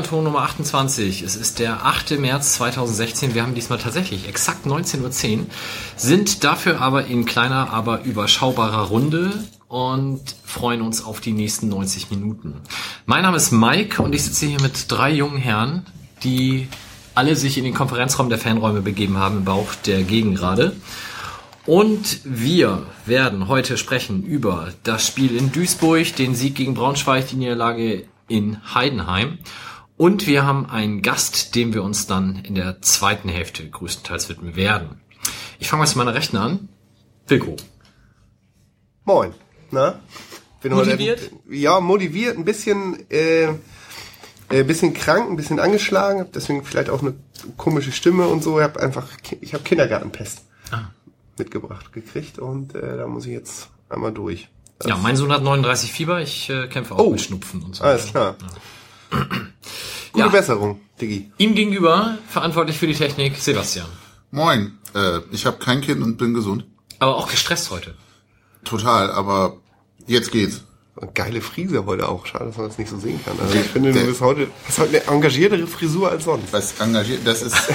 Millanton Nummer 28. Es ist der 8. März 2016. Wir haben diesmal tatsächlich exakt 19.10 Uhr, sind dafür aber in kleiner, aber überschaubarer Runde und freuen uns auf die nächsten 90 Minuten. Mein Name ist Mike und ich sitze hier mit drei jungen Herren, die alle sich in den Konferenzraum der Fanräume begeben haben im Bauch der Gegengrade. Und wir werden heute sprechen über das Spiel in Duisburg, den Sieg gegen Braunschweig, die Niederlage in Heidenheim. Und wir haben einen Gast, dem wir uns dann in der zweiten Hälfte größtenteils widmen werden. Ich fange mal zu meiner Rechten an. Wilko. Moin. Na? Bin motiviert? Heute, ja, motiviert, ein bisschen, äh, ein bisschen krank, ein bisschen angeschlagen, deswegen vielleicht auch eine komische Stimme und so. Ich habe einfach, ich habe Kindergartenpest ah. mitgebracht gekriegt und äh, da muss ich jetzt einmal durch. Ja, mein Sohn hat 39 Fieber, ich äh, kämpfe auch oh, mit Schnupfen und so. Alles klar. Ja. Gute ja. Besserung, Diggi. Ihm gegenüber verantwortlich für die Technik Sebastian. Moin, äh, ich habe kein Kind und bin gesund. Aber auch gestresst heute. Total, aber jetzt geht's. Geile Frise heute auch. Schade, dass man das nicht so sehen kann. Also ich finde, du bist heute, hast heute eine engagiertere Frisur als sonst. Was engagiert, das ist,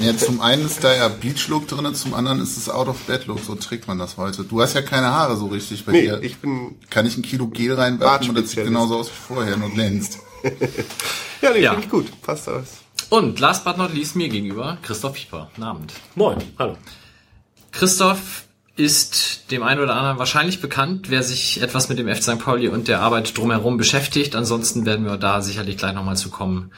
ja, zum einen ist da ja Beach-Look drin, zum anderen ist es Out-of-Bed-Look. So trägt man das heute. Du hast ja keine Haare so richtig bei nee, dir. ich bin... Kann ich ein Kilo Gel reinwerfen und das sieht genauso aus wie vorher, nur glänzt. ja, nee, ja. finde ich gut. Passt alles. Und last but not least mir gegenüber Christoph Pieper. Guten Abend. Moin, hallo. Christoph ist dem einen oder anderen wahrscheinlich bekannt, wer sich etwas mit dem F. St. Pauli und der Arbeit drumherum beschäftigt. Ansonsten werden wir da sicherlich gleich nochmal zu kommen,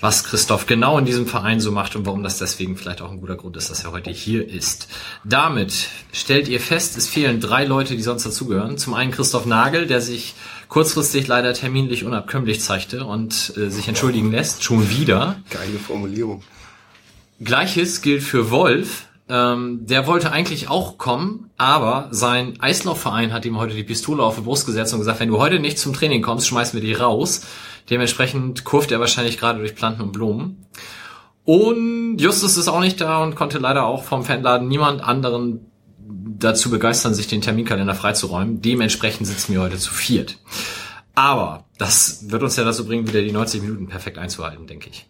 was Christoph genau in diesem Verein so macht und warum das deswegen vielleicht auch ein guter Grund ist, dass er heute hier ist. Damit stellt ihr fest, es fehlen drei Leute, die sonst dazugehören. Zum einen Christoph Nagel, der sich kurzfristig leider terminlich unabkömmlich zeigte und äh, sich entschuldigen lässt, schon wieder. Geile Formulierung. Gleiches gilt für Wolf, ähm, der wollte eigentlich auch kommen, aber sein Eislaufverein hat ihm heute die Pistole auf die Brust gesetzt und gesagt, wenn du heute nicht zum Training kommst, schmeißen wir dich raus. Dementsprechend kurft er wahrscheinlich gerade durch Planten und Blumen. Und Justus ist auch nicht da und konnte leider auch vom Fanladen niemand anderen dazu begeistern, sich den Terminkalender freizuräumen. Dementsprechend sitzen wir heute zu viert. Aber das wird uns ja dazu bringen, wieder die 90 Minuten perfekt einzuhalten, denke ich.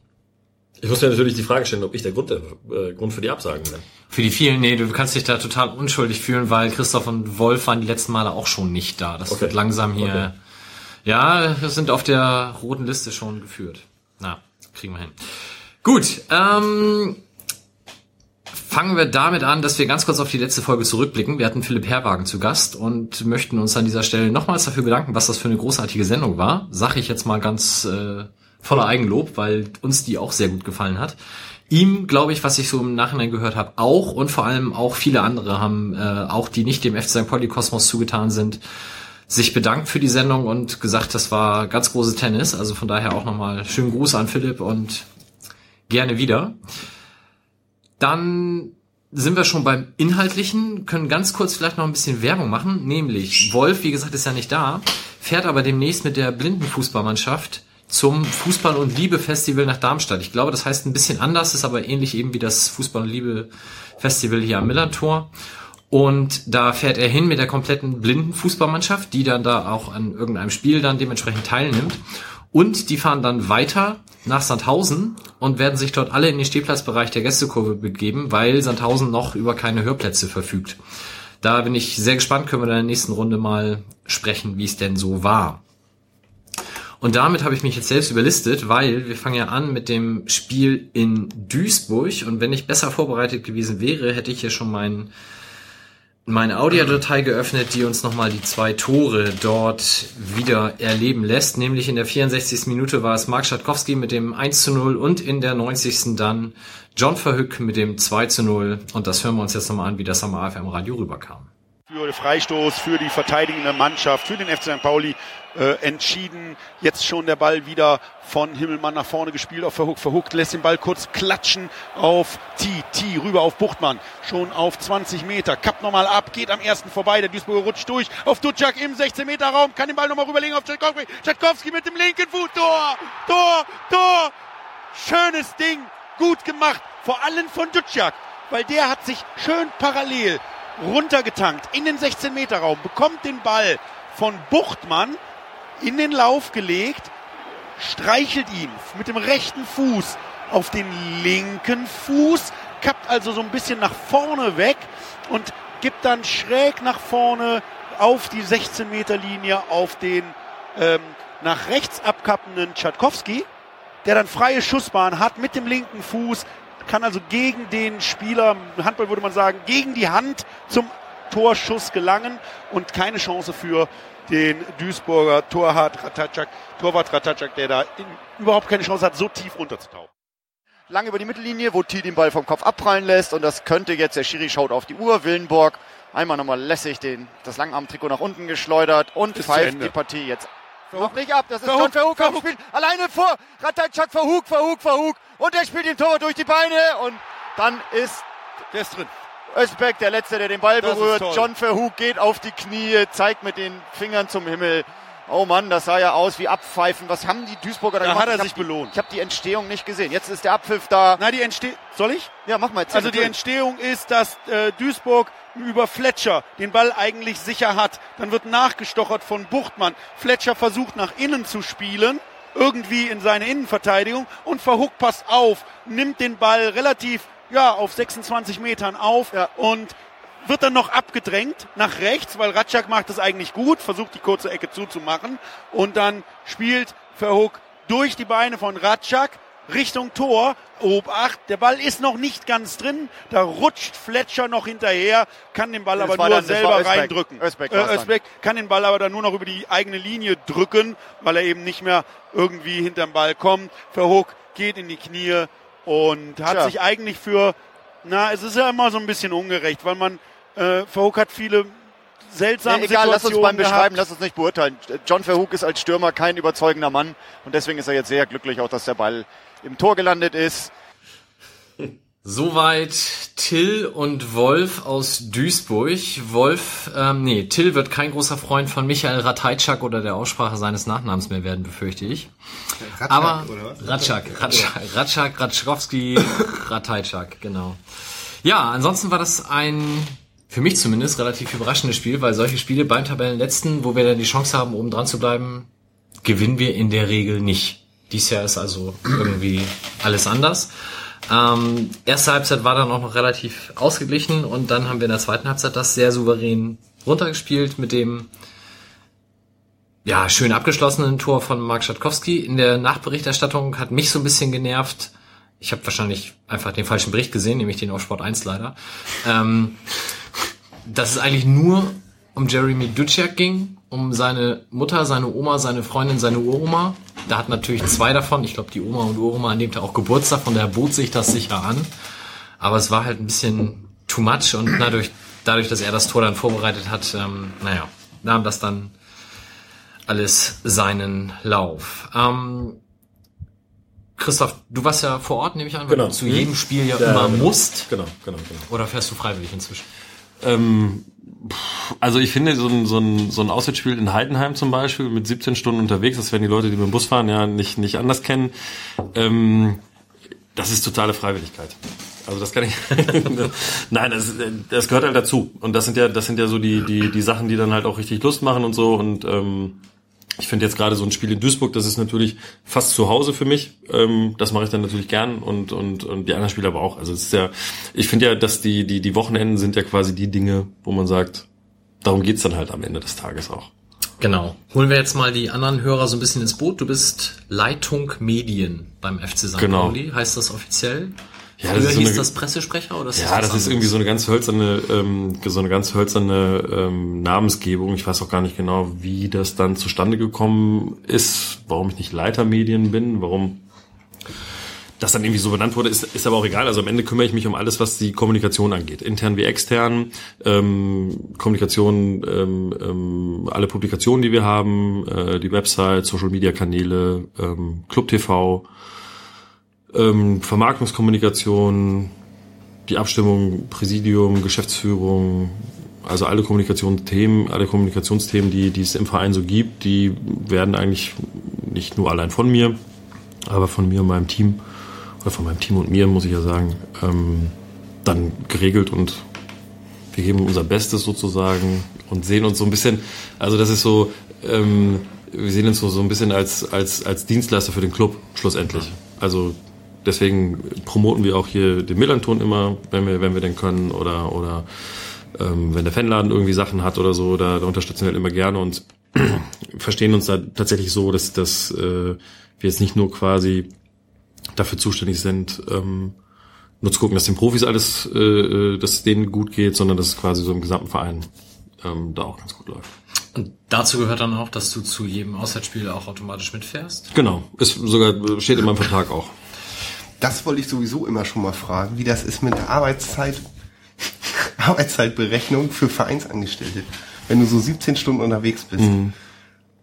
Ich muss mir natürlich die Frage stellen, ob ich der Grund, der äh, Grund für die Absagen bin. Für die vielen, nee, du kannst dich da total unschuldig fühlen, weil Christoph und Wolf waren die letzten Male auch schon nicht da. Das okay. wird langsam hier. Okay. Ja, wir sind auf der roten Liste schon geführt. Na, kriegen wir hin. Gut, ähm, fangen wir damit an, dass wir ganz kurz auf die letzte Folge zurückblicken. Wir hatten Philipp Herwagen zu Gast und möchten uns an dieser Stelle nochmals dafür bedanken, was das für eine großartige Sendung war. Sag ich jetzt mal ganz äh, voller Eigenlob, weil uns die auch sehr gut gefallen hat. Ihm, glaube ich, was ich so im Nachhinein gehört habe, auch und vor allem auch viele andere haben, äh, auch die nicht dem FC St. Pauli Kosmos zugetan sind, sich bedankt für die Sendung und gesagt, das war ganz große Tennis. Also von daher auch nochmal schönen Gruß an Philipp und gerne wieder. Dann sind wir schon beim Inhaltlichen, können ganz kurz vielleicht noch ein bisschen Werbung machen, nämlich Wolf, wie gesagt, ist ja nicht da, fährt aber demnächst mit der Blindenfußballmannschaft zum Fußball- und Liebe-Festival nach Darmstadt. Ich glaube, das heißt ein bisschen anders, ist aber ähnlich eben wie das Fußball- und Liebe-Festival hier am Millantor. Und da fährt er hin mit der kompletten blinden Fußballmannschaft, die dann da auch an irgendeinem Spiel dann dementsprechend teilnimmt. Und die fahren dann weiter nach Sandhausen und werden sich dort alle in den Stehplatzbereich der Gästekurve begeben, weil Sandhausen noch über keine Hörplätze verfügt. Da bin ich sehr gespannt, können wir in der nächsten Runde mal sprechen, wie es denn so war. Und damit habe ich mich jetzt selbst überlistet, weil wir fangen ja an mit dem Spiel in Duisburg. Und wenn ich besser vorbereitet gewesen wäre, hätte ich hier schon mein, meine Audiodatei geöffnet, die uns nochmal die zwei Tore dort wieder erleben lässt. Nämlich in der 64. Minute war es Mark Schatkowski mit dem 1 zu 0 und in der 90. dann John Verhück mit dem 2 zu 0. Und das hören wir uns jetzt nochmal an, wie das am AFM Radio rüberkam für Freistoß, für die verteidigende Mannschaft, für den FC St. Pauli äh, entschieden. Jetzt schon der Ball wieder von Himmelmann nach vorne gespielt auf Verhuckt. Verhuckt lässt den Ball kurz klatschen auf T. T rüber auf Buchtmann. Schon auf 20 Meter. Kappt nochmal ab, geht am ersten vorbei. Der Duisburger rutscht durch auf Dutschak im 16 Meter Raum. Kann den Ball nochmal rüberlegen auf Tschakowski. Tschakowski mit dem linken Fuß. Tor! Tor! Tor! schönes Ding, gut gemacht, vor allem von Duciak, weil der hat sich schön parallel runtergetankt in den 16-Meter-Raum, bekommt den Ball von Buchtmann in den Lauf gelegt, streichelt ihn mit dem rechten Fuß auf den linken Fuß, kappt also so ein bisschen nach vorne weg und gibt dann schräg nach vorne auf die 16 Meter Linie auf den ähm, nach rechts abkappenden Tschatkowski, der dann freie Schussbahn hat mit dem linken Fuß, kann also gegen den Spieler, Handball würde man sagen, gegen die Hand zum Torschuss gelangen und keine Chance für den Duisburger Torwart Ratajczak, Torwart Ratajczak, der da in, überhaupt keine Chance hat, so tief runterzutauchen. Lang über die Mittellinie, wo T den Ball vom Kopf abprallen lässt und das könnte jetzt, der Schiri schaut auf die Uhr, Willenborg einmal nochmal lässig den, das Langarm-Trikot nach unten geschleudert und zu pfeift die Partie jetzt noch nicht ab. Das ist Verhoek, John Verhoek, Verhoek. spielt alleine vor. Ratajczak, Verhoek, Verhoek, Verhoek und er spielt den Tor durch die Beine und dann ist Der ist drin. Özbek der Letzte, der den Ball Das berührt. John Verhoek geht auf die Knie, zeigt mit den Fingern zum Himmel. Oh Mann, das sah ja aus wie Abpfeifen. Was haben die Duisburger da, Da gemacht? hat er sich die- belohnt. Ich habe die Entstehung nicht gesehen. Jetzt ist der Abpfiff da. Na, die entsteht. Soll ich? Ja, mach mal. erzähl Also die. Entstehung ist, dass äh, Duisburg über Fletcher den Ball eigentlich sicher hat. Dann wird nachgestochert von Buchtmann. Fletcher versucht nach innen zu spielen, irgendwie in seine Innenverteidigung und Verhoek passt auf, nimmt den Ball relativ ja auf 26 Metern auf Ja. und wird dann noch abgedrängt nach rechts, weil Ratschak macht es eigentlich gut, versucht die kurze Ecke zuzumachen und dann spielt Verhoek durch die Beine von Ratschak Richtung Tor. Obacht, der Ball ist noch nicht ganz drin, da rutscht Fletcher noch hinterher, kann den Ball Das aber nur dann- das selber war Özbek. reindrücken. Özbek äh. Özbek kann den Ball aber dann nur noch über die eigene Linie drücken, weil er eben nicht mehr irgendwie hinterm Ball kommt. Verhoek geht in die Knie und hat Tja. sich eigentlich für, na, es ist ja immer so ein bisschen ungerecht, weil man, äh, Verhoek hat viele seltsame Nee, egal, lass uns Situationen beim Beschreiben, gehabt. lass uns nicht beurteilen. John Verhoek ist als Stürmer kein überzeugender Mann und deswegen ist er jetzt sehr glücklich, auch dass der Ball im Tor gelandet ist. Soweit Till und Wolf aus Duisburg. Wolf, ähm, nee, Till wird kein großer Freund von Michael Ratajczak oder der Aussprache seines Nachnamens mehr werden, befürchte ich. Ratschak, Aber? Ratschak, Ratschak, Ratschak, Ratschkowski, Ratajczak, genau. Ja, ansonsten war das ein für mich zumindest relativ überraschendes Spiel, weil solche Spiele beim Tabellenletzten, wo wir dann die Chance haben, oben dran zu bleiben, gewinnen wir in der Regel nicht. Dies Jahr ist also irgendwie alles anders. Ähm, erste Halbzeit war dann auch noch relativ ausgeglichen und dann haben wir in der zweiten Halbzeit das sehr souverän runtergespielt mit dem ja, schön abgeschlossenen Tor von Mark Schatkowski. In der Nachberichterstattung hat mich so ein bisschen genervt. Ich habe wahrscheinlich einfach den falschen Bericht gesehen, nämlich den auf Sport 1 leider. Ähm, dass es eigentlich nur um Jeremy Duciak ging, um seine Mutter, seine Oma, seine Freundin, seine Uroma. Da hat natürlich zwei davon, ich glaube die Oma und Uroma an dem Tag auch Geburtstag, von daher bot sich das sicher an. Aber es war halt ein bisschen too much und dadurch, dadurch dass er das Tor dann vorbereitet hat, ähm, naja, nahm das dann alles seinen Lauf. Ähm, Christoph, du warst ja vor Ort, nehme ich an, weil Genau. du zu jedem Spiel ja, Ja, immer genau. musst. Genau, genau, genau. Oder fährst du freiwillig inzwischen? Ähm, also ich finde, so ein, so, ein, so ein Auswärtsspiel in Heidenheim zum Beispiel mit 17 Stunden unterwegs, das werden die Leute, die mit dem Bus fahren, ja nicht, nicht anders kennen. Ähm, das ist totale Freiwilligkeit. Also das kann ich. Nein, das, das gehört halt dazu. Und das sind ja, das sind ja so die, die, die Sachen, die dann halt auch richtig Lust machen und so. Und ähm, ich finde jetzt gerade so ein Spiel in Duisburg, das ist natürlich fast zu Hause für mich. Ähm, das mache ich dann natürlich gern und, und, und die anderen Spiele aber auch. Also es ist ja, ich finde ja, dass die, die, die Wochenenden sind ja quasi die Dinge, wo man sagt, darum geht's dann halt am Ende des Tages auch. Genau. Holen wir jetzt mal die anderen Hörer so ein bisschen ins Boot. Du bist Leitung Medien beim FC St. Genau. Pauli. Heißt das offiziell? Ja, Früher das ist so hieß eine- das Pressesprecher oder ist Ja, was das ist irgendwie so eine ganz hölzerne, ähm, so eine ganz hölzerne ähm, Namensgebung. Ich weiß auch gar nicht genau, wie das dann zustande gekommen ist, warum ich nicht Leiter Medien bin, warum das dann irgendwie so benannt wurde, ist, ist aber auch egal. Also am Ende kümmere ich mich um alles, was die Kommunikation angeht, intern wie extern, ähm, Kommunikation, ähm, ähm, alle Publikationen, die wir haben, äh, die Website, Social Media Kanäle, ähm, Club TV, ähm, Vermarktungskommunikation, die Abstimmung, Präsidium, Geschäftsführung, also alle Kommunikationsthemen, alle Kommunikationsthemen, die, die es im Verein so gibt, die werden eigentlich nicht nur allein von mir, aber von mir und meinem Team oder von meinem Team und mir, muss ich ja sagen, ähm, dann geregelt und wir geben unser Bestes sozusagen und sehen uns so ein bisschen, also das ist so, ähm, wir sehen uns so, so ein bisschen als, als, als Dienstleister für den Club, schlussendlich. Also deswegen promoten wir auch hier den Millanton immer, wenn wir, wenn wir denn können, oder, oder ähm, wenn der Fanladen irgendwie Sachen hat oder so, da, da unterstützen wir halt immer gerne und verstehen uns da tatsächlich so, dass, dass äh, wir jetzt nicht nur quasi dafür zuständig sind, ähm, nur zu gucken, dass den Profis alles, äh, äh, dass es denen gut geht, sondern dass es quasi so im gesamten Verein ähm, da auch ganz gut läuft. Und dazu gehört dann auch, dass du zu jedem Auswärtsspiel auch automatisch mitfährst? Genau, ist sogar steht in meinem Vertrag auch. Das wollte ich sowieso immer schon mal fragen, wie das ist mit der Arbeitszeit, Arbeitszeitberechnung für Vereinsangestellte. Wenn du so 17 Stunden unterwegs bist, Mhm.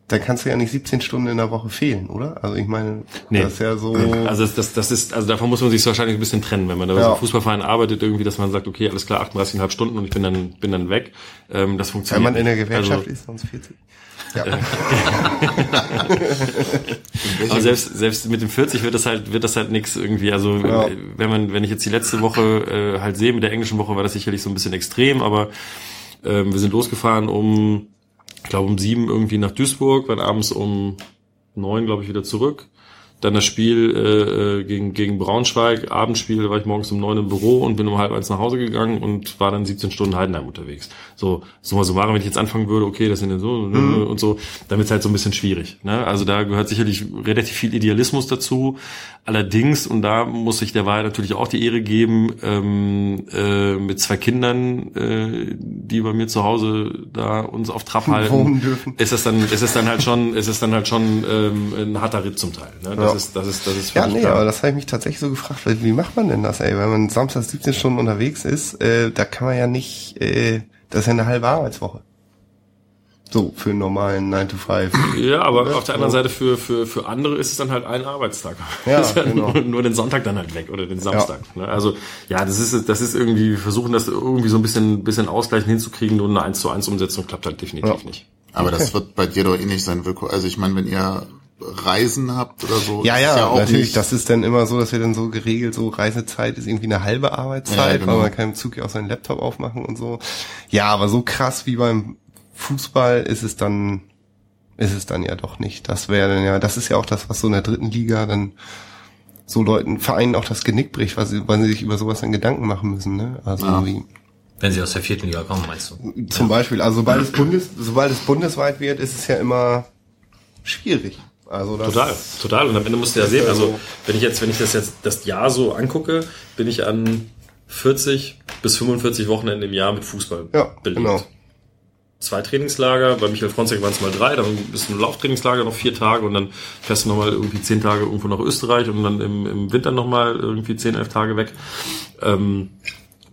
dann kannst du ja nicht 17 Stunden in der Woche fehlen, oder? Also ich meine, Nee. das ist ja so. Also das, das, das ist, also davon muss man sich wahrscheinlich ein bisschen trennen, wenn man da Ja. so im Fußballverein arbeitet, irgendwie, dass man sagt, okay, alles klar, 38,5 Stunden und ich bin dann, bin dann weg. Ähm, das wenn funktioniert. man in der nicht. Gewerkschaft also, ist, sonst 40. Ja. Aber selbst, selbst mit dem 40 wird das halt, wird das halt nix irgendwie. Also Ja. äh, wenn man, wenn ich jetzt die letzte Woche äh, halt sehe, mit der englischen Woche war das sicherlich so ein bisschen extrem, aber ähm, wir sind losgefahren um, ich glaube um sieben irgendwie nach Duisburg, waren abends um neun, glaube ich, wieder zurück. Dann das Spiel äh, äh, gegen, gegen Braunschweig, Abendspiel, war ich morgens um neun im Büro und bin um halb eins nach Hause gegangen und war dann 17 Stunden Heidenheim unterwegs. So, summa summarum, wenn ich jetzt anfangen würde, okay, das sind dann so und so, dann wird's halt so ein bisschen schwierig. Ne? Also da gehört sicherlich relativ viel Idealismus dazu. Allerdings, und da muss ich der Wahrheit natürlich auch die Ehre geben, ähm, äh, mit zwei Kindern, äh, die bei mir zu Hause da uns auf Trab halten, ist es dann, ist es dann halt schon, ist es dann halt schon ähm, ein harter Ritt zum Teil. Ne? Das Ja. ist, das ist, das ist Ja, nee, klar. aber das habe ich mich tatsächlich so gefragt, weil wie macht man denn das, ey? Wenn man Samstag 17 Stunden unterwegs ist, äh, da kann man ja nicht, äh, das ist ja eine halbe Arbeitswoche. So, für einen normalen 9 to 5. Ja, aber auf der anderen Seite für, für, für andere ist es dann halt ein Arbeitstag. Ja, Ist halt genau. nur, nur den Sonntag dann halt weg oder den Samstag. Ne? Also ja, das ist das ist irgendwie, wir versuchen das irgendwie so ein bisschen, bisschen ausgleichen hinzukriegen, nur eine 1 zu 1 Umsetzung klappt halt definitiv Ja. nicht. Aber das wird bei dir doch eh nicht sein, Wilko. Also ich meine, wenn ihr Reisen habt oder so. Ja, ja, auch natürlich. nicht- Das ist dann immer so, dass wir dann so geregelt, so Reisezeit ist irgendwie eine halbe Arbeitszeit, Ja, genau. weil man kann im Zug ja auch seinen Laptop aufmachen und so. Ja, aber so krass wie beim Fußball ist es dann, ist es dann ja doch nicht. Das wäre dann ja, das ist ja auch das, was so in der dritten Liga dann so Leuten, Vereinen auch das Genick bricht, weil sie, weil sie sich über sowas dann Gedanken machen müssen, ne? Also Ja. wie, Wenn sie aus der vierten Liga kommen, meinst du? zum Beispiel, also sobald es Bundes, sobald es bundesweit wird, ist es ja immer schwierig. Also das Total, total. Und am Ende musst du ja sehen, also- wenn ich jetzt, wenn ich das jetzt das Jahr so angucke, bin ich an 40 bis 45 Wochenende im Jahr mit Fußball Ja, belegt. genau. Zwei Trainingslager, bei Michael Fronzek waren es mal drei, dann bist du ein Lauftrainingslager noch vier Tage und dann fährst du nochmal irgendwie zehn Tage irgendwo nach Österreich und dann im, im Winter nochmal irgendwie zehn, elf Tage weg. Ähm,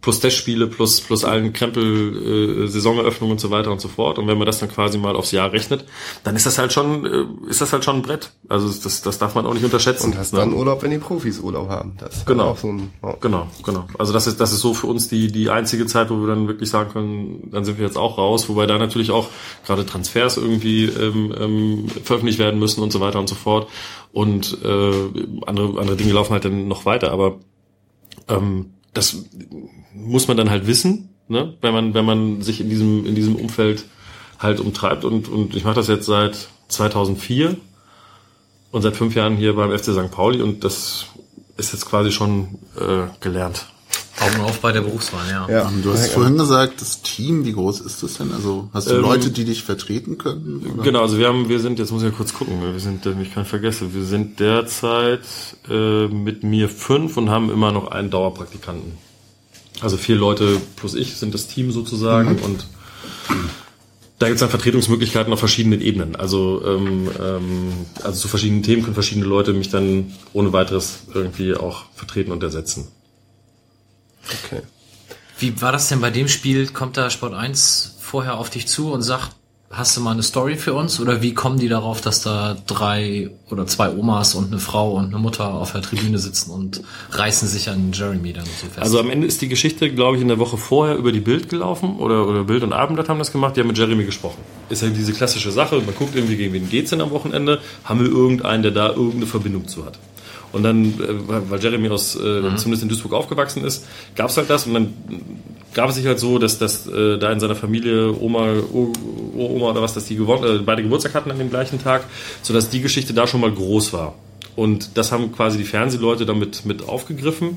plus Testspiele, plus, plus allen Krempel, äh, Saisoneröffnung und so weiter und so fort. Und wenn man das dann quasi mal aufs Jahr rechnet, dann ist das halt schon, äh, ist das halt schon ein Brett. Also das, das darf man auch nicht unterschätzen. Und hast ne? dann Urlaub, wenn die Profis Urlaub haben. Das Genau. so ein, ja. Genau, genau. Also das ist, das ist so für uns die, die einzige Zeit, wo wir dann wirklich sagen können, dann sind wir jetzt auch raus, wobei da natürlich auch gerade Transfers irgendwie ähm, ähm, veröffentlicht werden müssen und so weiter und so fort. Und äh, andere, andere Dinge laufen halt dann noch weiter, aber ähm, das muss man dann halt wissen, ne? wenn man, wenn man sich in diesem, in diesem Umfeld halt umtreibt. Und, und ich mache das jetzt seit 2004 und seit fünf Jahren hier beim FC St. Pauli und das ist jetzt quasi schon äh, gelernt. Augen auf bei der Berufswahl, ja. Ja. Du hast Ja, vorhin gesagt, das Team, wie groß ist das denn? Also hast du Ähm, Leute, die dich vertreten können? Oder? Genau, also wir haben, wir sind, jetzt muss ich ja kurz gucken, wir sind, damit ich keinen vergesse, wir sind derzeit äh, mit mir fünf und haben immer noch einen Dauerpraktikanten. Also vier Leute plus ich sind das Team sozusagen und da gibt es dann Vertretungsmöglichkeiten auf verschiedenen Ebenen. Also, ähm, ähm, also zu verschiedenen Themen können verschiedene Leute mich dann ohne weiteres irgendwie auch vertreten und ersetzen. Okay. Wie war das denn bei dem Spiel? Kommt da Sport 1 vorher auf dich zu und sagt, hast du mal eine Story für uns? Oder wie kommen die darauf, dass da drei oder zwei Omas und eine Frau und eine Mutter auf der Tribüne sitzen und reißen sich an Jeremy dann so fest? Also am Ende ist die Geschichte, glaube ich, in der Woche vorher über die Bild gelaufen oder, oder Bild und Abendblatt haben das gemacht, die haben mit Jeremy gesprochen. Ist ja diese klassische Sache, man guckt irgendwie, gegen wen geht's denn am Wochenende, haben wir irgendeinen, der da irgendeine Verbindung zu hat. Und dann, äh, weil Jeremy aus, äh, zumindest in Duisburg aufgewachsen ist, gab es halt das und dann gab es sich halt so, dass, dass äh, da in seiner Familie Oma, O- Oma oder was, dass die gewon- äh, beide Geburtstag hatten an dem gleichen Tag, sodass die Geschichte da schon mal groß war. Und das haben quasi die Fernsehleute damit mit aufgegriffen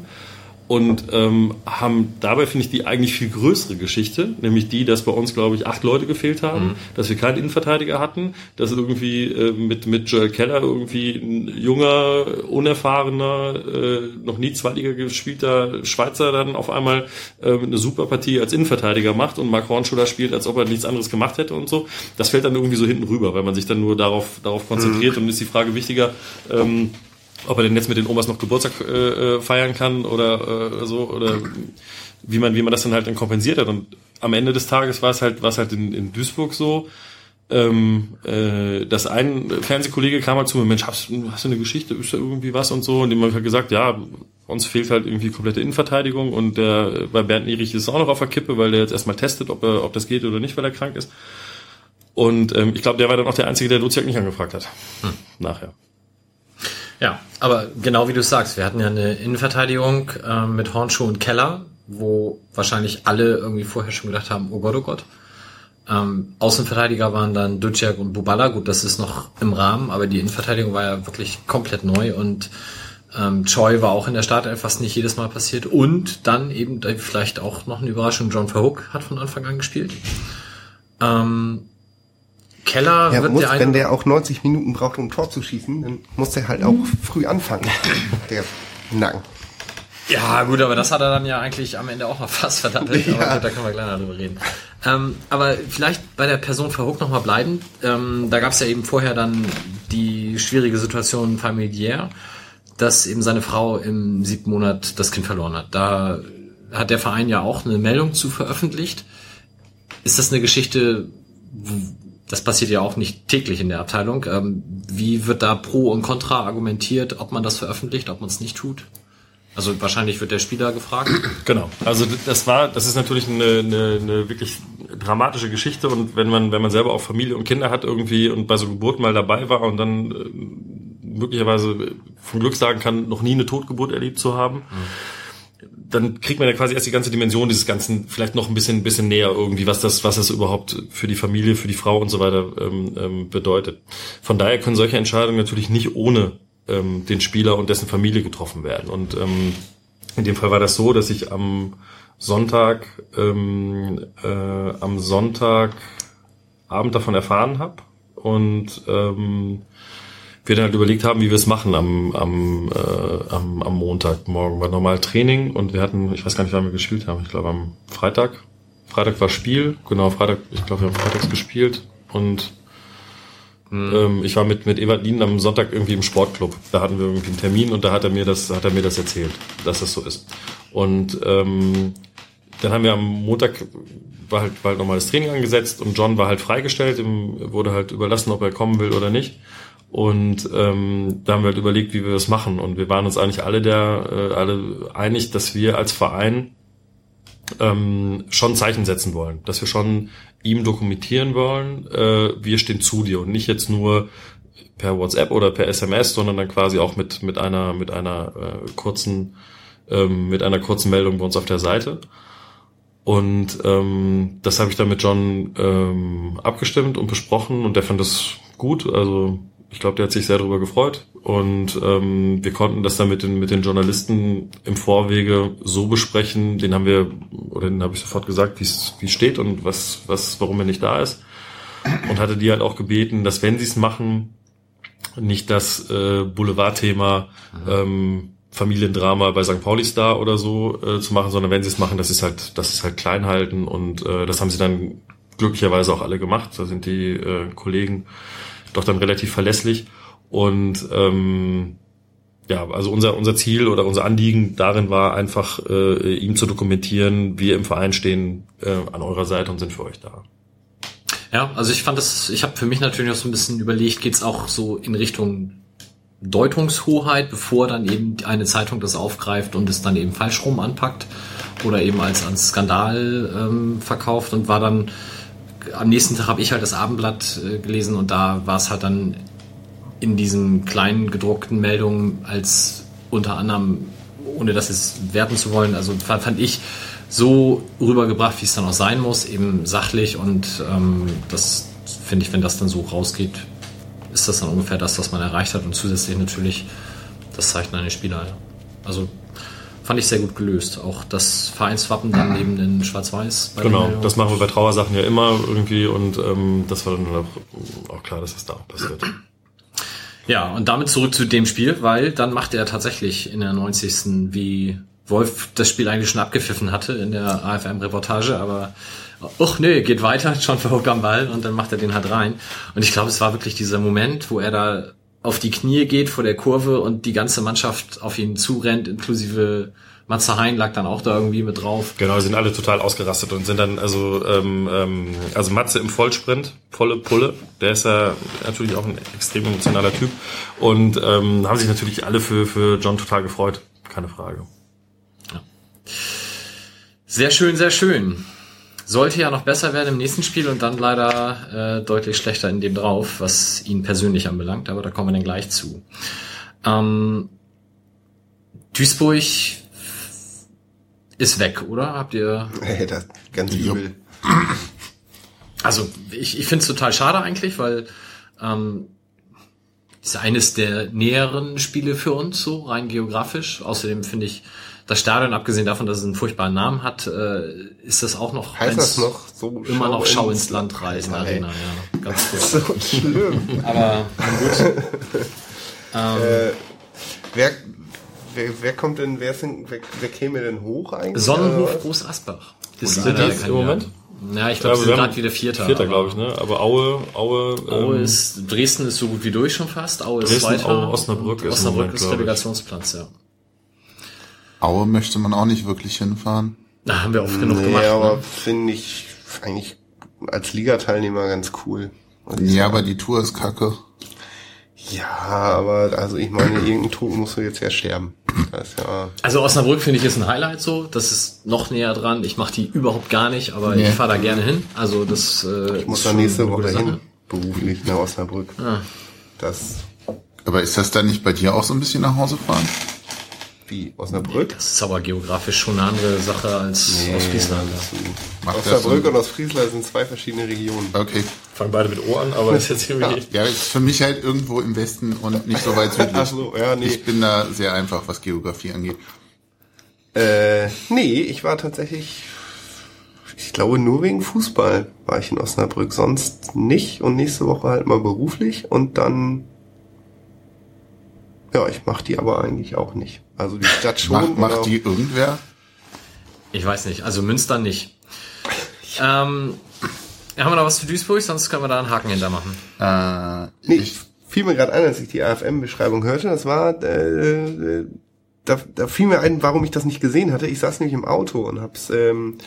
und ähm, haben dabei, finde ich, die eigentlich viel größere Geschichte, nämlich die, dass bei uns, glaube ich, acht Leute gefehlt haben, dass wir keinen Innenverteidiger hatten, dass irgendwie äh, mit, mit Joel Keller irgendwie ein junger, unerfahrener, äh, noch nie Zweitliga gespielter Schweizer dann auf einmal äh, eine super Partie als Innenverteidiger macht und Mark Hornschuler spielt, als ob er nichts anderes gemacht hätte und so. Das fällt dann irgendwie so hinten rüber, weil man sich dann nur darauf, darauf konzentriert und ist die Frage wichtiger, ähm, ob er denn jetzt mit den Omas noch Geburtstag äh, äh, feiern kann oder äh, so oder wie man wie man das dann halt dann kompensiert hat. Und am Ende des Tages war es halt war es halt in, in Duisburg so ähm, äh, dass ein Fernsehkollege kam halt zu mir Mensch hast, du- hast du eine Geschichte ist da irgendwie was und so? Und dem habe ich halt gesagt ja uns fehlt halt irgendwie komplette Innenverteidigung und der bei Bernd Nierich ist es auch noch auf der Kippe weil der jetzt erstmal testet ob er ob das geht oder nicht weil er krank ist. Und ähm, ich glaube der war dann auch der einzige der Luziak nicht angefragt hat. Nachher Ja, aber genau wie du sagst, wir hatten ja eine Innenverteidigung äh, mit Hornschuh und Keller, wo wahrscheinlich alle irgendwie vorher schon gedacht haben, oh Gott, oh Gott. Ähm, Außenverteidiger waren dann Duciak und Bubala, gut, das ist noch im Rahmen, aber die Innenverteidigung war ja wirklich komplett neu und ähm, Choi war auch in der Startelf, was nicht jedes Mal passiert. Und dann eben da vielleicht auch noch eine Überraschung, John Verhook hat von Anfang an gespielt. Ähm, Keller Ja, wird muss, der wenn der auch 90 Minuten braucht, um ein Tor zu schießen, dann muss der halt auch früh anfangen. Der Nacken. Ja, gut, aber das hat er dann ja eigentlich am Ende auch noch fast verdattelt. Aber Ja. gut, da können wir gleich drüber reden. Ähm, aber vielleicht bei der Person Verhook noch mal bleiben. Ähm, da gab es ja eben vorher dann die schwierige Situation familiär, dass eben seine Frau im siebten Monat das Kind verloren hat. Da hat der Verein ja auch eine Meldung zu veröffentlicht. Ist das eine Geschichte, das passiert ja auch nicht täglich in der Abteilung. Ähm, wie wird da pro und contra argumentiert, ob man das veröffentlicht, ob man es nicht tut? Also wahrscheinlich wird der Spieler gefragt. Genau. Also das war, das ist natürlich eine, eine, eine wirklich dramatische Geschichte und wenn man, wenn man selber auch Familie und Kinder hat irgendwie und bei so Geburten mal dabei war und dann äh, möglicherweise von Glück sagen kann, noch nie eine Totgeburt erlebt zu haben, dann kriegt man ja quasi erst die ganze Dimension dieses Ganzen vielleicht noch ein bisschen, bisschen näher irgendwie, was das, was das überhaupt für die Familie, für die Frau und so weiter ähm, ähm, bedeutet. Von daher können solche Entscheidungen natürlich nicht ohne ähm, den Spieler und dessen Familie getroffen werden. Und ähm, in dem Fall war das so, dass ich am Sonntag, ähm, äh, am Sonntagabend davon erfahren habe und ähm, wir dann halt überlegt haben, wie wir es machen am, am, äh, am, am Montagmorgen. War normal Training und wir hatten, ich weiß gar nicht, wann wir gespielt haben, ich glaube am Freitag. Freitag war Spiel, genau, Freitag, ich glaube, wir haben freitags gespielt und ähm, ich war mit, mit Ewald Lien am Sonntag irgendwie im Sportclub. Da hatten wir irgendwie einen Termin und da hat er mir das, hat er mir das erzählt, dass das so ist. Und ähm, dann haben wir am Montag war halt, war halt normales Training angesetzt und John war halt freigestellt, ihm wurde halt überlassen, ob er kommen will oder nicht. Und ähm, da haben wir halt überlegt, wie wir das machen. Und wir waren uns eigentlich alle der, äh, alle einig, dass wir als Verein ähm, schon Zeichen setzen wollen, dass wir schon ihm dokumentieren wollen, äh, wir stehen zu dir und nicht jetzt nur per WhatsApp oder per SMS, sondern dann quasi auch mit mit einer mit einer äh, kurzen ähm, mit einer kurzen Meldung bei uns auf der Seite. Und ähm, das habe ich dann mit John ähm, abgestimmt und besprochen und der fand das gut. Also ich glaube, der hat sich sehr darüber gefreut. Und ähm, wir konnten das dann mit den, mit den Journalisten im Vorwege so besprechen. Den haben wir, oder den habe ich sofort gesagt, wie es wie es steht und was, was, warum er nicht da ist. Und hatte die halt auch gebeten, dass wenn sie es machen, nicht das äh, Boulevardthema ähm, Familiendrama bei St. Pauli Star oder so äh, zu machen, sondern wenn sie es machen, das ist halt, das ist halt klein halten und äh, das haben sie dann glücklicherweise auch alle gemacht. Da sind die äh, Kollegen doch dann relativ verlässlich und ähm, ja, also unser unser Ziel oder unser Anliegen darin war einfach äh, ihm zu dokumentieren, wir im Verein stehen äh, an eurer Seite und sind für euch da. Ja, also ich fand das, ich habe für mich natürlich auch so ein bisschen überlegt, geht's auch so in Richtung Deutungshoheit, bevor dann eben eine Zeitung das aufgreift und es dann eben falsch rum anpackt oder eben als, als Skandal ähm, verkauft und war dann am nächsten Tag habe ich halt das Abendblatt äh, gelesen und da war es halt dann in diesen kleinen gedruckten Meldungen als unter anderem, ohne das jetzt werten zu wollen, also fand, fand ich so rübergebracht, wie es dann auch sein muss, eben sachlich und ähm, das finde ich, wenn das dann so rausgeht, ist das dann ungefähr das, was man erreicht hat und zusätzlich natürlich das Zeichen eines Spieler. Also fand ich sehr gut gelöst. Auch das Vereinswappen dann neben den Schwarz-Weiß. Genau, das machen wir bei Trauersachen ja immer irgendwie und ähm, das war dann auch, auch klar, dass das da auch passiert. Ja, und damit zurück zu dem Spiel, weil dann machte er tatsächlich in der 90. wie Wolf das Spiel eigentlich schon abgepfiffen hatte in der AFM-Reportage, aber ach nee, geht weiter, schon verhobt am Ball und dann macht er den halt rein. Und ich glaube, es war wirklich dieser Moment, wo er da auf die Knie geht vor der Kurve und die ganze Mannschaft auf ihn zurennt, inklusive Matze Hein lag dann auch da irgendwie mit drauf. Genau, sind alle total ausgerastet und sind dann, also, ähm, ähm, also Matze im Vollsprint, volle Pulle, der ist ja natürlich auch ein extrem emotionaler Typ und ähm, haben sich natürlich alle für, für John total gefreut, keine Frage. Sehr schön, sehr schön. Sollte ja noch besser werden im nächsten Spiel und dann leider äh, deutlich schlechter in dem drauf, was ihn persönlich anbelangt, aber da kommen wir dann gleich zu. Ähm, Duisburg ist weg, oder? Habt ihr. Hey, das ganz übel. Also ich, ich finde es total schade eigentlich, weil ähm, ist eines der näheren Spiele für uns, so rein geografisch. Außerdem finde ich das Stadion, abgesehen davon, dass es einen furchtbaren Namen hat, äh, ist das auch noch Heißt eins- das noch so? immer noch Schau ins Land reisen. Arena, ja. Ganz kurz. So schlimm. Aber gut. ähm, äh, wer, wer, wer kommt denn, wer, ist denn, wer, wer käme denn hoch eigentlich? Sonnenhof? Groß Asbach. Ist sind die der jetzt im. Moment? Ja, ich glaube, Ja, sie wir sind gerade wieder Vierter. Vierter, glaube ich, ne? Aber Aue, Aue, Aue ähm, ist, Dresden ist so gut wie durch schon fast. Aue ist Dresden, Zweiter. Aue, Osnabrück ist Osnabrück Moment, ist. Relegationsplatz, ja. Aue möchte man auch nicht wirklich hinfahren. Da haben wir oft genug Nee, gemacht. aber Ne? finde ich eigentlich als Ligateilnehmer ganz cool. Ja, aber die Tour ist kacke. Ja, aber also ich meine, irgendein Tod musst du jetzt ja sterben. Ja. Also Osnabrück finde ich ist ein Highlight so. Das ist noch näher dran. Ich mache die überhaupt gar nicht, aber Nee. ich fahre da gerne hin. Also das äh, Ich muss ist da nächste Woche hin, beruflich nach Osnabrück. Ah. Das Aber ist das dann nicht bei dir auch so ein bisschen nach Hause fahren? Wie Osnabrück. Das ist aber geografisch schon eine andere Sache als Ostfriesland. ja. Macht das Osnabrück so? und Ostfriesland sind zwei verschiedene Regionen. Okay. fangen beide mit O an, aber ist jetzt irgendwie. Ja, ist für mich halt irgendwo im Westen und nicht so weit südlich. Ach so, ja, nee. Ich bin da sehr einfach, was Geografie angeht. Äh, nee, ich war tatsächlich, ich glaube nur wegen Fußball war ich in Osnabrück, sonst nicht und nächste Woche halt mal beruflich und dann, ja, ich mach die aber eigentlich auch nicht. Also die Stadt schon. Macht, macht die irgendwer? Ich weiß nicht. Also Münster nicht. Ähm, haben wir noch was zu Duisburg? Sonst können wir da einen Haken hinter machen. Äh, Nee, ich, fiel mir gerade ein, als ich die AFM-Beschreibung hörte. Das war, äh, äh, da, da fiel mir ein, warum ich das nicht gesehen hatte. Ich saß nämlich im Auto und hab's ähm,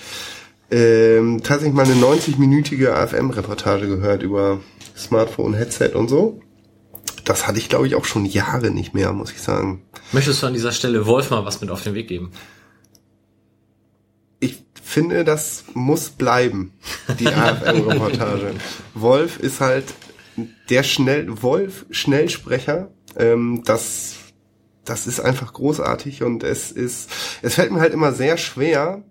ähm, tatsächlich mal eine 90-minütige AFM-Reportage gehört über Smartphone, Headset und so. Das hatte ich, glaube ich, auch schon Jahre nicht mehr, muss ich sagen. Möchtest du an dieser Stelle Wolf mal was mit auf den Weg geben? Ich finde, das muss bleiben, die AFM-Reportage. Wolf ist halt der schnell, Wolf Schnellsprecher, ähm, das, das ist einfach großartig und es ist, es fällt mir halt immer sehr schwer,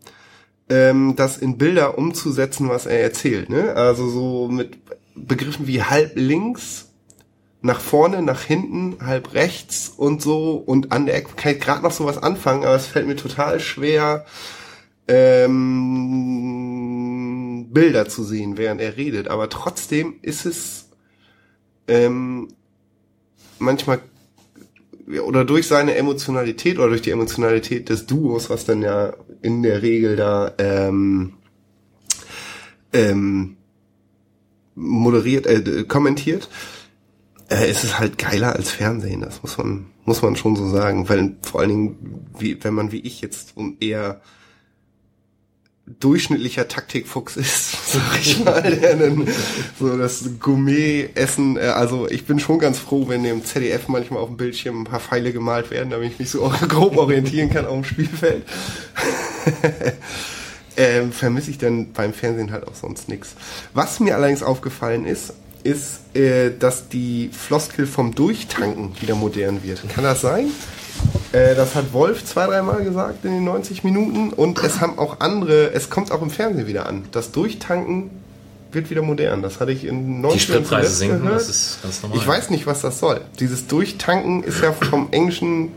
ähm, das in Bilder umzusetzen, was er erzählt, ne? Also so mit Begriffen wie halb links, nach vorne, nach hinten, halb rechts und so und an der Ecke kann ich gerade noch sowas anfangen, aber es fällt mir total schwer, ähm, Bilder zu sehen, während er redet. Aber trotzdem ist es ähm, manchmal oder durch seine Emotionalität oder durch die Emotionalität des Duos, was dann ja in der Regel da ähm, ähm, moderiert, äh, kommentiert, äh, ist es halt geiler als Fernsehen. Das muss man muss man schon so sagen, weil vor allen Dingen, wie, wenn man wie ich jetzt um eher durchschnittlicher Taktikfuchs ist, sag ich mal, der dann so das Gourmet-Essen, äh, also ich bin schon ganz froh, wenn dem ZDF manchmal auf dem Bildschirm ein paar Pfeile gemalt werden, damit ich mich so grob orientieren kann auf dem Spielfeld. ähm, vermisse ich dann beim Fernsehen halt auch sonst nix. Was mir allerdings aufgefallen ist, ist, äh, dass die Floskel vom Durchtanken wieder modern wird. Kann das sein? Äh, das hat Wolf zwei, dreimal gesagt in den 90 Minuten und es haben auch andere, es kommt auch im Fernsehen wieder an. Das Durchtanken wird wieder modern. Das hatte ich in 90 Die Spritpreise sinken, gehört. das ist ganz normal. Ich weiß nicht, was das soll. Dieses Durchtanken ist ja vom englischen,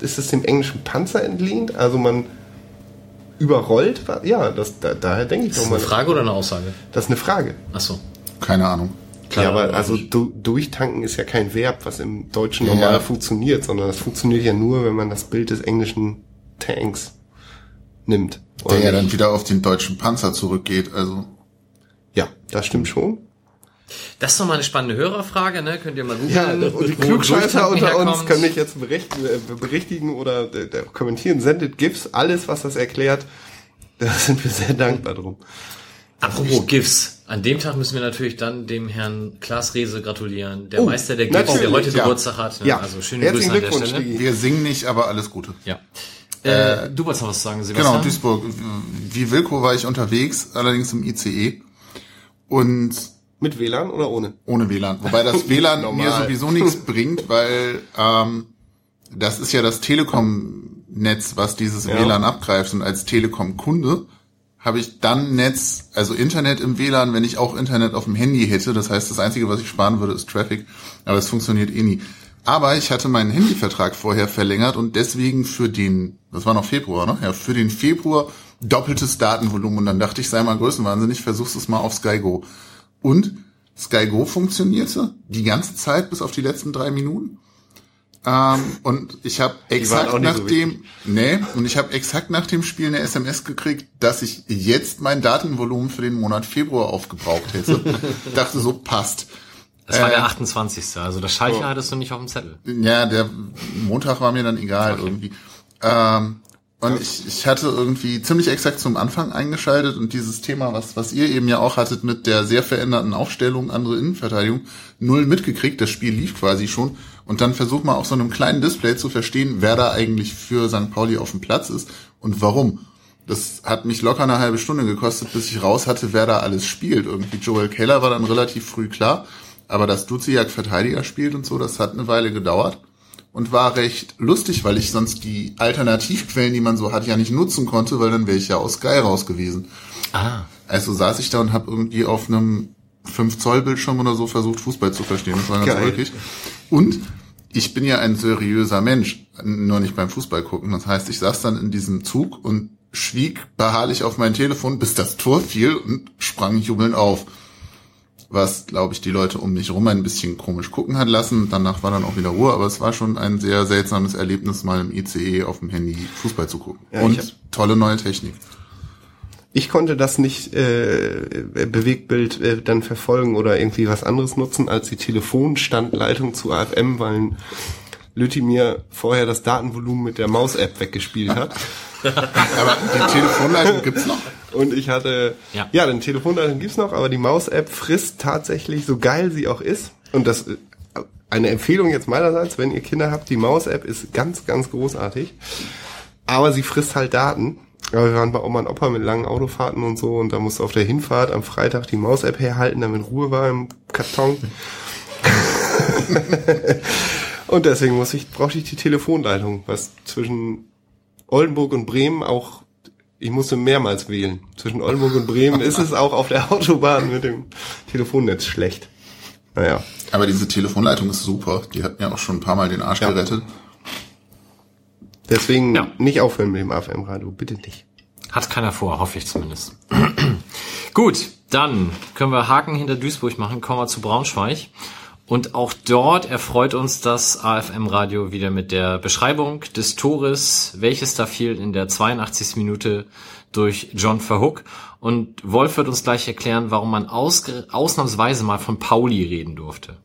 ist es dem englischen Panzer entlehnt? Also man überrollt, was- ja, das, da, daher denke ich Ist das doch mal. eine Frage oder eine Aussage? Das ist eine Frage. Achso. Keine Ahnung. Ja, aber also du, durchtanken ist ja kein Verb, was im Deutschen Ja. normal funktioniert, sondern das funktioniert ja nur, wenn man das Bild des englischen Tanks nimmt. Der ja dann wieder auf den deutschen Panzer zurückgeht. Also ja, das stimmt schon. Das ist doch mal eine spannende Hörerfrage, ne? Könnt ihr mal googeln. Ja, und die Klugscheißer unter uns herkommt. können mich jetzt berichten, äh, berichtigen oder äh, äh, kommentieren. Sendet GIFs, alles, was das erklärt. Da sind wir sehr dankbar drum. Apropos GIFs. An dem Tag müssen wir natürlich dann dem Herrn Klaas Rehse gratulieren. Der Oh, Meister der GIFs, der heute ja. Geburtstag hat. Ne? Ja, Also schöne herzlichen Grüße an der Stelle. Wir singen nicht, aber alles Gute. Ja. Äh, du wolltest noch was sagen, Genau, Sebastian? Duisburg. Wie Wilko war ich unterwegs, allerdings im ICE. Und Mit WLAN oder ohne? ohne WLAN. Wobei das WLAN mir sowieso nichts bringt, weil ähm, das ist ja das Telekom-Netz, was dieses Ja. WLAN abgreift. Und als Telekom-Kunde habe ich dann Netz, also Internet im WLAN, wenn ich auch Internet auf dem Handy hätte. Das heißt, das Einzige, was ich sparen würde, ist Traffic. Aber es funktioniert eh nie. Aber ich hatte meinen Handyvertrag vorher verlängert und deswegen für den, das war noch Februar, ne? Ja, für den Februar doppeltes Datenvolumen. Und dann dachte ich, sei mal größenwahnsinnig, versuch's es mal auf Sky Go. Und Sky Go funktionierte die ganze Zeit bis auf die letzten drei Minuten. Ähm, und ich habe exakt nach so dem, nee, und ich habe exakt nach dem Spiel eine SMS gekriegt, dass ich jetzt mein Datenvolumen für den Monat Februar aufgebraucht hätte. Dachte so, passt. Das war Äh, der 28. Also das Schaltjahr hattest du nicht auf dem Zettel. Ja, der Montag war mir dann egal irgendwie. Ähm, und ich, ich hatte irgendwie ziemlich exakt zum Anfang eingeschaltet und dieses Thema, was, was ihr eben ja auch hattet mit der sehr veränderten Aufstellung, andere Innenverteidigung, null mitgekriegt. Das Spiel lief quasi schon. Und dann versuch mal auf so einem kleinen Display zu verstehen, wer da eigentlich für St. Pauli auf dem Platz ist und warum. Das hat mich locker eine halbe Stunde gekostet, bis ich raus hatte, wer da alles spielt. Irgendwie Joel Keller war dann relativ früh klar. Aber dass Duziak Verteidiger spielt und so, das hat eine Weile gedauert und war recht lustig, weil ich sonst die Alternativquellen, die man so hat, ja nicht nutzen konnte, weil dann wäre ich ja aus Sky raus gewesen. Ah. Also saß ich da und habe irgendwie auf einem 5 Zoll Bildschirm oder so versucht, Fußball zu verstehen. Das war ganz Geil. Und ich bin ja ein seriöser Mensch, nur nicht beim Fußball gucken. Das heißt, ich saß dann in diesem Zug und schwieg beharrlich auf mein Telefon, bis das Tor fiel und sprang jubelnd auf. Was, glaube ich, die Leute um mich rum ein bisschen komisch gucken hat lassen. Danach war dann auch wieder Ruhe, aber es war schon ein sehr seltsames Erlebnis, mal im ICE auf dem Handy Fußball zu gucken. Ja, und tolle neue Technik. Ich konnte das nicht äh, Bewegtbild äh, dann verfolgen oder irgendwie was anderes nutzen als die Telefonstandleitung zu AFM, weil Lütti mir vorher das Datenvolumen mit der Maus-App weggespielt hat. Aber die Telefonleitung gibt's noch? Und ich hatte, Ja. ja, den Telefonleitung gibt's noch, aber die Maus-App frisst tatsächlich, so geil sie auch ist. Und das, äh, eine Empfehlung jetzt meinerseits, wenn ihr Kinder habt, die Maus-App ist ganz, ganz großartig. Aber sie frisst halt Daten. Aber wir waren bei Oma und Opa mit langen Autofahrten und so und da musste auf der Hinfahrt am Freitag die Maus-App herhalten, damit Ruhe war im Karton. und deswegen muss ich, brauchte ich die Telefonleitung, was zwischen Oldenburg und Bremen auch, ich musste mehrmals wählen. Zwischen Oldenburg und Bremen ist es auch auf der Autobahn mit dem Telefonnetz schlecht. Naja. Aber diese Telefonleitung ist super. Die hat mir auch schon ein paar Mal den Arsch Ja. gerettet. Deswegen Ja. nicht aufhören mit dem AFM-Radio, bitte nicht. Hat keiner vor, hoffe ich zumindest. Gut, dann können wir Haken hinter Duisburg machen, kommen wir zu Braunschweig. Und auch dort erfreut uns das AFM-Radio wieder mit der Beschreibung des Tores, welches da fiel in der 82. Minute durch John Verhook. Und Wolf wird uns gleich erklären, warum man ausnahmsweise mal von Pauli reden durfte.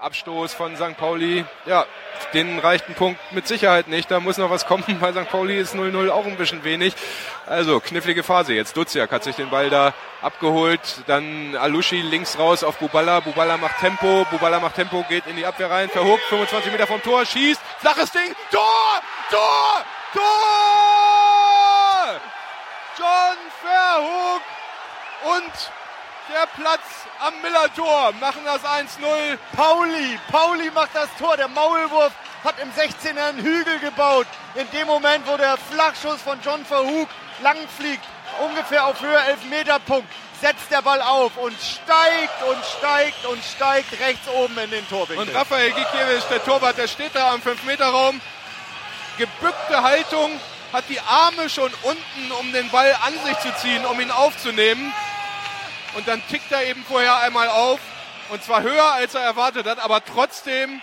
Abstoß von St. Pauli. Ja, den reicht ein Punkt mit Sicherheit nicht. Da muss noch was kommen. Bei St. Pauli ist 0-0 auch ein bisschen wenig. Also, knifflige Phase jetzt. Duziak hat sich den Ball da abgeholt. Dann Alushi links raus auf Bubala. Bubala macht Tempo. Bubala macht Tempo, geht in die Abwehr rein. Verhuckt, 25 Meter vom Tor, schießt. Flaches Ding. Tor! Tor! Tor! John Verhoek und der Platz am Millertor machen das 1-0. Pauli, Pauli macht das Tor, der Maulwurf hat im 16er einen Hügel gebaut. In dem Moment, wo der Flachschuss von John Verhoek lang fliegt, ungefähr auf Höhe Elfmeterpunkt, setzt der Ball auf und steigt und steigt und steigt rechts oben in den Torwinkel. Und Raphael Gikiewicz, der Torwart, der steht da am 5-Meter-Raum. Gebückte Haltung, hat die Arme schon unten, um den Ball an sich zu ziehen, um ihn aufzunehmen. Und dann tickt er eben vorher einmal auf. Und zwar höher, als er erwartet hat, aber trotzdem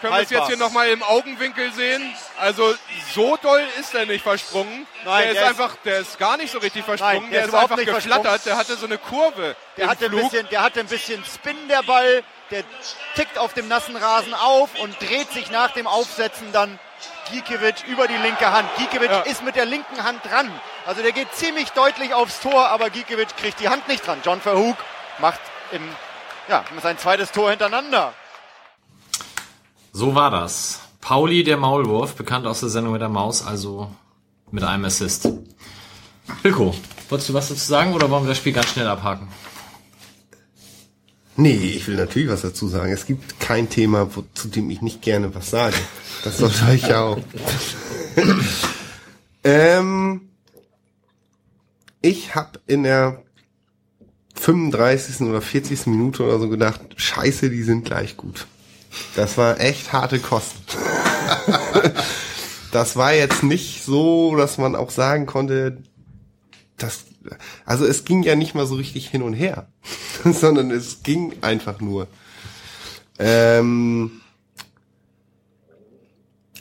können wir es jetzt hier nochmal im Augenwinkel sehen. Also so doll ist er nicht versprungen. Nein, der ist der ist- einfach, der ist gar nicht so richtig versprungen. Nein, der der ist einfach geflattert. Der hatte so eine Kurve Der hatte, ein bisschen, der hatte ein bisschen Spin, der Ball. Der tickt auf dem nassen Rasen auf und dreht sich nach dem Aufsetzen dann Gikiewicz über die linke Hand. Gikiewicz Ja. ist mit der linken Hand dran. Also der geht ziemlich deutlich aufs Tor, aber Gikiewicz kriegt die Hand nicht dran. John Verhoek macht im, ja, sein zweites Tor hintereinander. So war das. Pauli, der Maulwurf, bekannt aus der Sendung mit der Maus, also mit einem Assist. Wilko, wolltest du was dazu sagen oder wollen wir das Spiel ganz schnell abhaken? Nee, ich will natürlich was dazu sagen. Es gibt kein Thema, wo, zu dem ich nicht gerne was sage. Das sollte ich ja auch. ähm, ich habe in der 35. oder 40. Minute oder so gedacht, scheiße, die sind gleich gut. Das war echt harte Kosten. das war jetzt nicht so, dass man auch sagen konnte, das, also es ging ja nicht mal so richtig hin und her, sondern es ging einfach nur. Ähm,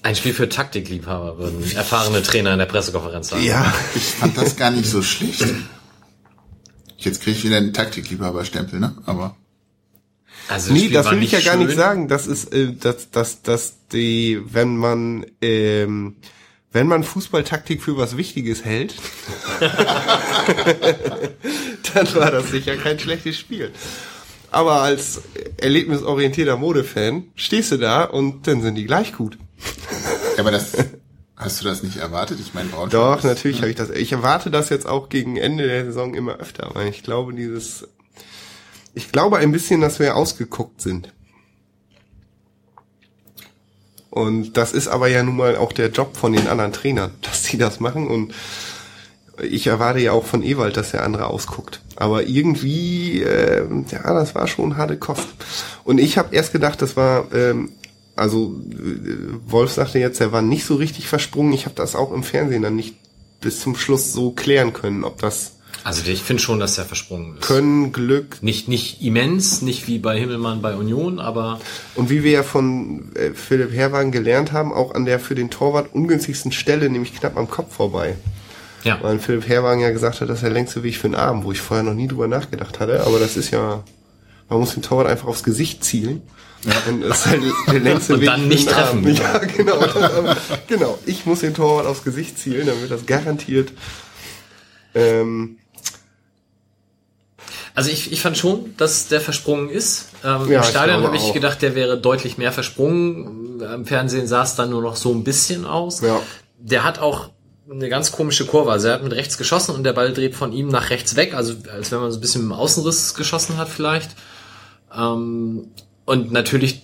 Ein Spiel für Taktikliebhaber, würden erfahrene Trainer in der Pressekonferenz sagen. ja, Ich fand das gar nicht so schlecht. Jetzt kriege ich wieder einen Taktikliebhaberstempel, ne? Aber Also nee, Spiel das war will ich ja gar schön. nicht sagen. Das ist, äh, dass, dass, dass die, wenn man, ähm, wenn man Fußballtaktik für was Wichtiges hält, dann war das sicher kein schlechtes Spiel. Aber als erlebnisorientierter Modefan stehst du da und dann sind die gleich gut. Ja, aber das hast du das nicht erwartet? Ich meine, Braunschweig. Doch, natürlich habe ich das. Ich erwarte das jetzt auch gegen Ende der Saison immer öfter, weil ich glaube, dieses, ich glaube ein bisschen, dass wir ausgeguckt sind. Und das ist aber ja nun mal auch der Job von den anderen Trainern, dass die das machen und ich erwarte ja auch von Ewald, dass der andere ausguckt. Aber irgendwie, äh, ja, das war schon harte Kost. Und ich habe erst gedacht, das war, ähm, also äh, Wolf sagte jetzt, er war nicht so richtig versprungen. Ich habe das auch im Fernsehen dann nicht bis zum Schluss so klären können, ob das Also ich finde schon, dass er versprungen ist. Können, Glück Nicht, nicht immens, nicht wie bei Himmelmann bei Union, aber und wie wir ja von äh, Philipp Herwagen gelernt haben, auch an der für den Torwart ungünstigsten Stelle, nämlich knapp am Kopf vorbei. ja. Weil Philipp Herwagen ja gesagt hat, das ist der längste Weg für den Arm, wo ich vorher noch nie drüber nachgedacht hatte. Aber das ist ja, man muss den Torwart einfach aufs Gesicht zielen. Und das ist halt der längste Und Weg dann nicht treffen. Arm. Ja, genau. Das, genau. Ich muss den Torwart aufs Gesicht zielen, dann wird das garantiert. Ähm, Also ich, ich fand schon, dass der versprungen ist. Ähm, Ja, Im Stadion habe ich auch. gedacht, der wäre deutlich mehr versprungen. Im Fernsehen sah es dann nur noch so ein bisschen aus. Ja. Der hat auch eine ganz komische Kurve. Also er hat mit rechts geschossen und der Ball dreht von ihm nach rechts weg. Also als wenn man so ein bisschen mit dem Außenriss geschossen hat vielleicht. Ähm, und natürlich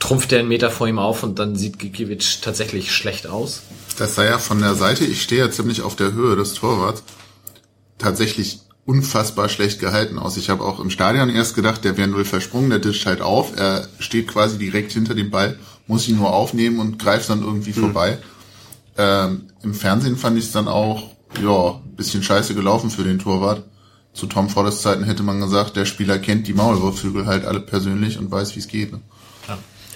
trumpft er einen Meter vor ihm auf und dann sieht Gikiewicz tatsächlich schlecht aus. Das sah ja von der Seite, ich stehe ja ziemlich auf der Höhe des Torwarts, tatsächlich unfassbar schlecht gehalten aus. Ich habe auch im Stadion erst gedacht, der wäre null versprungen, der discht halt auf, er steht quasi direkt hinter dem Ball, muss ihn nur aufnehmen und greift dann irgendwie vorbei. Ähm, Im Fernsehen fand ich es dann auch, ja, bisschen scheiße gelaufen für den Torwart. Zu Tom Fordes Zeiten hätte man gesagt, der Spieler kennt die Maulwurfhügel halt alle persönlich und weiß, wie es geht. Ne?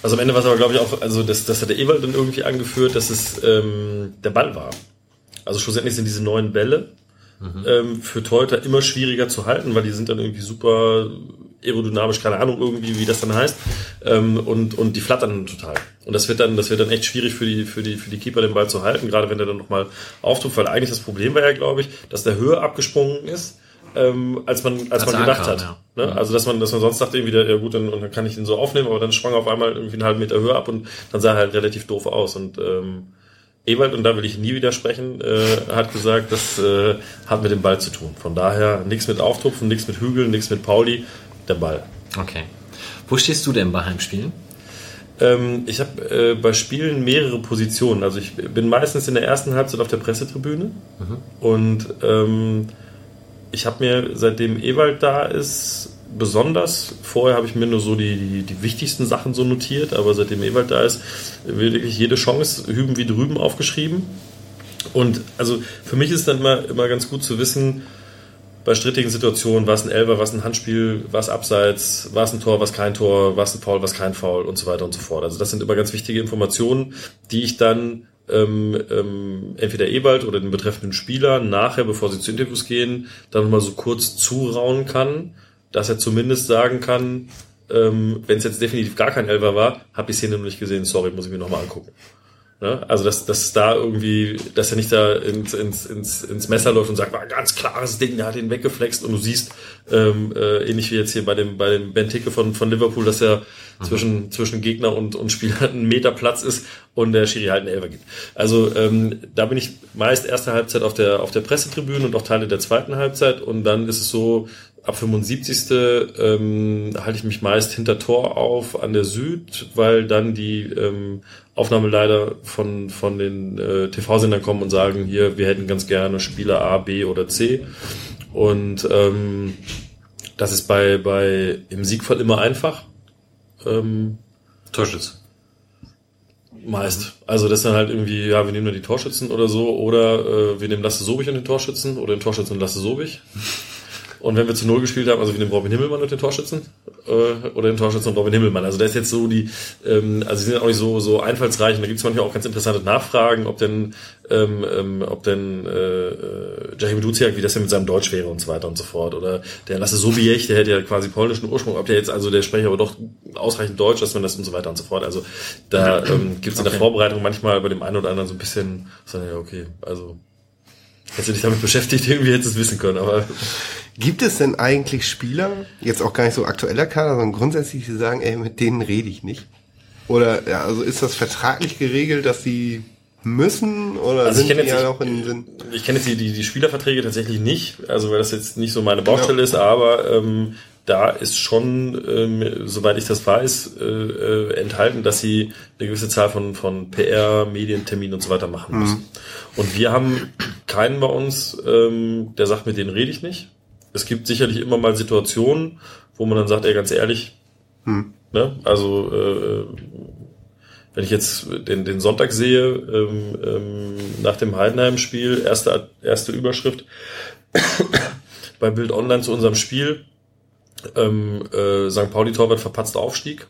Also am Ende war es aber, glaube ich, auch, also das, das hat der Ewald dann irgendwie angeführt, dass es ähm, der Ball war. Also schlussendlich sind diese neuen Bälle ähm, für Torhüter immer schwieriger zu halten, weil die sind dann irgendwie super aerodynamisch, keine Ahnung irgendwie, wie das dann heißt. Ähm, und, und die flattern dann total. Und das wird dann, das wird dann echt schwierig für die, für die, für die Keeper, den Ball zu halten, gerade wenn der dann nochmal auftrumpft, weil eigentlich das Problem war ja, glaube ich, dass der höher abgesprungen ist, ähm, als man, als, Als man gedacht ankam, hat. ja. Ne? Also dass man, dass man sonst dachte irgendwie, ja gut, dann, und dann kann ich den so aufnehmen, aber dann sprang er auf einmal irgendwie einen halben Meter höher ab und dann sah er halt relativ doof aus. Und ähm, Ewald, und da will ich nie widersprechen, äh, hat gesagt, das äh, hat mit dem Ball zu tun. Von daher nichts mit Auftupfen, nichts mit Hügeln, nichts mit Pauli, der Ball. Okay. Wo stehst du denn bei Heimspielen? Ähm, ich habe äh, bei Spielen mehrere Positionen. Also ich bin meistens in der ersten Halbzeit auf der Pressetribüne und ähm, ich habe mir seitdem Ewald da ist besonders. Vorher habe ich mir nur so die, die, die wichtigsten Sachen so notiert, aber seitdem Ewald da ist, wirklich jede Chance hüben wie drüben aufgeschrieben. Und also für mich ist dann immer, immer ganz gut zu wissen, bei strittigen Situationen, was ein Elber, was ein Handspiel, was Abseits, was ein Tor, was kein Tor, was ein Foul, was kein Foul und so weiter und so fort. Also das sind immer ganz wichtige Informationen, die ich dann ähm, ähm, entweder Ewald oder den betreffenden Spieler nachher, bevor sie zu Interviews gehen, dann mal so kurz zurauen kann, dass er zumindest sagen kann, ähm, wenn es jetzt definitiv gar kein Elber war, habe ich Szene noch nicht gesehen, sorry, muss ich mir nochmal angucken. Ne? Also dass, dass da irgendwie, dass er nicht da ins, ins, ins, ins Messer läuft und sagt, war ein ganz klares Ding, der hat ihn weggeflext und du siehst, ähm, äh, ähnlich wie jetzt hier bei dem, bei dem Benteke von, von Liverpool, dass er zwischen, zwischen Gegner und, und Spieler einen Meter Platz ist und der Schiri halt einen Elfer gibt. Also ähm, da bin ich meist erste Halbzeit auf der, auf der Pressetribüne und auch Teile der zweiten Halbzeit und dann ist es so, ab 75. Ähm, halte ich mich meist hinter Tor auf an der Süd, weil dann die ähm, Aufnahmeleiter von, von den äh, TV-Sendern kommen und sagen, hier, wir hätten ganz gerne Spieler A, B oder C. Und ähm, das ist bei, bei im Siegfall immer einfach. Ähm, Torschütz. Meist. Also das ist dann halt irgendwie, ja, wir nehmen dann die Torschützen oder so, oder äh, wir nehmen Lasse Sobich und den Torschützen, oder den Torschützen und Lasse Sobich. Und wenn wir zu Null gespielt haben, also wir nehmen Robin Himmelmann und den Torschützen, äh, oder den Torschützen und Robin Himmelmann. Also da ist jetzt so die, ähm, also sie sind auch nicht so, so einfallsreich und da gibt es manchmal auch ganz interessante Nachfragen, ob denn, ähm, ähm, ob denn äh, äh, Jahim Duziak, wie das denn mit seinem Deutsch wäre und so weiter und so fort. Oder der Lasse Sobiech, der hätte ja quasi polnischen Ursprung, ob der jetzt, also der spricht aber doch ausreichend Deutsch, dass man das und so weiter und so fort. Also da ähm, gibt es in der Vorbereitung manchmal bei dem einen oder anderen so ein bisschen, so, ja, okay, also Hättest du dich damit beschäftigt, irgendwie hättest du es wissen können, aber Gibt es denn eigentlich Spieler, jetzt auch gar nicht so aktueller Kader, sondern grundsätzlich, die sagen, ey, mit denen rede ich nicht? Oder ja, also ist das vertraglich geregelt, dass sie müssen oder Also ich sind die jetzt ja auch in den Sinn? Ich kenne jetzt die, die, die Spielerverträge tatsächlich nicht, also weil das jetzt nicht so meine Baustelle ist, aber ähm, da ist schon, ähm, soweit ich das weiß, äh, äh, enthalten, dass sie eine gewisse Zahl von, von PR, Medienterminen und so weiter machen müssen. Und wir haben keinen bei uns, ähm, der sagt, mit denen rede ich nicht. Es gibt sicherlich immer mal Situationen, wo man dann sagt, ey, ganz ehrlich, ne? also äh, wenn ich jetzt den, den Sonntag sehe, ähm, ähm, nach dem Heidenheim-Spiel, erste, erste Überschrift bei Bild Online zu unserem Spiel, ähm, äh, St. Pauli Torwart verpatzt Aufstieg.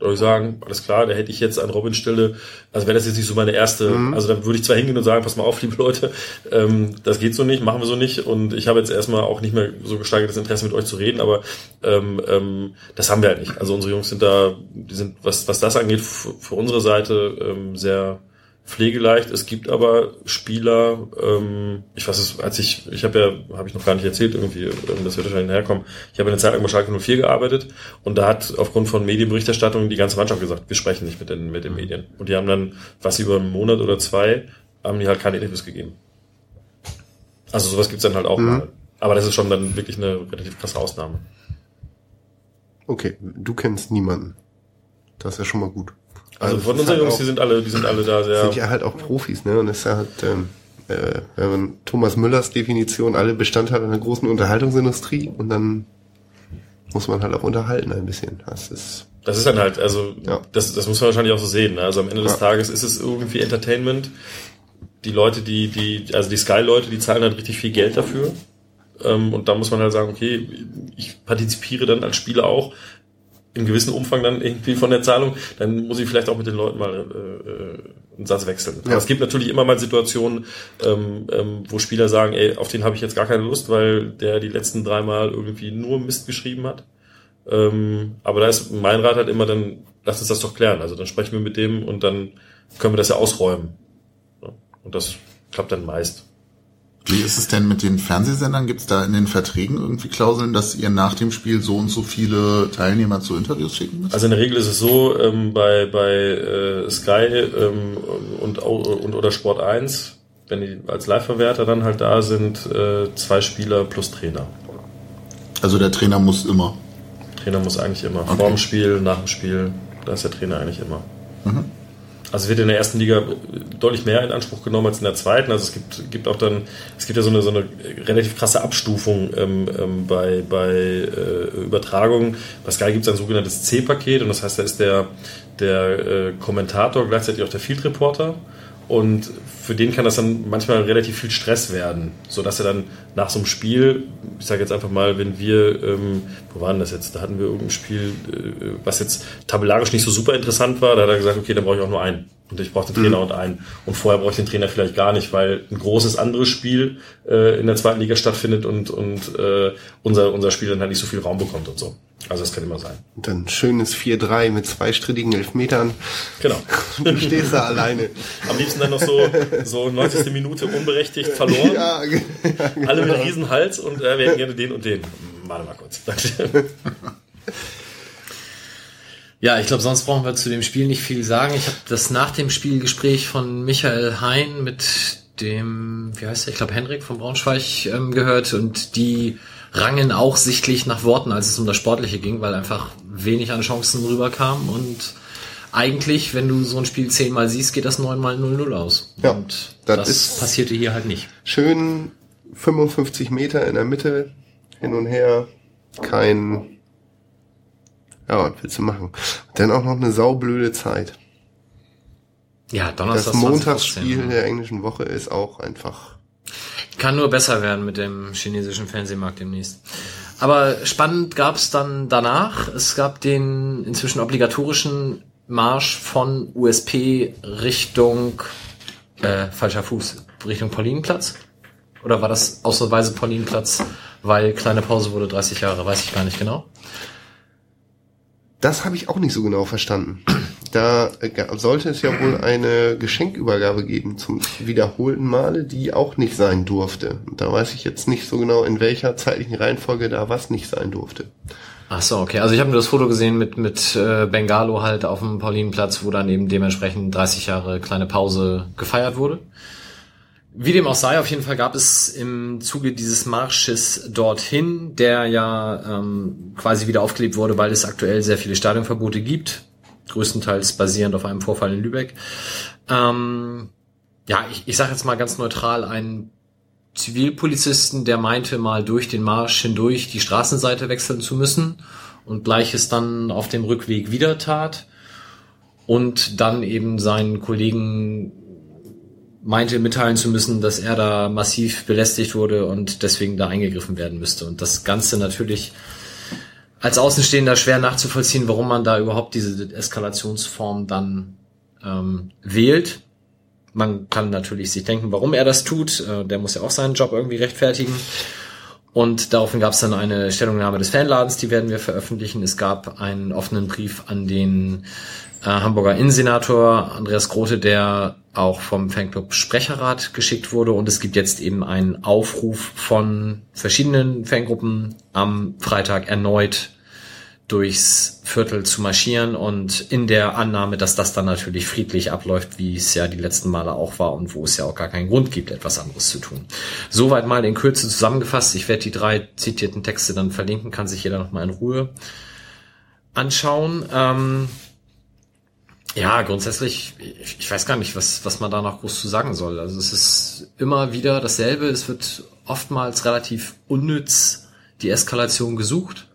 Da würde ich sagen, alles klar, da hätte ich jetzt an Robin Stelle, also wäre das jetzt nicht so meine erste, also da würde ich zwar hingehen und sagen, pass mal auf, liebe Leute, ähm, das geht so nicht, machen wir so nicht und ich habe jetzt erstmal auch nicht mehr so gesteigertes Interesse mit euch zu reden, aber ähm, ähm, das haben wir halt nicht. Also unsere Jungs sind da, die sind, was, was das angeht, für unsere Seite ähm, sehr pflegeleicht. Es gibt aber Spieler, ähm, ich weiß es, als ich, ich habe ja, habe ich noch gar nicht erzählt irgendwie, ähm, das wird wahrscheinlich herkommen. Ich habe eine Zeit lang bei Schalke 04 gearbeitet und da hat aufgrund von Medienberichterstattung die ganze Mannschaft gesagt, wir sprechen nicht mit den, mit den Medien. Und die haben dann, was über einen Monat oder zwei, haben die halt keine Interviews gegeben. Also sowas gibt's dann halt auch mal. Aber das ist schon dann wirklich eine relativ krasse Ausnahme. Okay, du kennst niemanden. Das ist ja schon mal gut. Also, es von unseren halt Jungs, die sind alle, die sind alle da sehr. sind ja halt auch Profis, ne? Und es ist ja halt, ähm, äh, wenn man Thomas Müllers Definition alle Bestandteile einer großen Unterhaltungsindustrie und dann muss man halt auch unterhalten ein bisschen. Das ist Das ist dann halt, also Ja. das, das muss man wahrscheinlich auch so sehen. Ne? Also am Ende des Ja. Tages ist es irgendwie Entertainment. Die Leute, die, die, also die Sky-Leute, die zahlen halt richtig viel Geld dafür. Ähm, und da muss man halt sagen, okay, ich partizipiere dann als Spieler auch im gewissen Umfang dann irgendwie von der Zahlung, dann muss ich vielleicht auch mit den Leuten mal äh, äh, einen Satz wechseln. Aber Ja. es gibt natürlich immer mal Situationen, ähm, ähm, wo Spieler sagen, ey, auf den habe ich jetzt gar keine Lust, weil der die letzten dreimal irgendwie nur Mist geschrieben hat. Ähm, aber da ist mein Rat halt immer, dann lass uns das doch klären. Also dann sprechen wir mit dem und dann können wir das ja ausräumen. Und das klappt dann meist. Wie ist es denn mit den Fernsehsendern? Gibt es da in den Verträgen irgendwie Klauseln, dass ihr nach dem Spiel so und so viele Teilnehmer zu Interviews schicken müsst? Also in der Regel ist es so, ähm, bei, bei äh, Sky ähm, und, und oder Sport 1, wenn die als Live-Verwerter dann halt da sind, äh, zwei Spieler plus Trainer. Also der Trainer muss immer. Trainer muss eigentlich immer Okay. vor dem Spiel, nach dem Spiel. Da ist der Trainer eigentlich immer. Also wird in der ersten Liga deutlich mehr in Anspruch genommen als in der zweiten. Also es gibt, gibt auch dann, es gibt ja so eine, so eine relativ krasse Abstufung ähm, ähm, bei, bei äh, Übertragungen. Bei Sky gibt es ein sogenanntes C-Paket und das heißt, da ist der, der äh, Kommentator gleichzeitig auch der Field Reporter. Und für den kann das dann manchmal relativ viel Stress werden, so dass er dann nach so einem Spiel, ich sage jetzt einfach mal, wenn wir, ähm, wo waren das jetzt? Da hatten wir irgendein Spiel, äh, was jetzt tabellarisch nicht so super interessant war. Da hat er gesagt, okay, dann brauche ich auch nur einen. Und ich brauche den Trainer Mhm. und einen. Und vorher brauche ich den Trainer vielleicht gar nicht, weil ein großes anderes Spiel äh, in der zweiten Liga stattfindet und, und äh, unser, unser Spiel dann halt nicht so viel Raum bekommt und so. Also das kann immer sein. Und dann schönes 4-3 mit zweistrittigen Elfmetern. Genau. Du stehst da alleine. Am liebsten dann noch so, so 90. Minute unberechtigt verloren. Ja, ge- Alle mit riesen Hals und äh, wir hätten gerne den und den. Warte mal kurz. Danke. Ja, ich glaube, sonst brauchen wir zu dem Spiel nicht viel sagen. Ich habe das nach dem Spielgespräch von Michael Hein mit dem, wie heißt der, ich glaube Henrik von Braunschweig ähm, gehört und die rangen auch sichtlich nach Worten, als es um das Sportliche ging, weil einfach wenig an Chancen rüberkam und eigentlich, wenn du so ein Spiel zehnmal siehst, geht das neunmal 0-0 aus. Ja, und das das, passierte hier halt nicht. Schön 55 Meter in der Mitte, hin und her, kein, ja, was willst du machen? Und dann auch noch eine saublöde Zeit. Ja, Das Donnerstag Montagsspiel 2015. der englischen Woche ist auch einfach, Kann nur besser werden mit dem chinesischen Fernsehmarkt demnächst. Aber spannend gab es dann danach. Es gab den inzwischen obligatorischen Marsch von USP Richtung äh, falscher Fuß, Richtung Paulinenplatz. Oder war das ausnahmsweise Paulinenplatz, weil kleine Pause wurde 30 Jahre, weiß ich gar nicht genau. das habe ich auch nicht so genau verstanden. Da äh, sollte es ja wohl eine Geschenkübergabe geben zum wiederholten Male, die auch nicht sein durfte. Und da weiß ich jetzt nicht so genau, in welcher zeitlichen Reihenfolge da was nicht sein durfte. Ach so, okay. Also ich habe nur das Foto gesehen mit mit äh, Bengalo halt auf dem Paulinenplatz, wo dann eben dementsprechend 30 Jahre kleine Pause gefeiert wurde. Wie dem auch sei, auf jeden Fall gab es im Zuge dieses Marsches dorthin, der ja ähm, quasi wieder aufgelebt wurde, weil es aktuell sehr viele Stadionverbote gibt, größtenteils basierend auf einem Vorfall in Lübeck. Ähm, ja, ich, ich sage jetzt mal ganz neutral, einen Zivilpolizisten, der meinte mal durch den Marsch hindurch die Straßenseite wechseln zu müssen und gleiches dann auf dem Rückweg wieder tat und dann eben seinen Kollegen meinte mitteilen zu müssen, dass er da massiv belästigt wurde und deswegen da eingegriffen werden müsste. Und das Ganze natürlich als Außenstehender schwer nachzuvollziehen, warum man da überhaupt diese Eskalationsform dann ähm, wählt. Man kann natürlich sich denken, warum er das tut. Äh, der muss ja auch seinen Job irgendwie rechtfertigen. Und daraufhin gab es dann eine Stellungnahme des Fanladens, die werden wir veröffentlichen. Es gab einen offenen Brief an den äh, Hamburger Innensenator Andreas Grote, der auch vom Fanclub Sprecherrat geschickt wurde. Und es gibt jetzt eben einen Aufruf von verschiedenen Fangruppen am Freitag erneut durchs Viertel zu marschieren und in der Annahme, dass das dann natürlich friedlich abläuft, wie es ja die letzten Male auch war und wo es ja auch gar keinen Grund gibt, etwas anderes zu tun. Soweit mal in Kürze zusammengefasst. Ich werde die drei zitierten Texte dann verlinken, kann sich jeder nochmal in Ruhe anschauen. Ähm, ja, grundsätzlich, ich, weiß gar nicht, was, was man da noch groß zu sagen soll. Also es ist immer wieder dasselbe. Es wird oftmals relativ unnütz die Eskalation gesucht.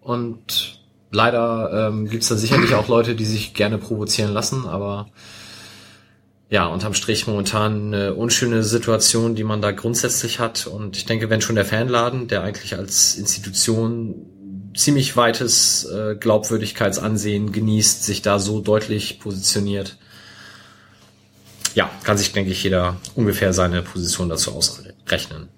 Und leider ähm, gibt es da sicherlich auch Leute, die sich gerne provozieren lassen, aber ja, unterm Strich momentan eine unschöne Situation, die man da grundsätzlich hat. Und ich denke, wenn schon der Fanladen, der eigentlich als Institution ziemlich weites äh, Glaubwürdigkeitsansehen genießt, sich da so deutlich positioniert, ja, kann sich, denke ich, jeder ungefähr seine Position dazu ausrechnen.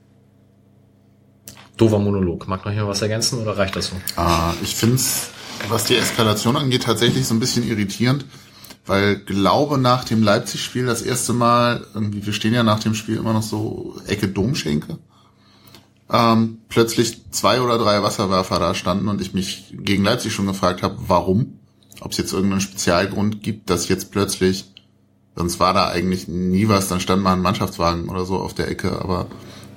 Dover Monolog. Mag noch jemand was ergänzen oder reicht das so? Ah, ich find's, was die Eskalation angeht, tatsächlich so ein bisschen irritierend, weil glaube nach dem Leipzig-Spiel das erste Mal, irgendwie, wir stehen ja nach dem Spiel immer noch so Ecke Domschenke, ähm, plötzlich zwei oder drei Wasserwerfer da standen und ich mich gegen Leipzig schon gefragt habe, warum, ob es jetzt irgendeinen Spezialgrund gibt, dass jetzt plötzlich, sonst war da eigentlich nie was, dann stand mal ein Mannschaftswagen oder so auf der Ecke, aber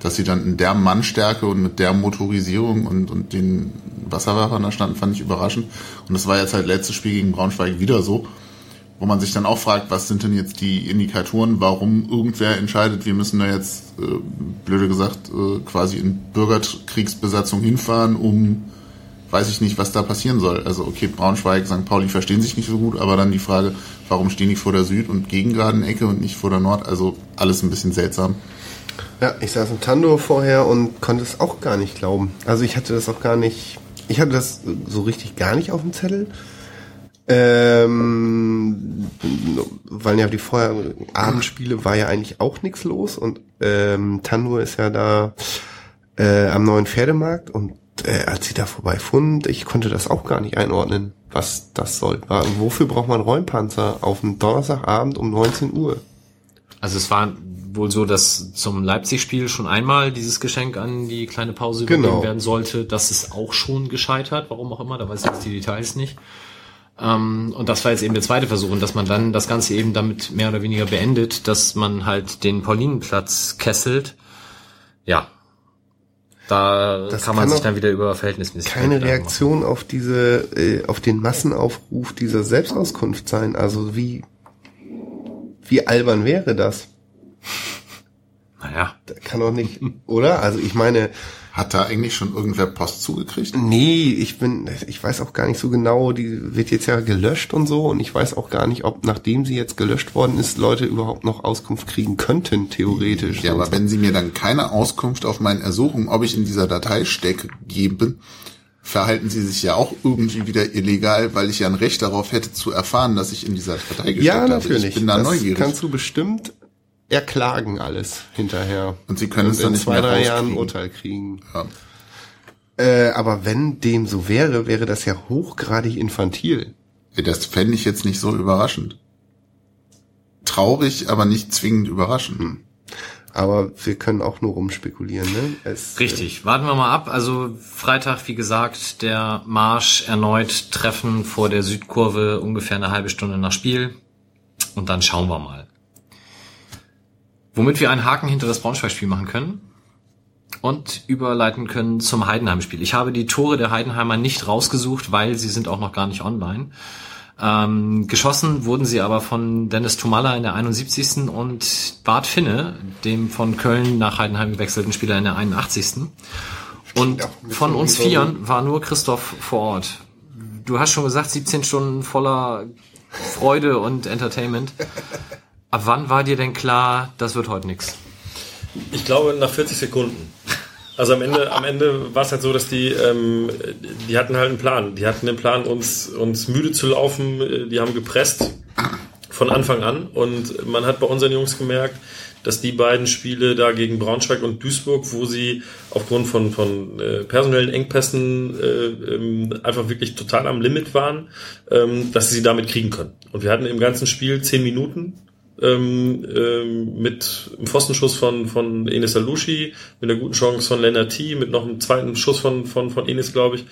dass sie dann in der Mannstärke und mit der Motorisierung und, und den Wasserwerfern da standen, fand ich überraschend. Und das war jetzt halt letztes Spiel gegen Braunschweig wieder so, wo man sich dann auch fragt, was sind denn jetzt die Indikatoren, warum irgendwer entscheidet, wir müssen da jetzt, äh, blöde gesagt, äh, quasi in Bürgerkriegsbesatzung hinfahren, um weiß ich nicht, was da passieren soll. Also okay, Braunschweig, St. Pauli verstehen sich nicht so gut, aber dann die Frage, warum stehen die vor der Süd- und gegengeraden Ecke und nicht vor der Nord? Also alles ein bisschen seltsam. Ja, ich saß im Tando vorher und konnte es auch gar nicht glauben. Also ich hatte das auch gar nicht, ich hatte das so richtig gar nicht auf dem Zettel. Ähm, weil ja die vorher Abendspiele war ja eigentlich auch nichts los und ähm, Tandur ist ja da äh, am neuen Pferdemarkt und äh, als sie da vorbeifuhren, ich konnte das auch gar nicht einordnen, was das soll. War, wofür braucht man Räumpanzer auf dem Donnerstagabend um 19 Uhr? Also es war wohl so, dass zum Leipzig-Spiel schon einmal dieses Geschenk an die kleine Pause Genau. übergeben werden sollte. Das ist auch schon gescheitert, warum auch immer, da weiß ich jetzt die Details nicht. Ähm, und das war jetzt eben der zweite Versuch, und dass man dann das Ganze eben damit mehr oder weniger beendet, dass man halt den Paulinenplatz kesselt. Ja. Da Das kann man kann sich dann wieder über Verhältnismäßigkeit Keine Reaktion auf diese, äh, auf den Massenaufruf dieser Selbstauskunft sein. Also wie, wie albern wäre das? machen. Naja. Kann doch nicht, oder? Also ich meine, Hat da eigentlich schon irgendwer Post zugekriegt? nee, ich bin, ich weiß auch gar nicht so genau, die wird jetzt ja gelöscht und so und ich weiß auch gar nicht, ob nachdem sie jetzt gelöscht worden ist, Leute überhaupt noch Auskunft kriegen könnten, theoretisch. Ja, aber wenn Sie mir dann keine Auskunft auf meine Ersuchung, ob ich in dieser Datei stecke, geben, verhalten Sie sich ja auch irgendwie wieder illegal, weil ich ja ein Recht darauf hätte zu erfahren, dass ich in dieser Datei gesteckt ja, habe. natürlich. Ich bin da das neugierig. kannst du bestimmt erklagen alles hinterher. Und Sie können es und dann in nicht zwei, drei Jahren. Urteil kriegen. Ja. Äh, aber wenn dem so wäre, wäre das ja hochgradig infantil. Das fände ich jetzt nicht so überraschend. Traurig, aber nicht zwingend überraschend. Aber wir können auch nur rumspekulieren, ne? Es, Richtig, warten wir mal ab. Also Freitag, wie gesagt, der Marsch erneut Treffen vor der Südkurve, ungefähr eine halbe Stunde nach Spiel. Und dann schauen wir mal. Womit wir einen Haken hinter das Braunschweig-Spiel machen können und überleiten können zum Heidenheim-Spiel. Ich habe die Tore der Heidenheimer nicht rausgesucht, weil sie sind auch noch gar nicht online. Ähm, geschossen wurden sie aber von Dennis Tumala in der 71. und Bart Finne, dem von Köln nach Heidenheim gewechselten Spieler in der 81. Und von uns Vieren war nur Christoph vor Ort. Du hast schon gesagt, 17 Stunden voller Freude und Entertainment. Ab wann war dir denn klar, das wird heute nix? Ich glaube nach 40 Sekunden. Also am Ende, am Ende war es halt so, dass die, ähm, die hatten halt einen Plan. Die hatten den Plan, uns, uns müde zu laufen. Die haben gepresst von Anfang an. Und man hat bei unseren Jungs gemerkt, dass die beiden Spiele da gegen Braunschweig und Duisburg, wo sie aufgrund von, von äh, personellen Engpässen äh, ähm, einfach wirklich total am Limit waren, ähm, dass sie sie damit kriegen können. Und wir hatten im ganzen Spiel zehn Minuten, ähm, ähm, mit einem Pfostenschuss von, von Enes Alushi, mit einer guten Chance von Lennart T, mit noch einem zweiten Schuss von, von, von Enes, glaube ich.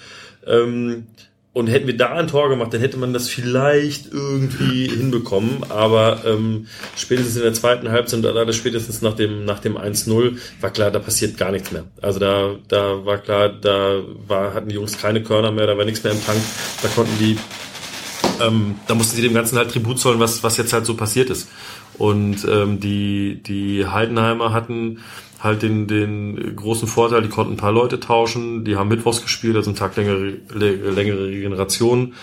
Ähm, und hätten wir da ein Tor gemacht, dann hätte man das vielleicht irgendwie hinbekommen. Aber ähm, spätestens in der zweiten Halbzeit und alles spätestens nach dem, nach dem 1-0 war klar, da passiert gar nichts mehr. Also da, da war klar, da war, hatten die Jungs keine Körner mehr, da war nichts mehr im Tank. Da konnten die ähm, da mussten sie dem Ganzen halt Tribut zollen, was, was jetzt halt so passiert ist. Und ähm, die, die Heidenheimer hatten halt den, den großen Vorteil, die konnten ein paar Leute tauschen, die haben Mittwochs gespielt, also einen Tag längere, lä- längere Regeneration.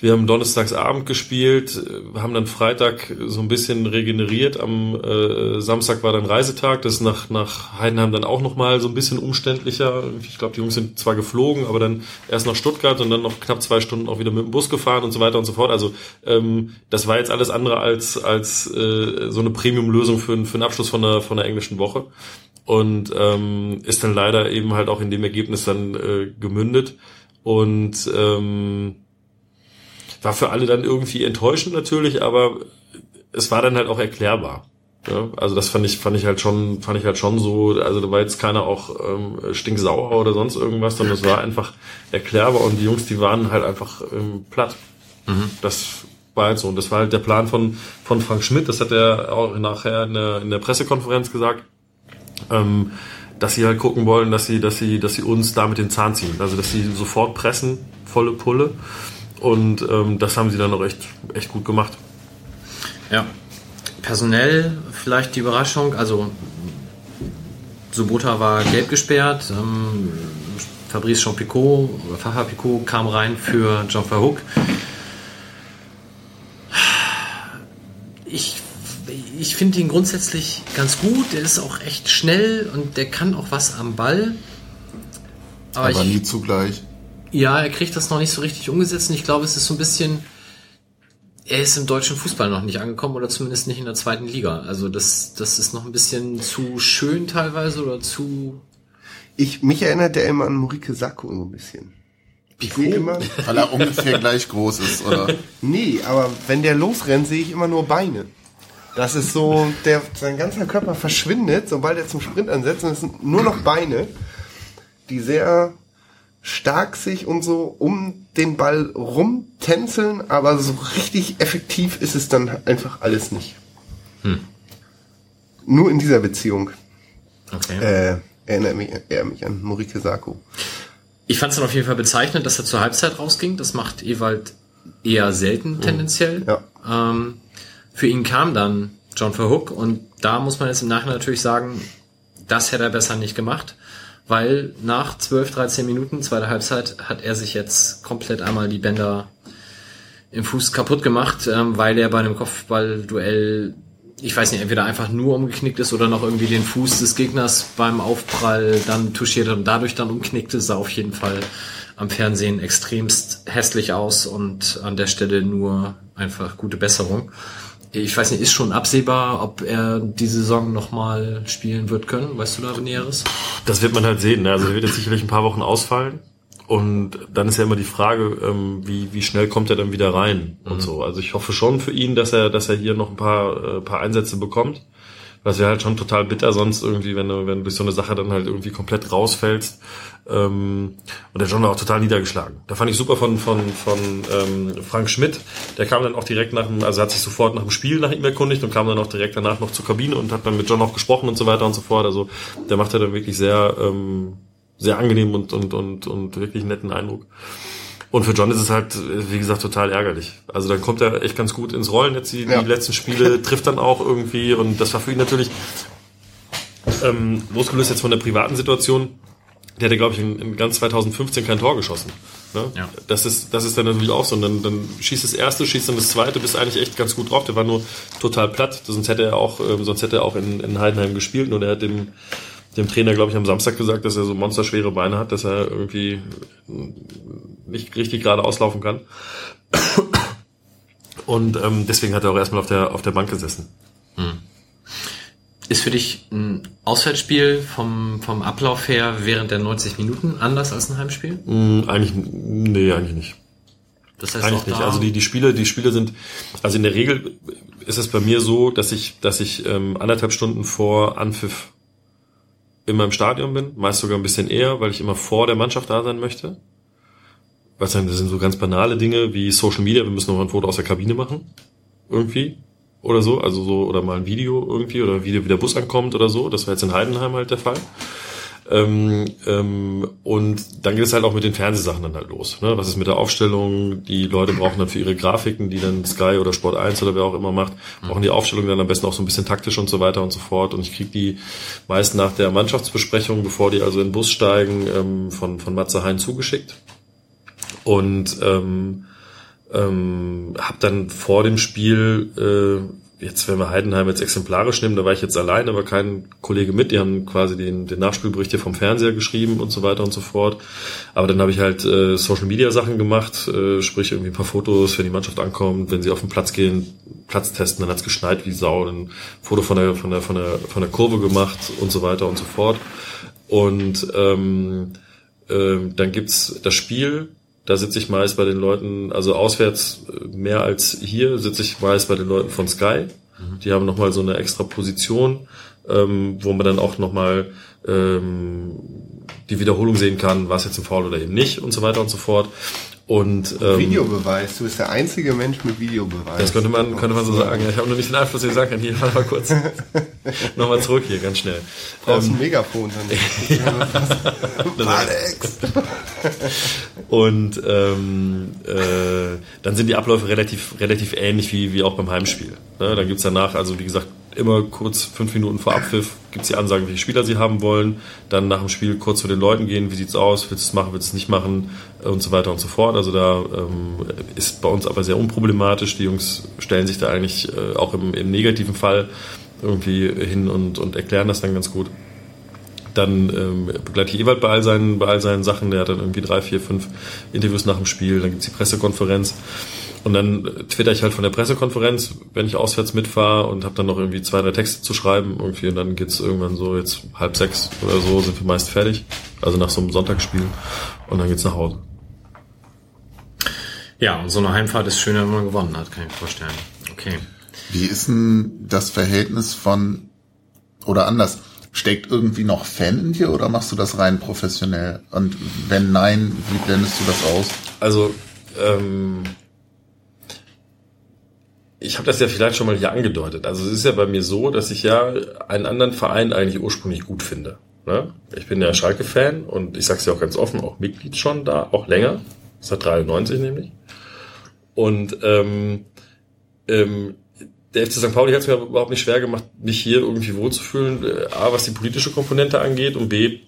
Wir haben donnerstagsabend gespielt, äh, haben dann Freitag so ein bisschen regeneriert. Am äh, Samstag war dann Reisetag. Das ist nach, nach Heidenheim dann auch nochmal so ein bisschen umständlicher. Ich glaube, die Jungs sind zwar geflogen, aber dann erst nach Stuttgart und dann noch knapp zwei Stunden auch wieder mit dem Bus gefahren und so weiter und so fort. Also ähm, das war jetzt alles andere als, als äh, so eine Premium-Lösung für, für einen Abschluss von einer, von einer englischen Woche. Und ähm, ist dann leider eben halt auch in dem Ergebnis dann äh, gemündet. Und ähm, war für alle dann irgendwie enttäuschend natürlich, aber es war dann halt auch erklärbar. Ja, also das fand ich, fand ich halt schon, fand ich halt schon so, also da war jetzt keiner auch ähm, stinksauer oder sonst irgendwas, sondern es war einfach erklärbar und die Jungs, die waren halt einfach ähm, platt. Das war halt so. Und das war halt der Plan von, von Frank Schmidt, das hat er auch nachher in der, in der Pressekonferenz gesagt. ähm, dass sie halt gucken wollen, dass sie, dass sie, dass sie uns da mit den Zahn ziehen. Also dass sie sofort pressen, volle Pulle. Und ähm, das haben sie dann auch echt, echt gut gemacht. Ja. Personell vielleicht die Überraschung, also Subota war gelb gesperrt, ähm, Fabrice Jean-Picot, Faha Picot kam rein für John Verhoek. Ich, ich finde ihn grundsätzlich ganz gut, der ist auch echt schnell und der kann auch was am Ball. Aber, ich, nie zugleich. Ja, er kriegt das noch nicht so richtig umgesetzt und ich glaube, es ist so ein bisschen, er ist im deutschen Fußball noch nicht angekommen oder zumindest nicht in der zweiten Liga. Also das, das ist noch ein bisschen zu schön teilweise oder zu. Ich, mich erinnert der immer an Morike Sacco so ein bisschen. Ich sehe immer, Weil er ungefähr gleich groß ist, oder? nee, aber wenn der losrennt, sehe ich immer nur Beine. Das ist so, der, sein ganzer Körper verschwindet, sobald er zum Sprint ansetzt und es sind nur noch Beine, die sehr stark sich und so um den Ball rumtänzeln, aber so richtig effektiv ist es dann einfach alles nicht. Nur in dieser Beziehung Okay. äh, erinnert mich, er mich an Morike Sacco. Ich fand es dann auf jeden Fall bezeichnend, dass er zur Halbzeit rausging. Das macht Ewald eher selten tendenziell. Ja. Ähm, für ihn kam dann John Verhook und da muss man jetzt im Nachhinein natürlich sagen, das hätte er besser nicht gemacht, weil nach 12, 13 Minuten, zweiter Halbzeit, hat er sich jetzt komplett einmal die Bänder im Fuß kaputt gemacht, ähm, weil er bei einem Kopfballduell, ich weiß nicht, entweder einfach nur umgeknickt ist oder noch irgendwie den Fuß des Gegners beim Aufprall dann touchiert hat und dadurch dann umknickte, sah auf jeden Fall am Fernsehen extremst hässlich aus und an der Stelle nur einfach gute Besserung. Ich weiß nicht, ist schon absehbar, ob er die Saison nochmal spielen wird können? Weißt du da Näheres? Das wird man halt sehen. Ne? Also er wird jetzt sicherlich ein paar Wochen ausfallen. Und dann ist ja immer die Frage, ähm, wie, wie schnell kommt er dann wieder rein und so. Also ich hoffe schon für ihn, dass er, dass er hier noch ein paar, äh, paar Einsätze bekommt. Was wäre halt schon total bitter sonst irgendwie, wenn du, wenn du durch so eine Sache dann halt irgendwie komplett rausfällst. Ähm, und der John war auch total niedergeschlagen. Da fand ich super von, von, von ähm, Frank Schmidt. Der kam dann auch direkt nach dem, also hat sich sofort nach dem Spiel nach ihm erkundigt und kam dann auch direkt danach noch zur Kabine und hat dann mit John auch gesprochen und so weiter und so fort. Also der macht ja dann wirklich sehr, ähm, sehr angenehm und, und, und, und wirklich netten Eindruck. Und für John ist es halt, wie gesagt, total ärgerlich. Also dann kommt er echt ganz gut ins Rollen jetzt die, Ja. die letzten Spiele, trifft dann auch irgendwie und das war für ihn natürlich ähm, losgelöst jetzt von der privaten Situation. Der hätte, glaube ich, in, in ganz 2015 kein Tor geschossen. Ne? Ja. Das, ist, das ist dann natürlich auch so. Und dann, dann schießt das erste, schießt dann das zweite, bist eigentlich echt ganz gut drauf. Der war nur total platt. Sonst hätte er auch, ähm, sonst hätte er auch in, in Heidenheim gespielt. Nur er hat dem, dem Trainer, glaube ich, am Samstag gesagt, dass er so monsterschwere Beine hat, dass er irgendwie nicht richtig gerade auslaufen kann. Und ähm, deswegen hat er auch erstmal auf der, auf der Bank gesessen. Ist für dich ein Auswärtsspiel vom, vom Ablauf her während der 90 Minuten anders als ein Heimspiel? Hm, eigentlich, nee, eigentlich nicht. Das heißt Eigentlich nicht. Also die, die Spiele, die Spiele sind, also in der Regel ist es bei mir so, dass ich, dass ich ähm, anderthalb Stunden vor Anpfiff immer im Stadion bin, meist sogar ein bisschen eher, weil ich immer vor der Mannschaft da sein möchte. Dann, das sind so ganz banale Dinge wie Social Media, wir müssen noch ein Foto aus der Kabine machen. Irgendwie. Oder so, also so, oder mal ein Video irgendwie, oder ein Video, wie der Bus ankommt oder so. Das war jetzt in Heidenheim halt der Fall. Ähm, ähm, und dann geht es halt auch mit den Fernsehsachen dann halt los. Ne? Was ist mit der Aufstellung? Die Leute brauchen dann für ihre Grafiken, die dann Sky oder Sport 1 oder wer auch immer macht, brauchen die Aufstellung dann am besten auch so ein bisschen taktisch und so weiter und so fort. Und ich kriege die meist nach der Mannschaftsbesprechung, bevor die also in den Bus steigen, ähm, von, von Matze Hein zugeschickt. Und ähm, ähm, habe dann vor dem Spiel, äh, jetzt wenn wir Heidenheim jetzt exemplarisch nehmen, da war ich jetzt allein, aber kein Kollege mit, die haben quasi den, den Nachspielbericht hier vom Fernseher geschrieben und so weiter und so fort. Aber dann habe ich halt äh, Social Media Sachen gemacht, äh, sprich irgendwie ein paar Fotos, wenn die Mannschaft ankommt, wenn sie auf den Platz gehen, Platz testen, dann hat's geschneit wie Sau, ein Foto von der, von der, von der, von der Kurve gemacht und so weiter und so fort. Und ähm, ähm, dann gibt's das Spiel, da sitze ich meist bei den Leuten, also auswärts äh, mehr als hier, sitze ich meist bei den Leuten von Sky. Die haben nochmal so eine extra Position, ähm, wo man dann auch nochmal ähm, die Wiederholung sehen kann, war es jetzt ein Foul oder eben nicht und so weiter und so fort. Und ähm, Videobeweis. Du bist der einzige Mensch mit Videobeweis. das könnte man, könnte man so sagen. Ja, Ich habe nur nicht den Einfluss, den ich sagen kann. Hier, warte mal kurz. Nochmal zurück hier, ganz schnell. Brauchst Ähm, ein Megafon dann. Alex! Und ähm, äh, dann sind die Abläufe relativ, relativ ähnlich wie, wie auch beim Heimspiel. Ne? Dann gibt's danach, also wie gesagt, immer kurz fünf Minuten vor Abpfiff gibt's die Ansagen, welche Spieler sie haben wollen. Dann nach dem Spiel kurz zu den Leuten gehen, wie sieht's aus, willst du es machen, willst du es nicht machen und so weiter und so fort. Also da ähm, ist bei uns aber sehr unproblematisch. Die Jungs stellen sich da eigentlich äh, auch im, im negativen Fall irgendwie hin und, und erklären das dann ganz gut. Dann ähm, begleite ich Ewald bei all, seinen, bei all seinen Sachen. Der hat dann irgendwie drei, vier, fünf Interviews nach dem Spiel. Dann gibt's die Pressekonferenz. Und dann twitter ich halt von der Pressekonferenz, wenn ich auswärts mitfahre und habe dann noch irgendwie zwei, drei Texte zu schreiben. Irgendwie und dann geht's irgendwann so, jetzt halb sechs oder so sind wir meist fertig. Also nach so einem Sonntagsspiel. Und dann geht's nach Hause. Ja, und so eine Heimfahrt ist schöner, wenn man gewonnen hat, kann ich mir vorstellen. Okay. Wie ist denn das Verhältnis von, oder anders, steckt irgendwie noch Fan in dir oder machst du das rein professionell? Und wenn nein, wie blendest du das aus? Also, ähm, ich habe das ja vielleicht schon mal hier angedeutet. Also es ist ja bei mir so, dass ich ja einen anderen Verein eigentlich ursprünglich gut finde. Ne? Ich bin ja Schalke-Fan und ich sage es ja auch ganz offen, auch Mitglied schon da, auch länger, seit 93 nämlich. Und ähm, ähm, der FC St. Pauli hat es mir überhaupt nicht schwer gemacht, mich hier irgendwie wohlzufühlen. Äh, A, was die politische Komponente angeht und B,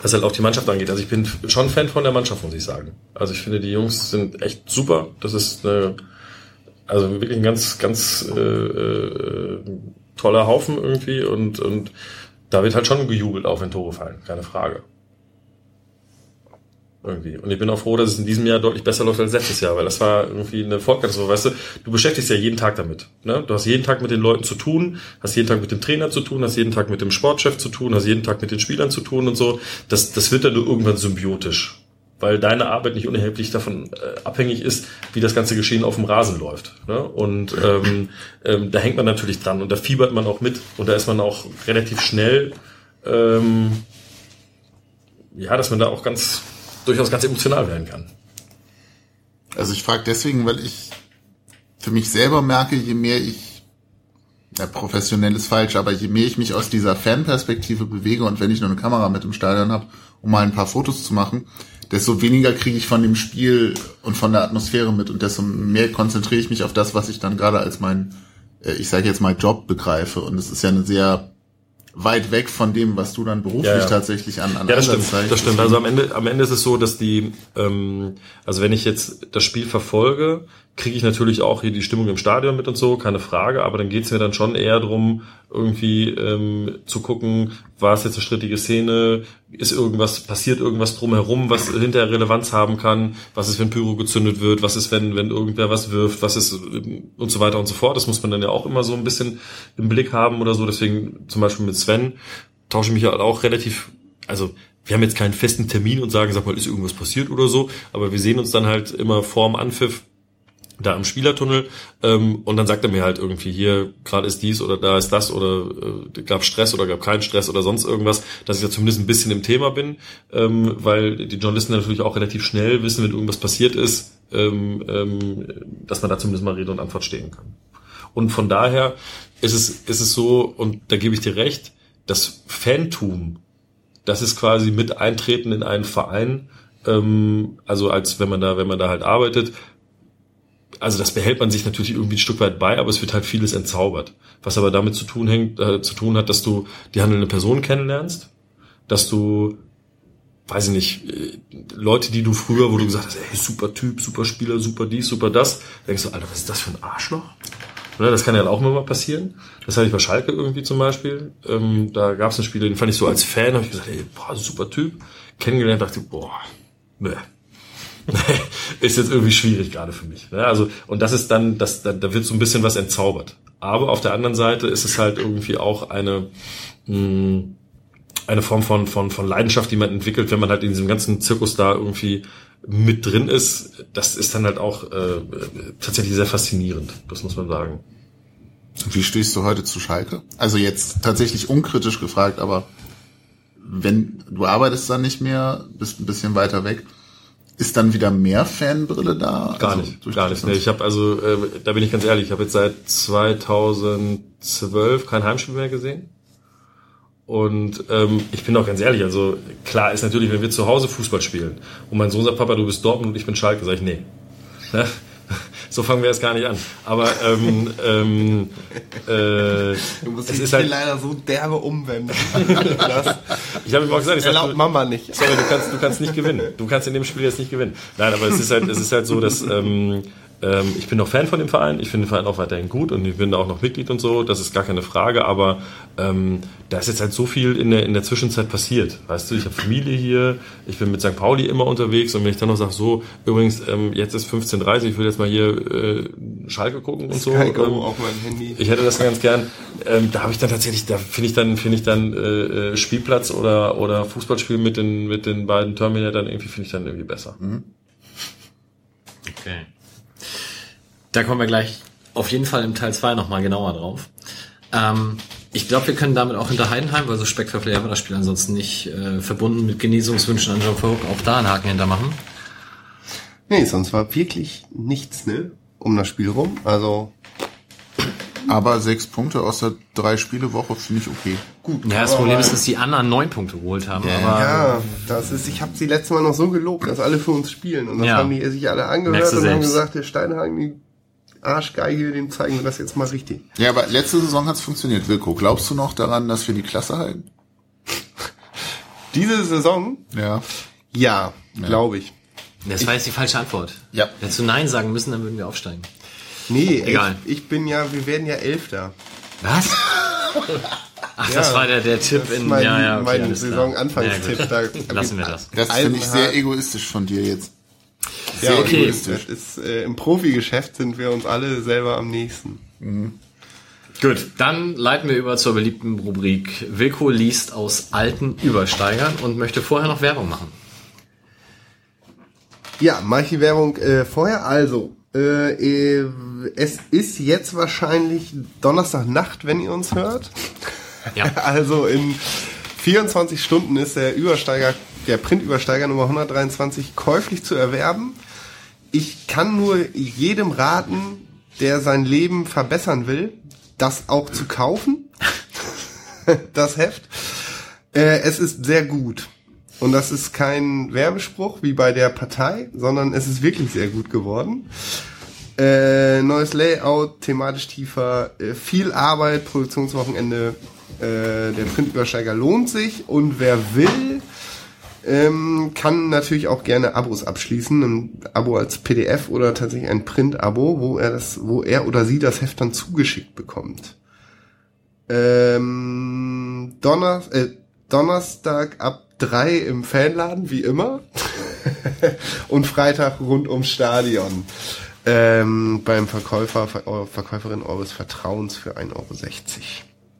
was halt auch die Mannschaft angeht. Also ich bin schon Fan von der Mannschaft, muss ich sagen. Also ich finde, die Jungs sind echt super. Das ist eine, also wirklich ein ganz, ganz äh, äh, toller Haufen irgendwie und, und da wird halt schon gejubelt, auch wenn Tore fallen, keine Frage. Irgendwie. Und ich bin auch froh, dass es in diesem Jahr deutlich besser läuft als letztes Jahr, weil das war irgendwie eine Vollkatastrophe. Weißt du, du beschäftigst ja jeden Tag damit. Ne? Du hast jeden Tag mit den Leuten zu tun, hast jeden Tag mit dem Trainer zu tun, hast jeden Tag mit dem Sportchef zu tun, hast jeden Tag mit den Spielern zu tun und so. Das, das wird dann nur irgendwann symbiotisch. Weil deine Arbeit nicht unerheblich davon äh, abhängig ist, wie das ganze Geschehen auf dem Rasen läuft. Ne? Und ähm, ähm, da hängt man natürlich dran und da fiebert man auch mit und da ist man auch relativ schnell, ähm, ja, dass man da auch ganz durchaus ganz emotional werden kann. Also ich frage deswegen, weil ich für mich selber merke, je mehr ich, ja, professionell ist falsch, aber je mehr ich mich aus dieser Fanperspektive bewege und wenn ich nur eine Kamera mit im Stadion habe, um mal ein paar Fotos zu machen, desto weniger kriege ich von dem Spiel und von der Atmosphäre mit und desto mehr konzentriere ich mich auf das, was ich dann gerade als mein, äh, ich sage jetzt mal Job begreife. Und es ist ja eine sehr weit weg von dem, was du dann beruflich Ja, ja. tatsächlich an, an Ja, das stimmt. Das stimmt. Also am Ende, am Ende ist es so, dass die, ähm, also wenn ich jetzt das Spiel verfolge, kriege ich natürlich auch hier die Stimmung im Stadion mit und so, keine Frage. Aber dann geht's mir dann schon eher drum, irgendwie ähm, zu gucken, war es jetzt eine strittige Szene, ist irgendwas, passiert irgendwas drumherum, was hinterher Relevanz haben kann, was ist, wenn Pyro gezündet wird, was ist, wenn, wenn irgendwer was wirft, was ist und so weiter und so fort. Das muss man dann ja auch immer so ein bisschen im Blick haben oder so. Deswegen zum Beispiel mit Sven tausche ich mich halt auch relativ, also wir haben jetzt keinen festen Termin und sagen, sag mal, ist irgendwas passiert oder so, aber wir sehen uns dann halt immer vorm Anpfiff da im Spielertunnel ähm, und dann sagt er mir halt irgendwie hier gerade ist dies oder da ist das oder äh, gab Stress oder gab keinen Stress oder sonst irgendwas, dass ich ja zumindest ein bisschen im Thema bin, ähm, weil die Journalisten natürlich auch relativ schnell wissen, wenn irgendwas passiert ist, ähm, ähm, dass man da zumindest mal Rede und Antwort stehen kann. Und von daher ist es, ist es so, und da gebe ich dir recht, das Fantum, das ist quasi mit Eintreten in einen Verein, ähm, also als wenn man da, wenn man da halt arbeitet, also das behält man sich natürlich irgendwie ein Stück weit bei, aber es wird halt vieles entzaubert. Was aber damit zu tun hängt, äh, zu tun hat, dass du die handelnde Person kennenlernst, dass du, weiß ich nicht, äh, Leute, die du früher, wo du gesagt hast, ey, super Typ, super Spieler, super dies, super das, denkst du, Alter, was ist das für ein Arschloch? Ne, das kann ja auch immer mal passieren. Das hatte ich bei Schalke irgendwie zum Beispiel. Ähm, da gab es einen Spieler, den fand ich so als Fan, habe ich gesagt, ey, boah, super Typ. Kennengelernt, dachte ich, boah, ne. ist jetzt irgendwie schwierig gerade für mich. Ne? Also, und das ist dann, das, da, da wird so ein bisschen was entzaubert. Aber auf der anderen Seite ist es halt irgendwie auch eine, mh, eine Form von, von, von Leidenschaft, die man entwickelt, wenn man halt in diesem ganzen Zirkus da irgendwie mit drin ist. Das ist dann halt auch äh, tatsächlich sehr faszinierend, das muss man sagen. Wie stehst du heute zu Schalke? Also jetzt tatsächlich unkritisch gefragt, aber wenn du arbeitest dann nicht mehr, bist ein bisschen weiter weg. Ist dann wieder mehr Fanbrille da? Gar Also nicht, gar nicht. Nee, ich habe also, äh, da bin ich ganz ehrlich, ich habe jetzt seit 2012 kein Heimspiel mehr gesehen. Und ähm, ich bin auch ganz ehrlich, also klar ist natürlich, wenn wir zu Hause Fußball spielen und mein Sohn sagt, Papa, du bist Dortmund und ich bin Schalke, sag ich, nee. So fangen wir jetzt gar nicht an. Aber ähm, ähm, äh, Du musst es ist halt, leider so derbe umwenden. ich habe ihm auch gesagt, ich sag, du- Mama nicht. Sorry, du kannst, du kannst nicht gewinnen. Du kannst in dem Spiel jetzt nicht gewinnen. Nein, aber es ist halt, es ist halt so, dass ähm, ähm, ich bin noch Fan von dem Verein. Ich finde den Verein auch weiterhin gut und ich bin da auch noch Mitglied und so. Das ist gar keine Frage. Aber ähm, da ist jetzt halt so viel in der in der Zwischenzeit passiert. Weißt du, ich habe Familie hier. Ich bin mit St. Pauli immer unterwegs und wenn ich dann noch sage, so übrigens ähm, jetzt ist 15:30, ich will jetzt mal hier äh, Schalke gucken und so. Sky Go ähm, auf mein Handy. ich hätte das ganz gern. Ähm, da habe ich dann tatsächlich, da finde ich dann, finde ich dann äh, äh, Spielplatz oder oder Fußballspiel mit den mit den beiden Terminatern irgendwie finde ich dann irgendwie besser. Okay. Da kommen wir gleich auf jeden Fall im Teil 2 nochmal genauer drauf. Ähm, ich glaube, wir können damit auch hinter Heidenheim, weil so spektakulär war das Spiel ansonsten nicht äh, verbunden mit Genesungswünschen an John Vogt, auch da einen Haken hintermachen. Nee, sonst war wirklich nichts, ne? Um das Spiel rum. Also, Aber sechs Punkte aus der drei Spiele Woche finde ich okay. gut. Ja, das Problem ist, dass die anderen neun Punkte geholt haben. aber Ja, das ist, ich habe sie letztes Mal noch so gelobt, dass alle für uns spielen. Und das Ja. haben die sich alle angehört und haben gesagt, der Steinhagen, die Arschgeige, dem zeigen wir das jetzt mal richtig. Ja, aber letzte Saison hat's funktioniert. Wilko, glaubst du noch daran, dass wir die Klasse halten? Diese Saison, Ja. ja, glaube ich. das war jetzt die falsche Antwort. Ja. Hättest du Nein sagen müssen, dann würden wir aufsteigen. Nee, Egal. Ich, ich bin ja, wir werden ja Elfter. Was? Ach, das Ja, war der, der Tipp Das in mein, ja, ja, okay, mein. Saisonanfangstipp. Ja, da. Lassen wir das. Das finde ich sehr egoistisch von dir jetzt. Ja, Sehr okay. egoistisch. Ist, äh, Im Profigeschäft sind wir uns alle selber am nächsten. Gut, dann leiten wir über zur beliebten Rubrik Wilko liest aus alten Übersteigern und möchte vorher noch Werbung machen. Ja, mache ich die Werbung äh, vorher. Also, äh, äh, es ist jetzt wahrscheinlich Donnerstagnacht, wenn ihr uns hört. Ja. Also in 24 Stunden ist der Übersteiger, der Printübersteiger Nummer 123 käuflich zu erwerben. Ich kann nur jedem raten, der sein Leben verbessern will, das auch zu kaufen. das Heft. Äh, es ist sehr gut. Und das ist kein Werbespruch wie bei der Partei, sondern es ist wirklich sehr gut geworden. Äh, neues Layout, thematisch tiefer, äh, viel Arbeit, Produktionswochenende. Äh, der Printübersteiger lohnt sich und wer will, ähm, kann natürlich auch gerne Abos abschließen, ein Abo als PDF oder tatsächlich ein Print-Abo, wo er das, wo er oder sie das Heft dann zugeschickt bekommt. Ähm, Donner, äh, Donnerstag ab drei im Fanladen, wie immer. und Freitag rund ums Stadion. Ähm, beim Verkäufer, Ver eure Verkäuferin eures Vertrauens für 1,60 Euro.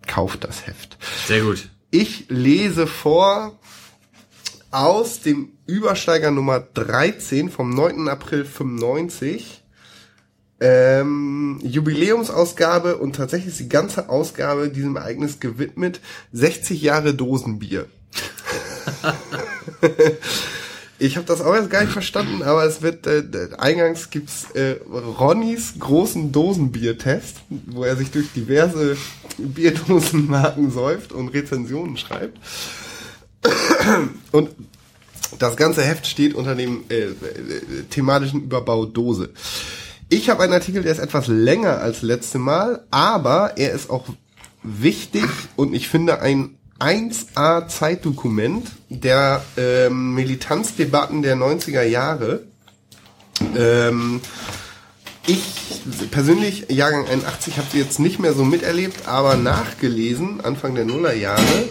Kauft das Heft. Sehr gut. Ich lese vor aus dem Übersteiger Nummer 13 vom 9. April 95. Ähm, Jubiläumsausgabe und tatsächlich ist die ganze Ausgabe diesem Ereignis gewidmet. 60 Jahre Dosenbier. Ich habe das auch jetzt gar nicht verstanden, aber es wird äh, eingangs gibt's äh, Ronnys großen Dosenbier-Test, wo er sich durch diverse Bierdosenmarken säuft und Rezensionen schreibt. Und das ganze Heft steht unter dem äh, äh, thematischen Überbau Dose. Ich habe einen Artikel, der ist etwas länger als letzte Mal, aber er ist auch wichtig und ich finde ein 1A Zeitdokument der ähm, Militanzdebatten der 90er Jahre. Ähm, ich persönlich, Jahrgang 81, habe sie jetzt nicht mehr so miterlebt, aber nachgelesen, Anfang der Nullerjahre.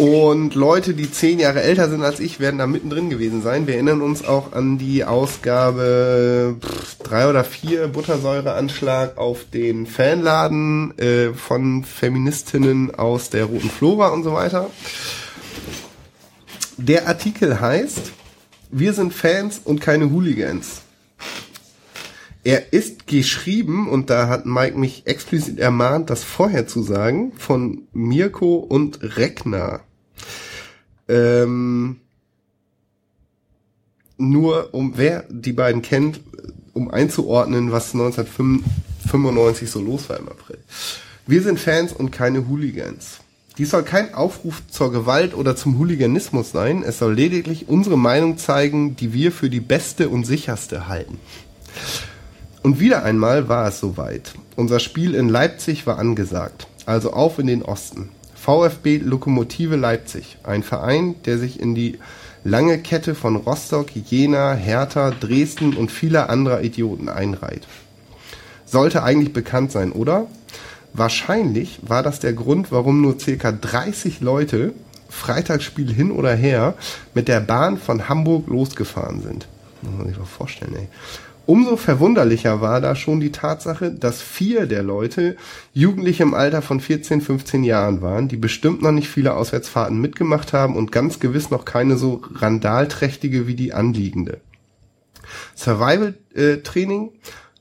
Und Leute, die zehn Jahre älter sind als ich, werden da mittendrin gewesen sein. Wir erinnern uns auch an die Ausgabe pff, drei oder vier Buttersäureanschlag auf den Fanladen äh, von Feministinnen aus der Roten Flora und so weiter. Der Artikel heißt, wir sind Fans und keine Hooligans. Er ist geschrieben, und da hat Mike mich explizit ermahnt, das vorher zu sagen, von Mirko und Regner. Ähm, nur um, wer die beiden kennt, um einzuordnen, was 1995 so los war im April. Wir sind Fans und keine Hooligans. Dies soll kein Aufruf zur Gewalt oder zum Hooliganismus sein, es soll lediglich unsere Meinung zeigen, die wir für die beste und sicherste halten. Und wieder einmal war es soweit. Unser Spiel in Leipzig war angesagt, also auf in den Osten. VfB Lokomotive Leipzig, ein Verein, der sich in die lange Kette von Rostock, Jena, Hertha, Dresden und vieler anderer Idioten einreiht. Sollte eigentlich bekannt sein, oder? Wahrscheinlich war das der Grund, warum nur circa 30 Leute Freitagsspiel hin oder her mit der Bahn von Hamburg losgefahren sind. Muss man sich doch vorstellen, ey. Umso verwunderlicher war da schon die Tatsache, dass vier der Leute Jugendliche im Alter von 14, 15 Jahren waren, die bestimmt noch nicht viele Auswärtsfahrten mitgemacht haben und ganz gewiss noch keine so randalträchtige wie die anliegende. Survival-Training,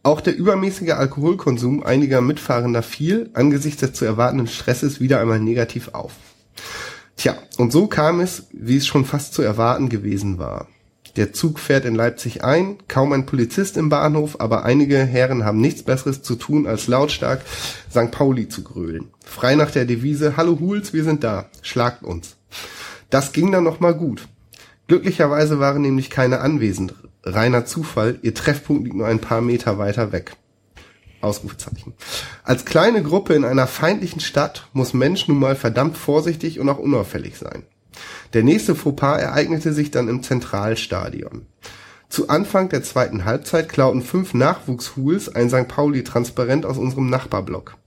auch der übermäßige Alkoholkonsum einiger Mitfahrender fiel angesichts des zu erwartenden Stresses wieder einmal negativ auf. Tja, und so kam es, wie es schon fast zu erwarten gewesen war. Der Zug fährt in Leipzig ein, kaum ein Polizist im Bahnhof, aber einige Herren haben nichts Besseres zu tun, als lautstark St. Pauli zu grölen. Frei nach der Devise, Hallo Huls, wir sind da, schlagt uns. Das ging dann noch mal gut. Glücklicherweise waren nämlich keine anwesend. Reiner Zufall, ihr Treffpunkt liegt nur ein paar Meter weiter weg. Ausrufezeichen. Als kleine Gruppe in einer feindlichen Stadt muss Mensch nun mal verdammt vorsichtig und auch unauffällig sein. Der nächste Fauxpas ereignete sich dann im Zentralstadion. Zu Anfang der zweiten Halbzeit klauten fünf Nachwuchshuls ein St. Pauli-Transparent aus unserem Nachbarblock.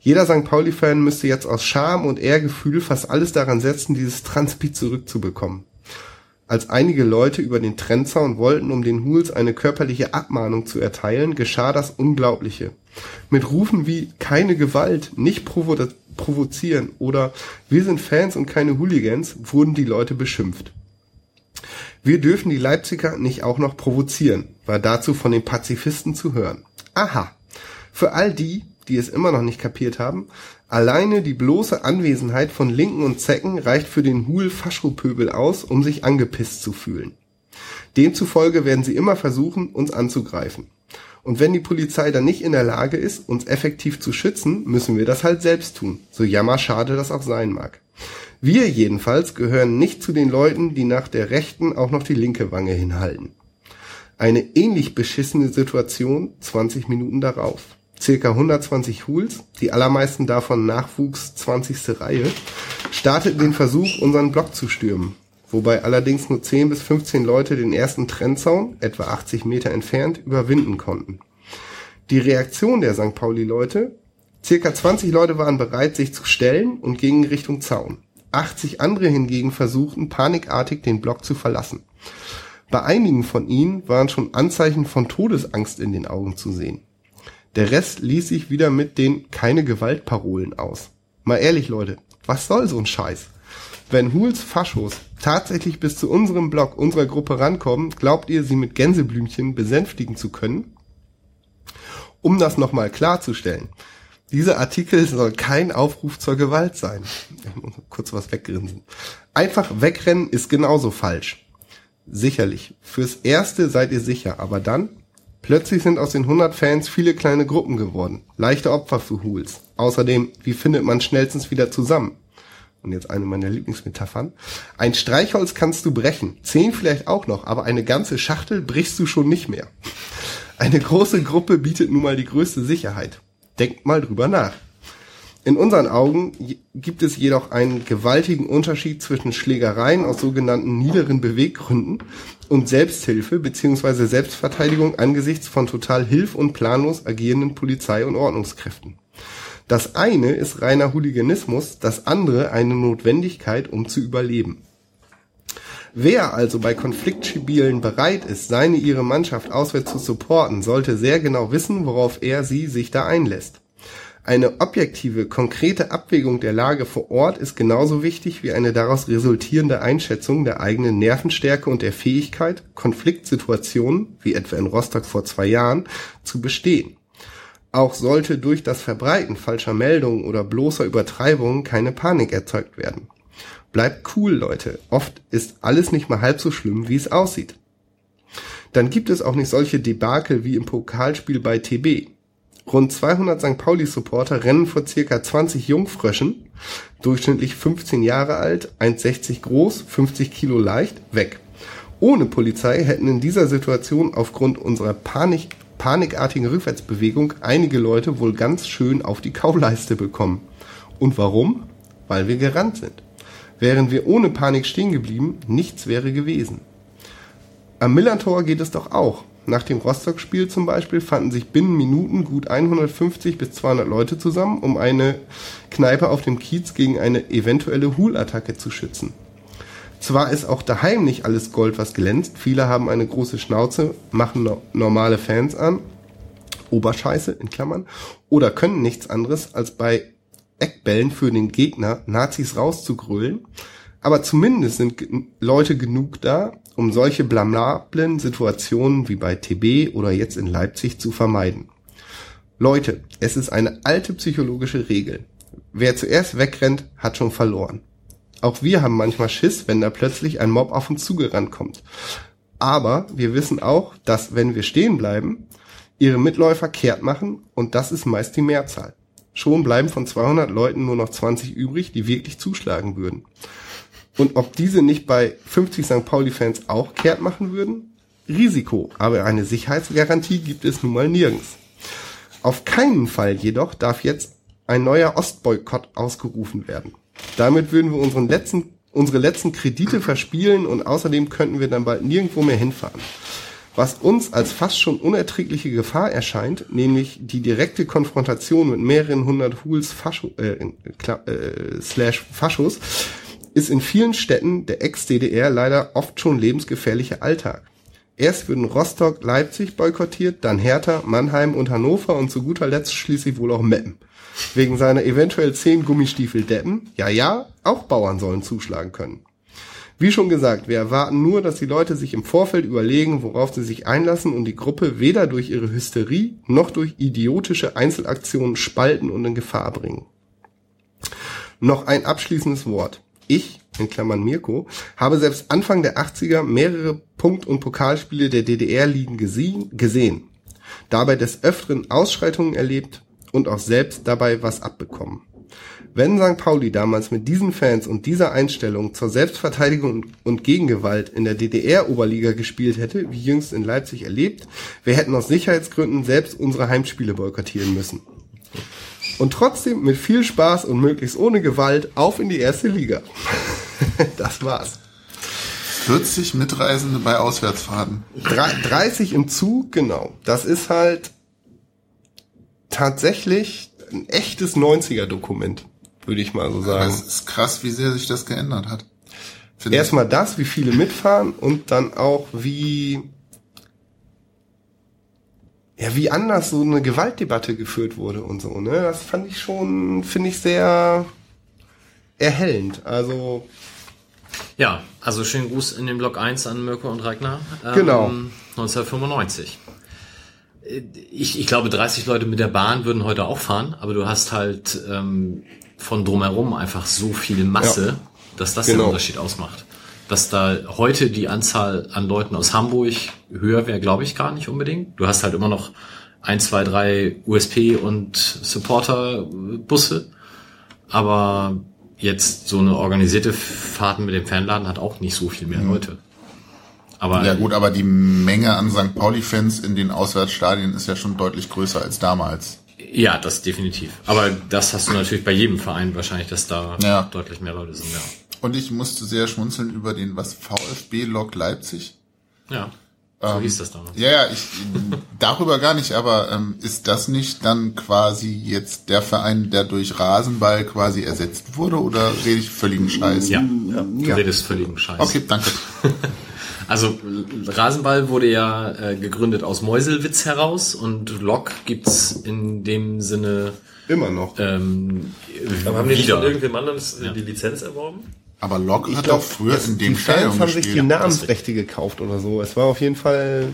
Jeder St. Pauli-Fan müsste jetzt aus Scham und Ehrgefühl fast alles daran setzen, dieses Transpi zurückzubekommen. Als einige Leute über den Trennzaun wollten, um den Huls eine körperliche Abmahnung zu erteilen, geschah das Unglaubliche. Mit Rufen wie keine Gewalt, nicht provo provozieren oder wir sind Fans und keine Hooligans wurden die Leute beschimpft. Wir dürfen die Leipziger nicht auch noch provozieren, war dazu von den Pazifisten zu hören. Aha. Für all die, die es immer noch nicht kapiert haben, alleine die bloße Anwesenheit von Linken und Zecken reicht für den Hul Faschopöbel aus, um sich angepisst zu fühlen. Demzufolge werden sie immer versuchen, uns anzugreifen. Und wenn die Polizei dann nicht in der Lage ist, uns effektiv zu schützen, müssen wir das halt selbst tun, so jammerschade das auch sein mag. Wir jedenfalls gehören nicht zu den Leuten, die nach der rechten auch noch die linke Wange hinhalten. Eine ähnlich beschissene Situation 20 Minuten darauf circa 120 Hools, die allermeisten davon Nachwuchs 20. Reihe, starteten den Versuch, unseren Block zu stürmen, wobei allerdings nur 10 bis 15 Leute den ersten Trennzaun, etwa 80 Meter entfernt, überwinden konnten. Die Reaktion der St. Pauli-Leute, circa 20 Leute waren bereit, sich zu stellen und gingen Richtung Zaun. 80 andere hingegen versuchten panikartig den Block zu verlassen. Bei einigen von ihnen waren schon Anzeichen von Todesangst in den Augen zu sehen. Der Rest ließ sich wieder mit den keine Gewaltparolen aus. Mal ehrlich, Leute, was soll so ein Scheiß? Wenn Huls Faschos tatsächlich bis zu unserem Blog, unserer Gruppe rankommen, glaubt ihr, sie mit Gänseblümchen besänftigen zu können? Um das nochmal klarzustellen, dieser Artikel soll kein Aufruf zur Gewalt sein. Kurz was weggrinsen. Einfach wegrennen ist genauso falsch. Sicherlich. Fürs Erste seid ihr sicher, aber dann Plötzlich sind aus den 100 Fans viele kleine Gruppen geworden. Leichte Opfer für Hools. Außerdem, wie findet man schnellstens wieder zusammen? Und jetzt eine meiner Lieblingsmetaphern. Ein Streichholz kannst du brechen. Zehn vielleicht auch noch, aber eine ganze Schachtel brichst du schon nicht mehr. Eine große Gruppe bietet nun mal die größte Sicherheit. Denkt mal drüber nach. In unseren Augen gibt es jedoch einen gewaltigen Unterschied zwischen Schlägereien aus sogenannten niederen Beweggründen und Selbsthilfe bzw. Selbstverteidigung angesichts von total hilf- und planlos agierenden Polizei- und Ordnungskräften. Das eine ist reiner Hooliganismus, das andere eine Notwendigkeit, um zu überleben. Wer also bei Konfliktschibilen bereit ist, seine ihre Mannschaft auswärts zu supporten, sollte sehr genau wissen, worauf er sie sich da einlässt. Eine objektive, konkrete Abwägung der Lage vor Ort ist genauso wichtig wie eine daraus resultierende Einschätzung der eigenen Nervenstärke und der Fähigkeit, Konfliktsituationen, wie etwa in Rostock vor zwei Jahren, zu bestehen. Auch sollte durch das Verbreiten falscher Meldungen oder bloßer Übertreibungen keine Panik erzeugt werden. Bleibt cool, Leute. Oft ist alles nicht mal halb so schlimm, wie es aussieht. dann gibt es auch nicht solche Debakel wie im Pokalspiel bei TB. Rund 200 St. Pauli-Supporter rennen vor circa 20 Jungfröschen, durchschnittlich 15 Jahre alt, 1,60 groß, 50 Kilo leicht, weg. Ohne Polizei hätten in dieser Situation aufgrund unserer Panik, panikartigen Rückwärtsbewegung einige Leute wohl ganz schön auf die Kauleiste bekommen. Und warum? Weil wir gerannt sind. Wären wir ohne Panik stehen geblieben, nichts wäre gewesen. Am Millantor geht es doch auch. Nach dem Rostock-Spiel zum Beispiel fanden sich binnen Minuten gut 150 bis 200 Leute zusammen, um eine Kneipe auf dem Kiez gegen eine eventuelle Hulattacke zu schützen. Zwar ist auch daheim nicht alles Gold, was glänzt. Viele haben eine große Schnauze, machen no normale Fans an, Oberscheiße in Klammern, oder können nichts anderes, als bei Eckbällen für den Gegner Nazis rauszugrölen. Aber zumindest sind Leute genug da, um solche blamablen Situationen wie bei TB oder jetzt in Leipzig zu vermeiden. Leute, es ist eine alte psychologische Regel. Wer zuerst wegrennt, hat schon verloren. Auch wir haben manchmal Schiss, wenn da plötzlich ein Mob auf uns zugerannt kommt. Aber wir wissen auch, dass wenn wir stehen bleiben, ihre Mitläufer kehrt machen und das ist meist die Mehrzahl. Schon bleiben von 200 Leuten nur noch 20 übrig, die wirklich zuschlagen würden. Und ob diese nicht bei 50 St. Pauli-Fans auch kehrt machen würden? Risiko, aber eine Sicherheitsgarantie gibt es nun mal nirgends. Auf keinen Fall jedoch darf jetzt ein neuer Ostboykott ausgerufen werden. Damit würden wir unseren letzten, unsere letzten Kredite verspielen und außerdem könnten wir dann bald nirgendwo mehr hinfahren. Was uns als fast schon unerträgliche Gefahr erscheint, nämlich die direkte Konfrontation mit mehreren hundert Huls Fascho, äh, äh, slash Faschos, ist in vielen Städten der Ex-DDR leider oft schon lebensgefährlicher Alltag. Erst würden Rostock, Leipzig boykottiert, dann Hertha, Mannheim und Hannover und zu guter Letzt schließlich wohl auch Meppen. Wegen seiner eventuell zehn Gummistiefel Deppen, ja ja, auch Bauern sollen zuschlagen können. Wie schon gesagt, wir erwarten nur, dass die Leute sich im Vorfeld überlegen, worauf sie sich einlassen und die Gruppe weder durch ihre Hysterie noch durch idiotische Einzelaktionen spalten und in Gefahr bringen. Noch ein abschließendes Wort. Ich, in Klammern Mirko, habe selbst Anfang der 80er mehrere Punkt- und Pokalspiele der DDR-Ligen gesehen, dabei des Öfteren Ausschreitungen erlebt und auch selbst dabei was abbekommen. Wenn St. Pauli damals mit diesen Fans und dieser Einstellung zur Selbstverteidigung und Gegengewalt in der DDR-Oberliga gespielt hätte, wie jüngst in Leipzig erlebt, wir hätten aus Sicherheitsgründen selbst unsere Heimspiele boykottieren müssen und trotzdem mit viel Spaß und möglichst ohne Gewalt auf in die erste Liga. das war's. 40 Mitreisende bei Auswärtsfahrten. 30 im Zug, genau. Das ist halt tatsächlich ein echtes 90er-Dokument, würde ich mal so sagen. Es ist krass, wie sehr sich das geändert hat. Erstmal das, wie viele mitfahren und dann auch wie ja, wie anders so eine Gewaltdebatte geführt wurde und so, ne? Das fand ich schon, finde ich sehr erhellend. Also. Ja, also schönen Gruß in den Block 1 an Mirko und Ragnar. Ähm, genau. 1995. Ich, ich glaube, 30 Leute mit der Bahn würden heute auch fahren, aber du hast halt ähm, von drumherum einfach so viel Masse, ja. dass das genau. den Unterschied ausmacht dass da heute die Anzahl an Leuten aus Hamburg höher wäre, glaube ich gar nicht unbedingt. Du hast halt immer noch ein, zwei, drei USP und Supporter-Busse, aber jetzt so eine organisierte Fahrten mit dem Fanladen hat auch nicht so viel mehr mhm. Leute. Aber ja gut, aber die Menge an St. Pauli-Fans in den Auswärtsstadien ist ja schon deutlich größer als damals. Ja, das definitiv. Aber das hast du natürlich bei jedem Verein wahrscheinlich, dass da ja. deutlich mehr Leute sind, ja. Und ich musste sehr schmunzeln über den, was, VfB Lok Leipzig? Ja. So ähm, hieß das damals. Ja, ja, ich, darüber gar nicht, aber ähm, ist das nicht dann quasi jetzt der Verein, der durch Rasenball quasi ersetzt wurde oder rede ich völligen Scheiß? Ja, ja. du ja. redest völligen Scheiß. Okay, danke. also Rasenball wurde ja äh, gegründet aus Meuselwitz heraus und Lok gibt's in dem Sinne immer noch. Ähm, aber haben die nicht von irgendwem anderen die Lizenz erworben? Aber Lok hat glaub, auch früher in dem Stadion haben sich die Namensrechte gekauft oder so. Es war auf jeden Fall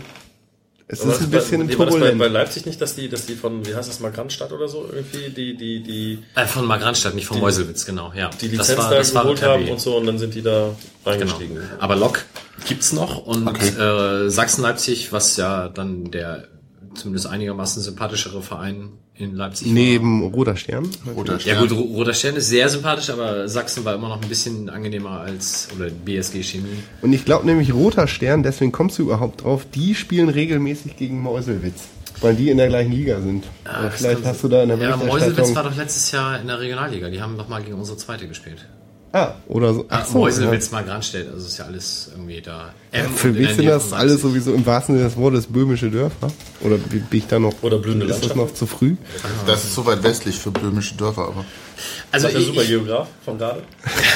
Es ist ein bei- bisschen nee, war das bei, turbulent. bei Leipzig nicht, dass die, dass die von, wie heißt das, Markranstadt oder so irgendwie, die, die, die, Äh, von Markranstadt, nicht von Meuselwitz, genau. Ja. die Das Lizenz war- da geholt haben und so und dann sind die da Genau. reingestiegen. Aber Lok gibt's noch und äh, Sachsen-Leipzig, was ja dann der zumindest einigermaßen sympathischere Verein in Leipzig war. Neben Roter Stern. Roter Ja Stern. gut, Ro- Roter Stern ist sehr sympathisch, aber Sachsen war immer noch ein bisschen angenehmer als oder BSG Chemie. Und ich glaube nämlich Roter Stern, deswegen kommst du überhaupt drauf, die spielen regelmäßig gegen Meuselwitz. Weil die in der gleichen Liga sind. Oder das vielleicht hast du da in der Ja. Meuselwitz war doch letztes Jahr in der Regionalliga. Die haben doch mal gegen unsere zweite gespielt. Ah, oder so. Ach, so, Meuselwitz mal Granstedt, also ist ja alles irgendwie da. Ja. Für mich sind das alles sowieso im wahrsten Sinne des Wortes böhmische Dörfer? Oder bin ich da noch... Oder blühende Ist das noch zu früh? Das ist so weit westlich für böhmische Dörfer, aber Also der ich, super ich, Geograf von gerade.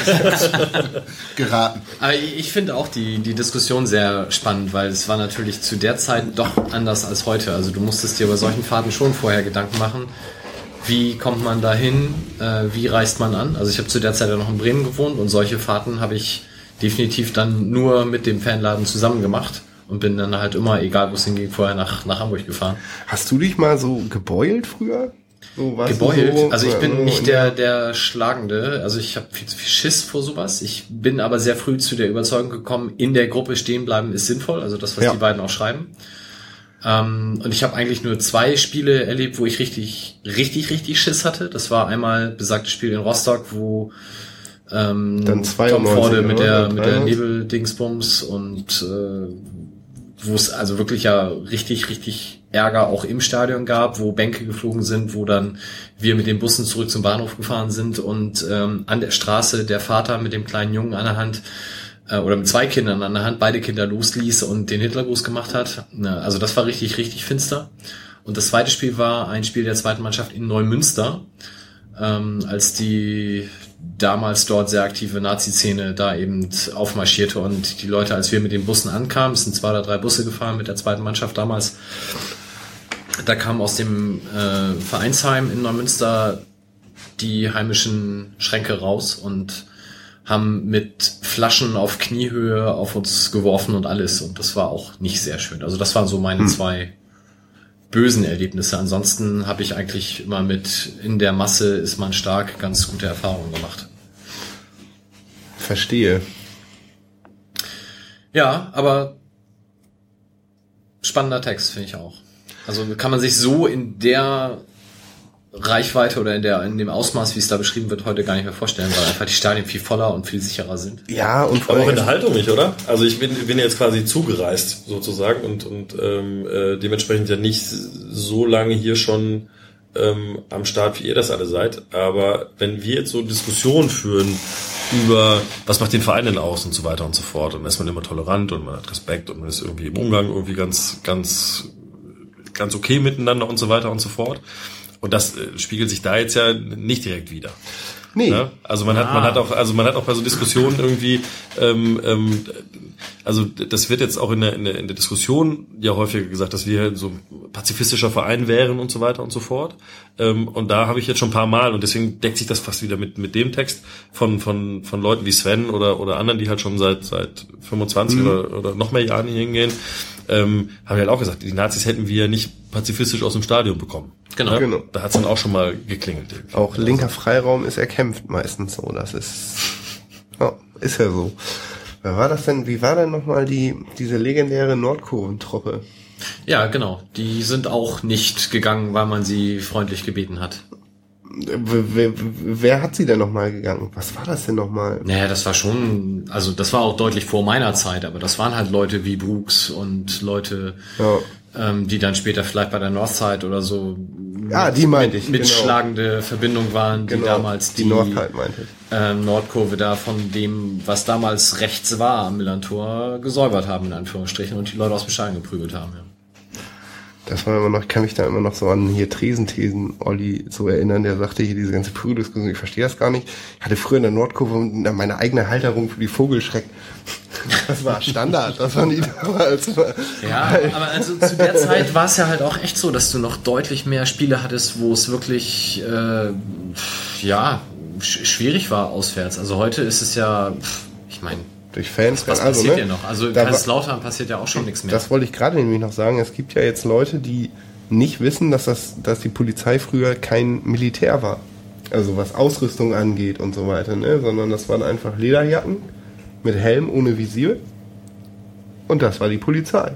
geraten. aber ich ich finde auch die, die Diskussion sehr spannend, weil es war natürlich zu der Zeit doch anders als heute. Also du musstest dir bei solchen Fahrten schon vorher Gedanken machen. Wie kommt man dahin? Äh, wie reist man an? Also ich habe zu der Zeit ja noch in Bremen gewohnt und solche Fahrten habe ich definitiv dann nur mit dem Fanladen zusammen gemacht und bin dann halt immer, egal wo es hinging, vorher nach, nach Hamburg gefahren. Hast du dich mal so gebeult früher? So, gebeult. So, also ich bin äh, nicht der, der Schlagende. Also ich habe viel zu viel Schiss vor sowas. Ich bin aber sehr früh zu der Überzeugung gekommen, in der Gruppe stehen bleiben ist sinnvoll. Also das, was Ja. die beiden auch schreiben. Ähm, und ich habe eigentlich nur zwei Spiele erlebt, wo ich richtig, richtig, richtig Schiss hatte. Das war einmal besagtes Spiel in Rostock, wo ähm, Dann Tom 92, Forde mit der, mit der 93? Nebeldingsbums und äh, wo es also wirklich ja richtig, richtig Ärger auch im Stadion gab, wo Bänke geflogen sind, wo dann wir mit den Bussen zurück zum Bahnhof gefahren sind und ähm, an der Straße der Vater mit dem kleinen Jungen an der Hand äh, oder mit zwei Kindern an der Hand beide Kinder losließ und den Hitlergruß gemacht hat. Also das war richtig, richtig finster. Und das zweite Spiel war ein Spiel der zweiten Mannschaft in Neumünster, ähm, als die damals dort sehr aktive Nazi-Szene da eben aufmarschierte und die Leute, als wir mit den Bussen ankamen, es sind zwei oder drei Busse gefahren mit der zweiten Mannschaft damals, da kamen aus dem äh, Vereinsheim in Neumünster die heimischen Schränke raus und haben mit Flaschen auf Kniehöhe auf uns geworfen und alles und das war auch nicht sehr schön. Also das waren so meine zwei bösen Erlebnisse. Ansonsten habe ich eigentlich immer mit in der Masse ist man stark ganz gute Erfahrungen gemacht. Verstehe. Ja, aber spannender Text finde ich auch. Also kann man sich so in der Reichweite oder in der in dem Ausmaß, wie es da beschrieben wird, heute gar nicht mehr vorstellen, weil einfach die Stadien viel voller und viel sicherer sind. Ja, und vor Aber auch in der Haltung nicht, oder? Also ich bin, bin jetzt quasi zugereist sozusagen und, und ähm, äh, dementsprechend ja nicht so lange hier schon ähm, am Start, wie ihr das alle seid. Aber wenn wir jetzt so Diskussionen führen über, was macht den Verein denn aus und so weiter und so fort, und dann ist man immer tolerant und man hat Respekt und man ist irgendwie im Umgang irgendwie ganz, ganz, ganz okay miteinander und so weiter und so fort. Und das äh, spiegelt sich da jetzt ja nicht direkt wieder. nee, Ne? Also man hat, man hat auch, also man hat auch bei so Diskussionen irgendwie, ähm, ähm, also das wird jetzt auch in der, in der, in der Diskussion ja häufiger gesagt, dass wir so ein pazifistischer Verein wären und so weiter und so fort. Ähm, und da habe ich jetzt schon ein paar Mal und deswegen deckt sich das fast wieder mit mit dem Text von von von Leuten wie Sven oder oder anderen, die halt schon seit seit 25 oder, oder noch mehr Jahren hier hingehen. Ähm, haben ja halt auch gesagt, die Nazis hätten wir nicht pazifistisch aus dem Stadion bekommen. Genau. Ne? Genau. Da hat es dann auch schon mal geklingelt. irgendwie. auch linker Freiraum ist erkämpft meistens so. Das ist, ja, ist ja so. Wer war das denn? Wie war denn nochmal die, diese legendäre Nordkurventruppe? Ja, genau. Die sind auch nicht gegangen, weil man sie freundlich gebeten hat. Wer, wer, hat sie denn nochmal gegangen? Was war das denn nochmal? Naja, das war schon, also das war auch deutlich vor meiner Zeit, aber das waren halt Leute wie Brooks und Leute, Ja. Ähm, die dann später vielleicht bei der Northside oder so Ja, die meinte ich. genau. mitschlagende Verbindung waren, die Genau, damals die die, Nordkite meinte ich. ähm, Nordkurve da von dem, was damals rechts war am Millantor, gesäubert haben, in Anführungsstrichen, und die Leute aus dem Stadion geprügelt haben. Ja. Das war immer noch, ich kann mich da immer noch so an hier Tresenthesen Olli so erinnern, der sagte hier diese ganze Prügeldiskussion, ich verstehe das gar nicht. Ich hatte früher in der Nordkurve meine eigene Halterung für die Vogelschreck. Das war Standard, das war nie damals. Ja, aber also zu der Zeit war es ja halt auch echt so, dass du noch deutlich mehr Spiele hattest, wo es wirklich äh, ja sch schwierig war auswärts. Also heute ist es ja, ich meine, durch Fans. Was also, passiert ne, ja noch? Also in da Kaiserslautern passiert ja auch schon nichts mehr. Das wollte ich gerade nämlich noch sagen. Es gibt ja jetzt Leute, die nicht wissen, dass das, dass die Polizei früher kein Militär war. Also was Ausrüstung angeht und so weiter, ne? Sondern das waren einfach Lederjacken mit Helm ohne Visier. Und das war die Polizei.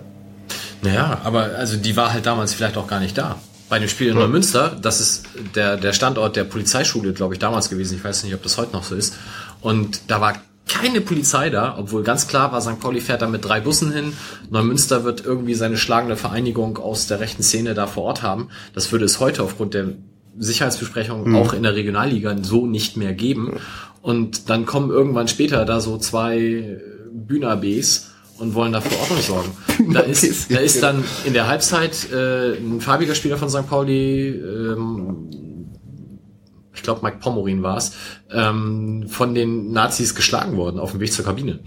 Naja, aber also die war halt damals vielleicht auch gar nicht da. Bei dem Spiel in Neumünster, das ist der, der Standort der Polizeischule, glaube ich, damals gewesen. Ich weiß nicht, ob das heute noch so ist. Und da war keine Polizei da, obwohl ganz klar war, St. Pauli fährt da mit drei Bussen hin. Neumünster wird irgendwie seine schlagende Vereinigung aus der rechten Szene da vor Ort haben. Das würde es heute aufgrund der Sicherheitsbesprechung auch in der Regionalliga so nicht mehr geben. Und dann kommen irgendwann später da so zwei Bühnerbs und wollen dafür Ordnung sorgen. Da ist, da ist dann in der Halbzeit äh, ein farbiger Spieler von St. Pauli, ähm, ich glaube Mike Pomorin war es, ähm, von den Nazis geschlagen worden auf dem Weg zur Kabine.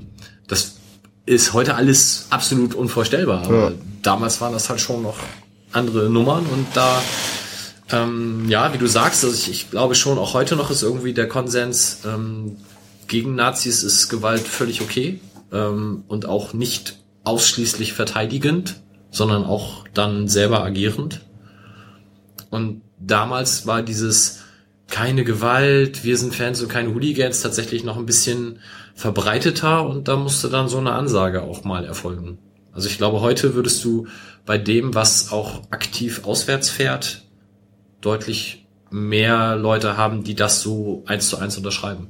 Das ist heute alles absolut unvorstellbar, aber damals waren das halt schon noch andere Nummern und da ähm, ja, wie du sagst, also ich, ich glaube schon, auch heute noch ist irgendwie der Konsens, ähm, gegen Nazis ist Gewalt völlig okay ähm, und auch nicht ausschließlich verteidigend, sondern auch dann selber agierend. Und damals war dieses keine Gewalt, wir sind Fans und keine Hooligans tatsächlich noch ein bisschen verbreiteter und da musste dann so eine Ansage auch mal erfolgen. Also ich glaube, heute würdest du bei dem, was auch aktiv auswärts fährt, deutlich mehr Leute haben, die das so eins zu eins unterschreiben.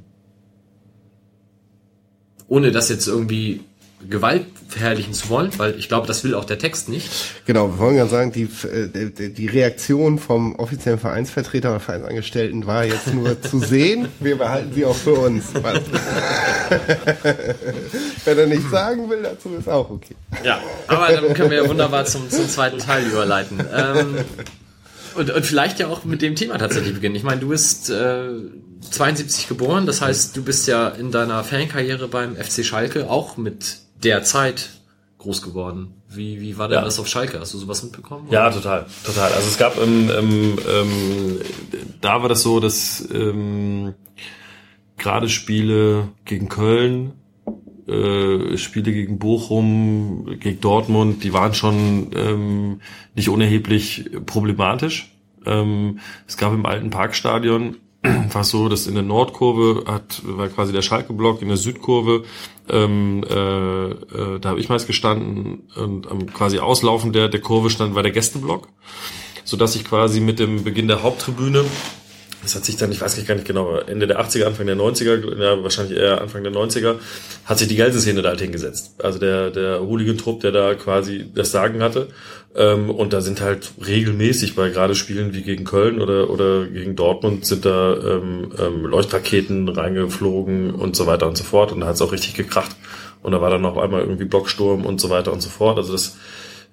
Ohne das jetzt irgendwie Gewalt verherrlichen zu wollen, weil ich glaube, das will auch der Text nicht. Genau, wir wollen ja sagen, die, äh, die, Reaktion vom offiziellen Vereinsvertreter oder Vereinsangestellten war jetzt nur zu sehen. Wir behalten sie auch für uns. Wenn er nicht sagen will, dazu ist auch okay. Ja, aber dann können wir ja wunderbar zum, zum zweiten Teil überleiten. Ähm, und, und vielleicht ja auch mit dem Thema tatsächlich beginnen. Ich meine, du bist äh, 72 geboren, das heißt, du bist ja in deiner Fankarriere beim FC Schalke auch mit der Zeit groß geworden. Wie, wie war denn Ja. das auf Schalke? Hast du sowas mitbekommen? Ja, total, total. Also es gab, ähm, ähm, ähm, da war das so, dass ähm, gerade Spiele gegen Köln, äh, Spiele gegen Bochum, gegen Dortmund, die waren schon ähm, nicht unerheblich problematisch. Ähm, es gab im alten Parkstadion war so, dass in der Nordkurve hat war quasi der Schalke-Block, in der Südkurve ähm, äh, äh, da habe ich meist gestanden und am quasi Auslaufen der der Kurve stand war der Gästeblock, so dass ich quasi mit dem Beginn der Haupttribüne das hat sich dann, ich weiß gar nicht genau, Ende der 80er, Anfang der 90er, ja, wahrscheinlich eher Anfang der 90er, hat sich die Gelsenszene da halt hingesetzt. Also der, der Hooligan-Trupp, der da quasi das Sagen hatte. Ähm, und da sind halt regelmäßig bei gerade Spielen wie gegen Köln oder, oder gegen Dortmund sind da ähm, ähm, Leuchtraketen reingeflogen und so weiter und so fort. Und da hat es auch richtig gekracht. Und da war dann noch einmal irgendwie Blocksturm und so weiter und so fort. Also das,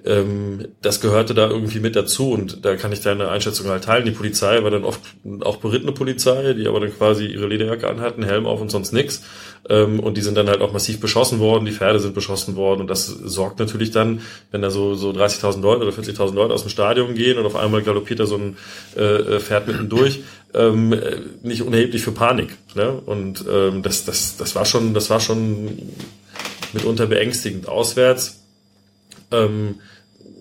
ähm, das gehörte da irgendwie mit dazu und da kann ich deine Einschätzung halt teilen. Die Polizei war dann oft auch berittene Polizei, die aber dann quasi ihre Lederjacke anhatten, Helm auf und sonst nix. Ähm, und die sind dann halt auch massiv beschossen worden, die Pferde sind beschossen worden und das sorgt natürlich dann, wenn da so, so 30.000 Leute oder 40.000 Leute aus dem Stadion gehen und auf einmal galoppiert da so ein äh, Pferd mittendurch, ähm, äh, nicht unerheblich für Panik. Ne? Und ähm, das, das, das war schon, das war schon mitunter beängstigend. Auswärts ähm,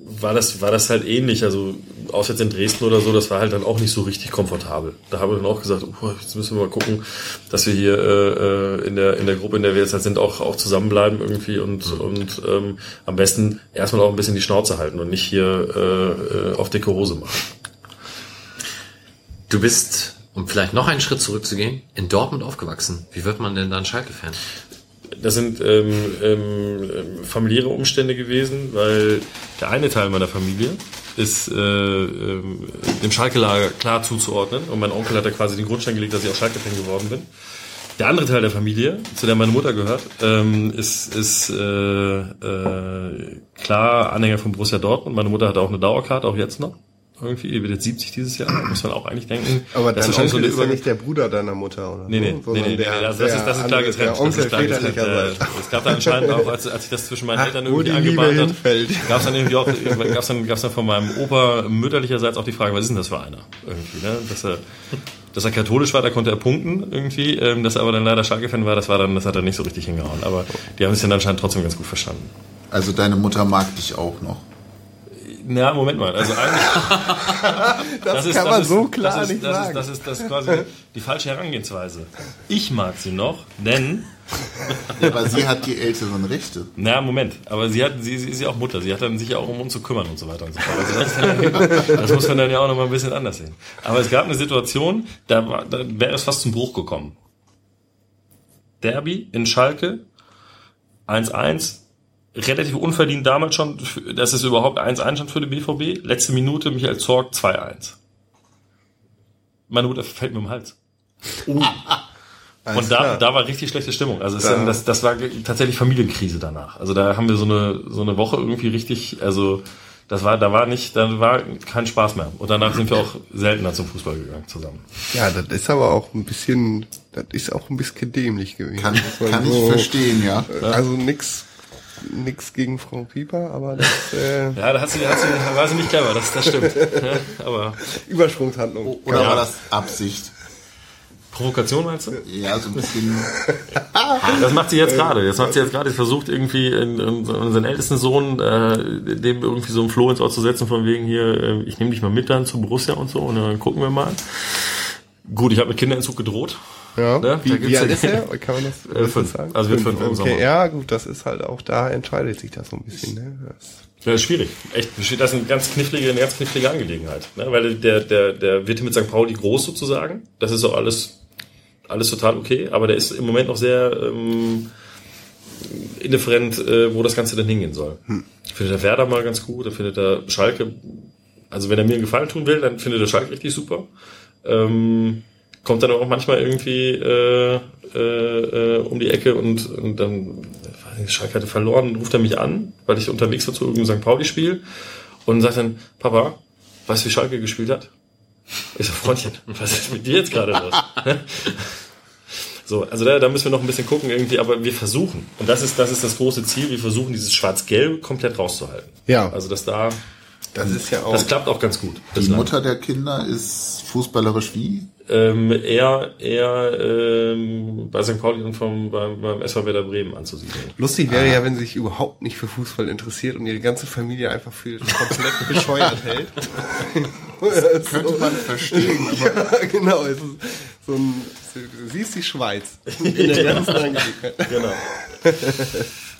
war das, war das halt ähnlich. Also auswärts in Dresden oder so, das war halt dann auch nicht so richtig komfortabel. Da haben wir dann auch gesagt, oh, jetzt müssen wir mal gucken, dass wir hier äh, äh, in der in der Gruppe, in der wir jetzt halt sind, auch auch zusammenbleiben irgendwie und und ähm, am besten erstmal auch ein bisschen die Schnauze halten und nicht hier äh, äh, auf dicke Hose machen. Du bist, um vielleicht noch einen Schritt zurückzugehen, in Dortmund aufgewachsen. Wie wird man denn dann Schalke-Fan? Das sind ähm, ähm, familiäre Umstände gewesen, weil der eine Teil meiner Familie ist äh, ähm, dem Schalke-Lager klar zuzuordnen und mein Onkel hat da quasi den Grundstein gelegt, dass ich auch Schalke-Fan geworden bin. Der andere Teil der Familie, zu der meine Mutter gehört, ähm, ist, ist äh, äh, klar Anhänger von Borussia Dortmund. Meine Mutter hat auch eine Dauerkarte, auch jetzt noch. Irgendwie, wird jetzt 70 dieses Jahr, muss man auch eigentlich denken. Aber Das ist wahrscheinlich Onkel ist ja nicht der Bruder deiner Mutter, oder? Nee, nee, so, nee, nee, nee, der- nee, also das, ist, das ist klar getrennt. Der Onkel das ist klar getrennt. Äh, Es gab da anscheinend auch, als, als ich das zwischen meinen Eltern wo irgendwie angebahnt hat, gab es dann irgendwie auch, gab's dann, gab's dann von meinem Opa mütterlicherseits auch die Frage, was ist denn das für einer? Irgendwie, ne? Dass er, dass er katholisch war, da konnte er punkten irgendwie. Ähm, dass er aber dann leider Schalke-Fan war, das war dann, das hat er nicht so richtig hingehauen. Aber die haben es dann anscheinend trotzdem ganz gut verstanden. Also deine Mutter mag dich auch noch. Na, Moment mal. Also eigentlich, Das, kann man so klar das ist, nicht das sagen. Ist, das, ist, das ist quasi die falsche Herangehensweise. Ich mag sie noch, denn Aber sie hat die älteren Rechte. Na, Moment, aber sie hat, sie, sie ist ja auch Mutter, sie hat dann sich ja auch um uns zu kümmern und so weiter und so fort. Also das, das muss man dann ja auch noch mal ein bisschen anders sehen. Aber es gab eine Situation, da, war, da wäre es fast zum Bruch gekommen. Derby in Schalke, 1-1, relativ unverdient damals schon, dass es überhaupt 1-1 stand für den BVB. Letzte Minute Michael Zorg 2-1. Meine Mutter fällt mir um den Hals. Und da, da war richtig schlechte Stimmung. Also es dann, das, das war tatsächlich Familienkrise danach. Also da haben wir so eine, so eine Woche irgendwie richtig, also das war, da war nicht, da war kein Spaß mehr. Und danach sind wir auch seltener zum Fußball gegangen zusammen. Ja, das ist aber auch ein bisschen, das ist auch ein bisschen dämlich gewesen. Kann, kann ich so- verstehen, ja. Also nix, nix gegen Frau Pieper, aber das, äh, Ja, da hat sie, hat sie, da war sie nicht clever, das, das stimmt. Ja, aber Übersprungshandlung. Oder Ja. war das Absicht? Provokation meinst du? Ja, so ein bisschen. Das macht sie jetzt gerade. Das macht sie jetzt gerade. Sie versucht irgendwie in, in, unseren ältesten Sohn, äh, dem irgendwie so ein Floh ins Ohr zu setzen, von wegen hier, äh, ich nehme dich mal mit dann zu Borussia und so und dann gucken wir mal. Gut, ich habe mit Kinderentzug gedroht. Ja, Ne? Da wie, wie ja- alt ist er? Kann man das, Äh, fünf. sagen? Also wird fünf Sommer. okay, Ja, gut, das ist halt auch, da entscheidet sich das so ein bisschen. Ne? Das, Ja, ist schwierig. Echt, das ist eine ganz knifflige, eine ganz knifflige Angelegenheit. Ne? Weil der, der, der wird mit St. Pauli groß sozusagen. Das ist auch alles, alles total okay. Aber der ist im Moment noch sehr ähm, indifferent, äh, wo das Ganze denn hingehen soll. Findet der Werder mal ganz gut, dann findet er Schalke, also wenn er mir einen Gefallen tun will, dann findet er Schalke richtig super. Ähm, kommt dann auch manchmal irgendwie äh, äh, äh, um die Ecke und, und dann, weiß nicht, Schalke hatte verloren, ruft er mich an, weil ich unterwegs war zu irgendeinem St. Pauli-Spiel und sagt dann, Papa, weißt du, wie Schalke gespielt hat? Ich so, Freundchen, was ist mit dir jetzt gerade los? So, also da, da müssen wir noch ein bisschen gucken irgendwie, aber wir versuchen, und das ist, das ist das große Ziel, wir versuchen dieses Schwarz-Gelb komplett rauszuhalten. Ja. Also dass da, das ist ja auch. das klappt auch ganz gut. Die. Mutter der Kinder ist fußballerisch wie? Ähm, eher, eher ähm, bei St. Pauli und vom, beim, beim SV Werder Bremen anzusiedeln. Lustig wäre ja, wenn sie sich überhaupt nicht für Fußball interessiert und ihre ganze Familie einfach für komplett bescheuert hält. Könnte man verstehen, aber ja, genau. Es ist so ein, du siehst die Schweiz in der ganzen Angelegenheit. Genau.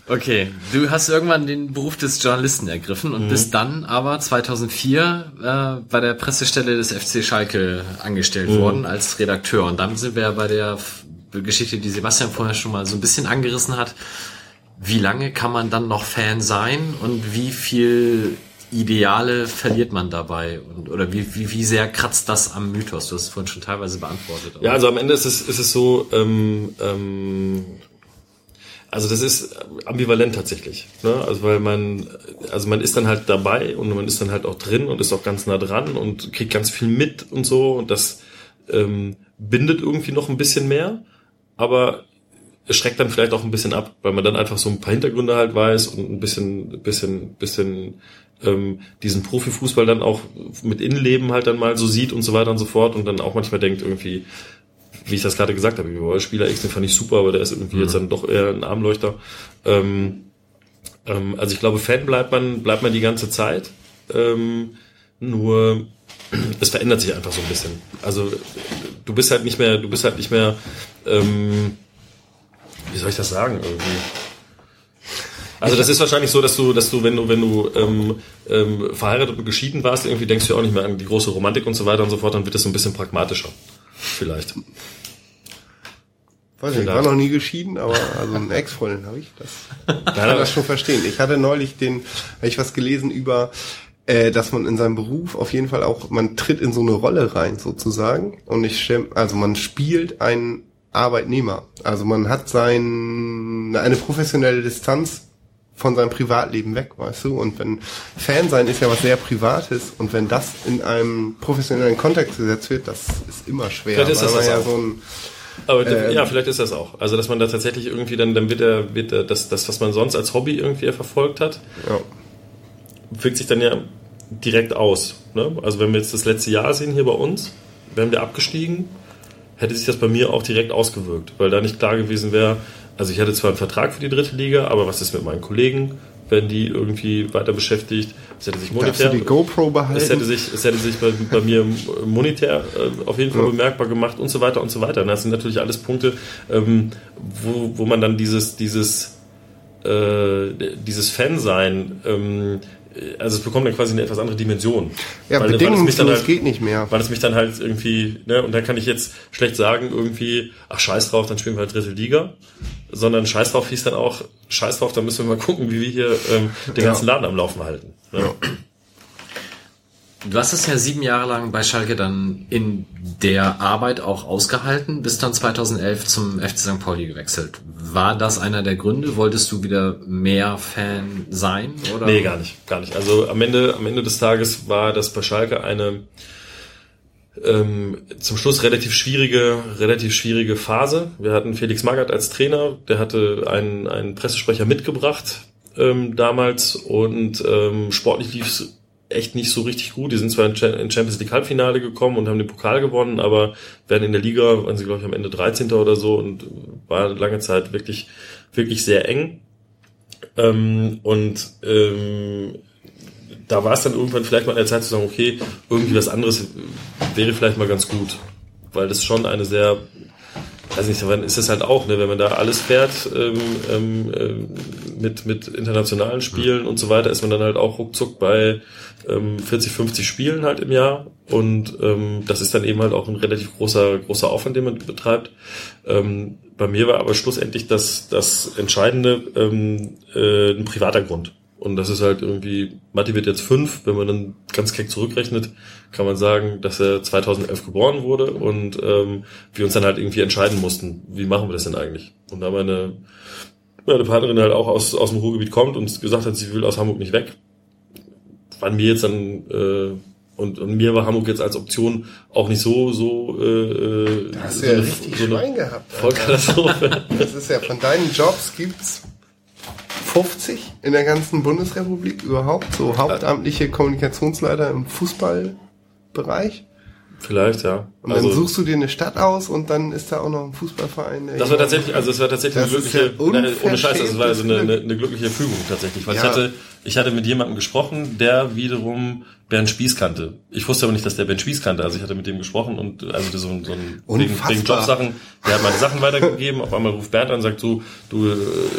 Okay, du hast irgendwann den Beruf des Journalisten ergriffen und bist dann aber 2004 äh, bei der Pressestelle des FC Schalke angestellt worden als Redakteur. Und dann sind wir ja bei der Geschichte, die Sebastian vorher schon mal so ein bisschen angerissen hat. Wie lange kann man dann noch Fan sein und wie viel Ideale verliert man dabei? Und, oder wie, wie, wie sehr kratzt das am Mythos? Du hast es vorhin schon teilweise beantwortet. Ja, also am Ende ist es, ist es so, ähm, ähm, also das ist ambivalent tatsächlich. Ne? Also weil man, also man ist dann halt dabei und man ist dann halt auch drin und ist auch ganz nah dran und kriegt ganz viel mit und so und das ähm, bindet irgendwie noch ein bisschen mehr, aber es schreckt dann vielleicht auch ein bisschen ab, weil man dann einfach so ein paar Hintergründe halt weiß und ein bisschen, bisschen, bisschen ähm, diesen Profifußball dann auch mit Innenleben halt dann mal so sieht und so weiter und so fort und dann auch manchmal denkt irgendwie, wie ich das gerade gesagt habe, über Spieler X, den fand ich super, aber der ist irgendwie jetzt dann doch eher ein Armleuchter. Ähm, ähm, also ich glaube, Fan bleibt man, bleibt man die ganze Zeit. Ähm, nur es verändert sich einfach so ein bisschen. Also du bist halt nicht mehr, du bist halt nicht mehr, ähm, wie soll ich das sagen irgendwie? Also das ist wahrscheinlich so, dass du, dass du, wenn du, wenn du ähm, ähm, verheiratet und geschieden warst, irgendwie denkst du ja auch nicht mehr an die große Romantik und so weiter und so fort, dann wird es so ein bisschen pragmatischer. Vielleicht. Weiß nicht, ich war noch nie geschieden, aber also eine Ex-Freundin habe ich. Das kann das schon verstehen. Ich hatte neulich den, habe ich was gelesen über, äh, dass man in seinem Beruf auf jeden Fall auch, man tritt in so eine Rolle rein sozusagen. Und ich also man spielt einen Arbeitnehmer. Also man hat sein eine professionelle Distanz von seinem Privatleben weg, weißt du? Und wenn Fan sein ist ja was sehr Privates und wenn das in einem professionellen Kontext gesetzt wird, das ist immer schwer. Vielleicht ist das das ja auch. so ein Aber Ähm. ja, vielleicht ist das auch. Also dass man da tatsächlich irgendwie dann, dann wird er, wird er das, das, was man sonst als Hobby irgendwie verfolgt hat, ja. wirkt sich dann ja direkt aus. Ne? Also wenn wir jetzt das letzte Jahr sehen hier bei uns, werden wir abgestiegen hätte sich das bei mir auch direkt ausgewirkt, weil da nicht klar gewesen wäre, also ich hatte zwar einen Vertrag für die dritte Liga, aber was ist mit meinen Kollegen? Werden die irgendwie weiter beschäftigt? Es hätte sich Darfst du monetär, die GoPro behalten? es hätte sich, es hätte sich bei, bei mir monetär äh, auf jeden Fall Ja. bemerkbar gemacht und so weiter und so weiter. Und das sind natürlich alles Punkte, ähm, wo, wo man dann dieses, dieses, äh, dieses Fansein, ähm, also es bekommt dann quasi eine etwas andere Dimension. ja, Weil- weil es mich dann bedingungslos halt- geht nicht mehr. weil es mich dann halt irgendwie, ne, und dann kann ich jetzt schlecht sagen, irgendwie, ach scheiß drauf, dann spielen wir halt dritte Liga. Sondern scheiß drauf hieß dann auch, scheiß drauf, dann müssen wir mal gucken, wie wir hier ähm, den Ja. ganzen Laden am Laufen halten. Ne? Ja. Du hast es ja sieben Jahre lang bei Schalke dann in der Arbeit auch ausgehalten, bis dann 2011 zum FC St. Pauli gewechselt. War das einer der Gründe? Wolltest du wieder mehr Fan sein? Oder? Nee, gar nicht, gar nicht. Also am Ende, am Ende des Tages war das bei Schalke eine ähm, zum Schluss relativ schwierige, relativ schwierige Phase. Wir hatten Felix Magath als Trainer, der hatte einen, einen Pressesprecher mitgebracht ähm, damals und ähm, sportlich lief es echt nicht so richtig gut. Die sind zwar in Cha- in Champions League Halbfinale gekommen und haben den Pokal gewonnen, aber werden in der Liga, waren sie glaube ich am Ende 13. oder so und war lange Zeit wirklich, wirklich sehr eng. Ähm, und ähm, da war es dann irgendwann vielleicht mal an der Zeit zu sagen, okay, irgendwie was anderes wäre vielleicht mal ganz gut. Weil das schon eine sehr, weiß nicht, dann ist es halt auch, ne, wenn man da alles fährt ähm, ähm, ähm, mit, mit internationalen Spielen und so weiter, ist man dann halt auch ruckzuck bei ähm, 40, 50 Spielen halt im Jahr. Und ähm, das ist dann eben halt auch ein relativ großer, großer Aufwand, den man betreibt. Ähm, bei mir war aber schlussendlich das, das Entscheidende ähm, äh, ein privater Grund. Und das ist halt irgendwie, Matti wird jetzt fünf, wenn man dann ganz keck zurückrechnet, kann man sagen, dass er 2011 geboren wurde und ähm, wir uns dann halt irgendwie entscheiden mussten, wie machen wir das denn eigentlich? Und da meine, meine Partnerin halt auch aus, aus dem Ruhrgebiet kommt und gesagt hat, sie will aus Hamburg nicht weg, waren mir jetzt dann, äh, und, und mir war Hamburg jetzt als Option auch nicht so, so, äh, äh, Da hast so du ja eine- richtig so eine Schwein gehabt. Vollkatastrophe. Das ist ja von deinen Jobs gibt's 50 in der ganzen Bundesrepublik überhaupt, so hauptamtliche Kommunikationsleiter im Fußballbereich. Vielleicht, ja. Und dann suchst du dir eine Stadt aus und dann ist da auch noch ein Fußballverein. der Das war tatsächlich, also es war tatsächlich eine glückliche, ja ohne Scheiß, das war also eine, eine, eine glückliche Fügung tatsächlich, weil ich Ja. hatte, ich hatte mit jemandem gesprochen, der wiederum Bernd Spieß kannte. Ich wusste aber nicht, dass der Bernd Spieß kannte, also ich hatte mit dem gesprochen und also so, ein- so ein wegen, wegen Jobsachen, der hat meine Sachen weitergegeben, auf einmal ruft Bernd an und sagt so, du äh,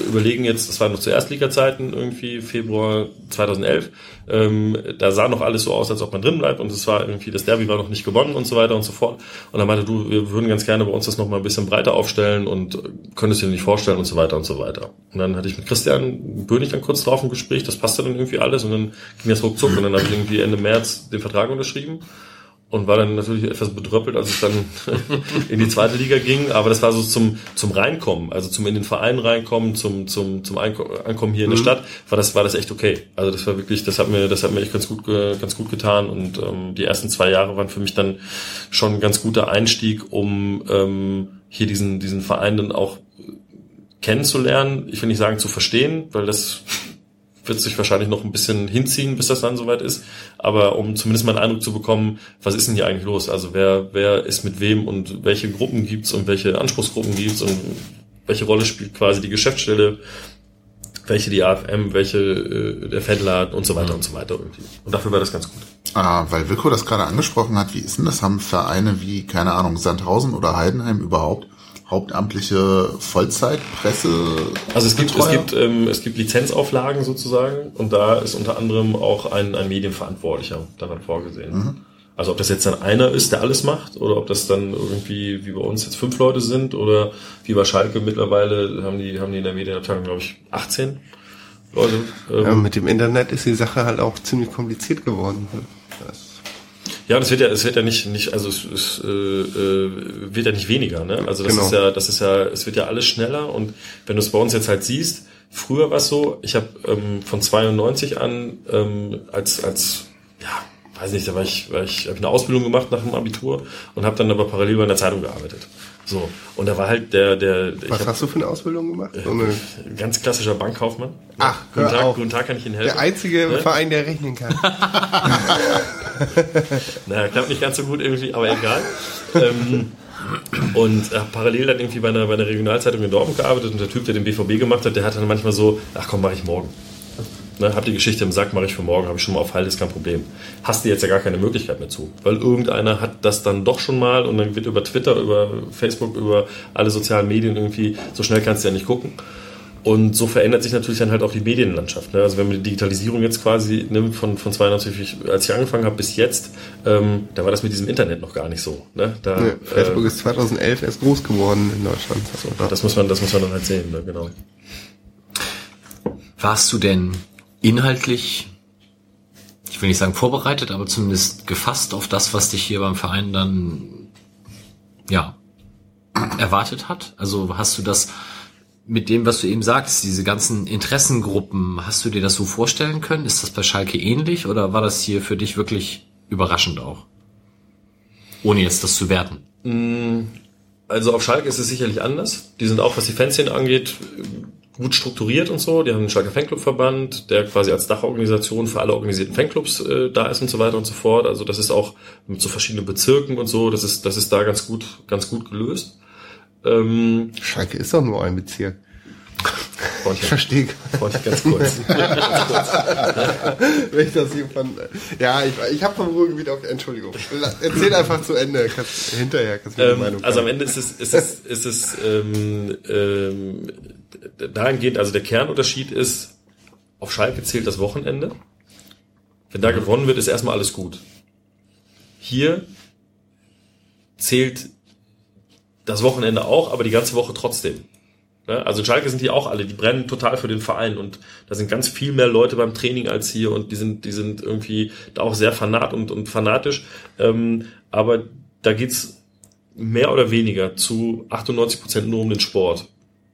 überlegen jetzt, das war noch zu Erstliga-Zeiten irgendwie, Februar 2011, ähm, da sah noch alles so aus, als ob man drin bleibt. Und es war irgendwie, das Derby war noch nicht gewonnen und so weiter und so fort. Und dann meinte du, wir würden ganz gerne bei uns das noch mal ein bisschen breiter aufstellen und könntest dir nicht vorstellen und so weiter und so weiter. Und dann hatte ich mit Christian Bönig dann kurz drauf ein Gespräch, das passte dann irgendwie alles und dann ging das ruckzuck und dann habe ich irgendwie Ende März den Vertrag unterschrieben und war dann natürlich etwas bedröppelt, als es dann in die zweite Liga ging. Aber das war so zum, zum Reinkommen, also zum in den Verein reinkommen, zum, zum, zum Ankommen hier in der Stadt, war das, war das echt okay. Also das war wirklich, das hat mir, das hat mir echt ganz gut, ganz gut getan. Und ähm, die ersten zwei Jahre waren für mich dann schon ein ganz guter Einstieg, um ähm, hier diesen, diesen Verein dann auch kennenzulernen. Ich will nicht sagen zu verstehen, weil das wird sich wahrscheinlich noch ein bisschen hinziehen, bis das dann soweit ist. Aber um zumindest mal einen Eindruck zu bekommen, was ist denn hier eigentlich los? Also wer, wer ist mit wem und welche Gruppen gibt's und welche Anspruchsgruppen gibt's und welche Rolle spielt quasi die Geschäftsstelle, welche die AFM, welche äh, der Fanladen und so weiter und so weiter irgendwie. Und dafür war das ganz gut. Ah, weil Wilko das gerade angesprochen hat, wie ist denn das? Haben Vereine wie, keine Ahnung, Sandhausen oder Heidenheim überhaupt hauptamtliche Vollzeitpresse? Also es gibt, es gibt, ähm, es gibt Lizenzauflagen sozusagen und da ist unter anderem auch ein, ein Medienverantwortlicher daran vorgesehen. Also ob das jetzt dann einer ist, der alles macht, oder ob das dann irgendwie wie bei uns jetzt fünf Leute sind oder wie bei Schalke mittlerweile haben die, haben die in der Medienabteilung, glaube ich, 18 Leute. Ähm, Ja, mit dem Internet ist die Sache halt auch ziemlich kompliziert geworden. Das, Ja, es wird ja, es wird ja nicht, nicht, also es, es äh, äh, wird ja nicht weniger, ne? Also das Genau. ist ja, das ist ja, es wird ja alles schneller und wenn du es bei uns jetzt halt siehst, früher war es so, ich habe ähm, von 92 an ähm, als, als, ja, weiß nicht, da war ich, war ich, habe eine Ausbildung gemacht nach dem Abitur und habe dann aber parallel bei einer Zeitung gearbeitet. So und da war halt der, der, ich was hab, hast du für eine Ausbildung gemacht? So eine, ein ganz klassischer Bankkaufmann. Ach, guten Tag, auf. guten Tag, kann ich Ihnen helfen? der einzige Ne? Verein, der rechnen kann. Naja, klappt nicht ganz so gut irgendwie, aber egal. ähm, und habe parallel dann irgendwie bei einer, bei einer Regionalzeitung in Dortmund gearbeitet und der Typ, der den BVB gemacht hat, der hat dann manchmal so, ach komm, mache ich morgen. Ne, hab die Geschichte im Sack, mache ich für morgen, habe ich schon mal auf Halde, ist kein Problem. Hast du jetzt ja gar keine Möglichkeit mehr zu. Weil irgendeiner hat das dann doch schon mal und dann wird über Twitter, über Facebook, über alle sozialen Medien irgendwie, so schnell kannst du ja nicht gucken. Und so verändert sich natürlich dann halt auch die Medienlandschaft. Ne? Also wenn man die Digitalisierung jetzt quasi nimmt von, von 92, als ich angefangen habe bis jetzt, ähm, da war das mit diesem Internet noch gar nicht so. Ne? Da, Nee, Facebook äh, ist 2011 erst groß geworden in Deutschland. Also, das muss man, das muss man dann halt sehen, ne? genau. Warst du denn inhaltlich, ich will nicht sagen vorbereitet, aber zumindest gefasst auf das, was dich hier beim Verein dann, ja, erwartet hat? Also hast du das mit dem, was du eben sagst, diese ganzen Interessengruppen, hast du dir das so vorstellen können? Ist das bei Schalke ähnlich oder war das hier für dich wirklich überraschend auch? Ohne jetzt das zu werten. Also auf Schalke ist es sicherlich anders. Die sind auch, was die Fanszene angeht, gut strukturiert und so. Die haben einen Schalke Fanclub-Verband, der quasi als Dachorganisation für alle organisierten Fanclubs äh, da ist und so weiter und so fort. Also das ist auch mit so verschiedenen Bezirken und so, das ist, das ist da ganz gut, ganz gut gelöst. Ähm, Schalke ist doch nur ein Bezirk. wollte Ich ich, verstehe. ich ganz kurz. Wenn ich das hier von, ja, ich, ich habe vom Ruhrgebiet auch, Entschuldigung. Erzähl einfach zu Ende. Kannst, hinterher kannst du Ähm, Meinung also am sagen. Ende ist es, ist es, ist es ähm, ähm, dahingehend, also der Kernunterschied ist, auf Schalke zählt das Wochenende. Wenn da gewonnen wird, ist erstmal alles gut. Hier zählt das Wochenende auch, aber die ganze Woche trotzdem. Ne? Also in Schalke sind die auch alle, die brennen total für den Verein und da sind ganz viel mehr Leute beim Training als hier und die sind, die sind irgendwie da auch sehr fanat und, und fanatisch. Ähm, aber da geht's mehr oder weniger zu 98 Prozent nur um den Sport.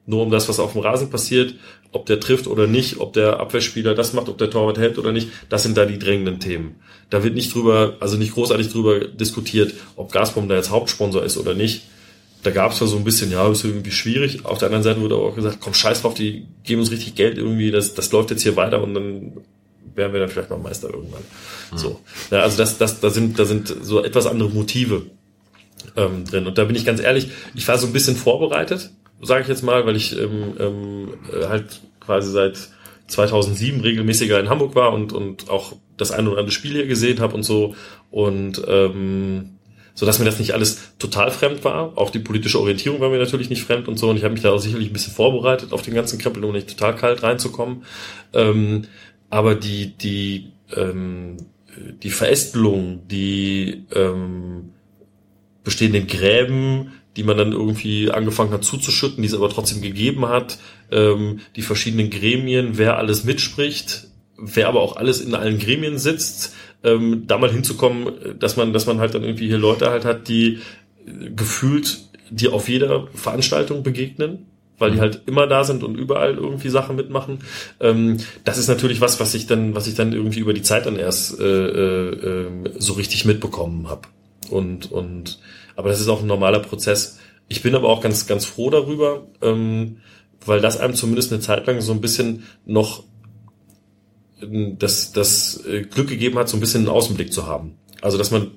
Nur um das, was auf dem Rasen passiert, ob der trifft oder nicht, ob der Abwehrspieler das macht, ob der Torwart hält oder nicht, das sind da die drängenden Themen. Da wird nicht drüber, also nicht großartig drüber diskutiert, ob Gazprom da jetzt Hauptsponsor ist oder nicht. Da gab es zwar so ein bisschen, ja, ist irgendwie schwierig. Auf der anderen Seite wurde auch gesagt, komm, scheiß drauf, die geben uns richtig Geld irgendwie, das, das läuft jetzt hier weiter und dann werden wir dann vielleicht noch Meister irgendwann. So. Ja, also das, das, da sind, da sind so etwas andere Motive ähm, drin. Und da bin ich ganz ehrlich, ich war so ein bisschen vorbereitet, sage ich jetzt mal, weil ich ähm, ähm, äh, halt quasi seit 2007 regelmäßiger in Hamburg war und, und auch das eine oder andere Spiel hier gesehen habe und so. Und ähm, so dass mir das nicht alles total fremd war. Auch die politische Orientierung war mir natürlich nicht fremd und so. Und ich habe mich da auch sicherlich ein bisschen vorbereitet auf den ganzen Krempel, um nicht total kalt reinzukommen. Ähm, aber die, die, ähm, die Verästelung, die ähm, bestehenden Gräben, die man dann irgendwie angefangen hat zuzuschütten, die es aber trotzdem gegeben hat, ähm, die verschiedenen Gremien, wer alles mitspricht, wer aber auch alles in allen Gremien sitzt, ähm, da mal hinzukommen, dass man, dass man halt dann irgendwie hier Leute halt hat, die gefühlt dir auf jeder Veranstaltung begegnen, weil die halt immer da sind und überall irgendwie Sachen mitmachen. Ähm, das ist natürlich was, was ich dann, was ich dann irgendwie über die Zeit dann erst äh, äh, äh, so richtig mitbekommen habe. Und, und aber das ist auch ein normaler Prozess. Ich bin aber auch ganz, ganz froh darüber, ähm, weil das einem zumindest eine Zeit lang so ein bisschen noch ähm, das, das äh, Glück gegeben hat, so ein bisschen einen Außenblick zu haben. Also dass man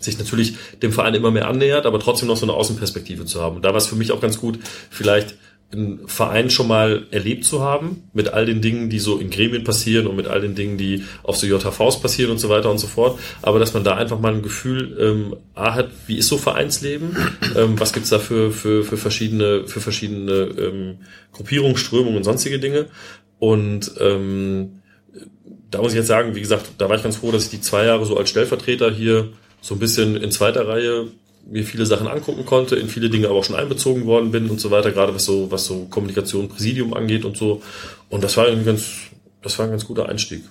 sich natürlich dem Verein immer mehr annähert, aber trotzdem noch so eine Außenperspektive zu haben. Und da war es für mich auch ganz gut, vielleicht einen Verein schon mal erlebt zu haben, mit all den Dingen, die so in Gremien passieren und mit all den Dingen, die auf so JHVs passieren und so weiter und so fort. Aber dass man da einfach mal ein Gefühl ähm, A hat, wie ist so Vereinsleben? Ähm, was gibt's da für, für, für verschiedene, für verschiedene ähm, Gruppierungen, Strömungen und sonstige Dinge? Und ähm, da muss ich jetzt sagen, wie gesagt, da war ich ganz froh, dass ich die zwei Jahre so als Stellvertreter hier so ein bisschen in zweiter Reihe mir viele Sachen angucken konnte, in viele Dinge aber auch schon einbezogen worden bin und so weiter, gerade was so, was so Kommunikation, Präsidium angeht und so. Und das war ein ganz, das war ein ganz guter Einstieg.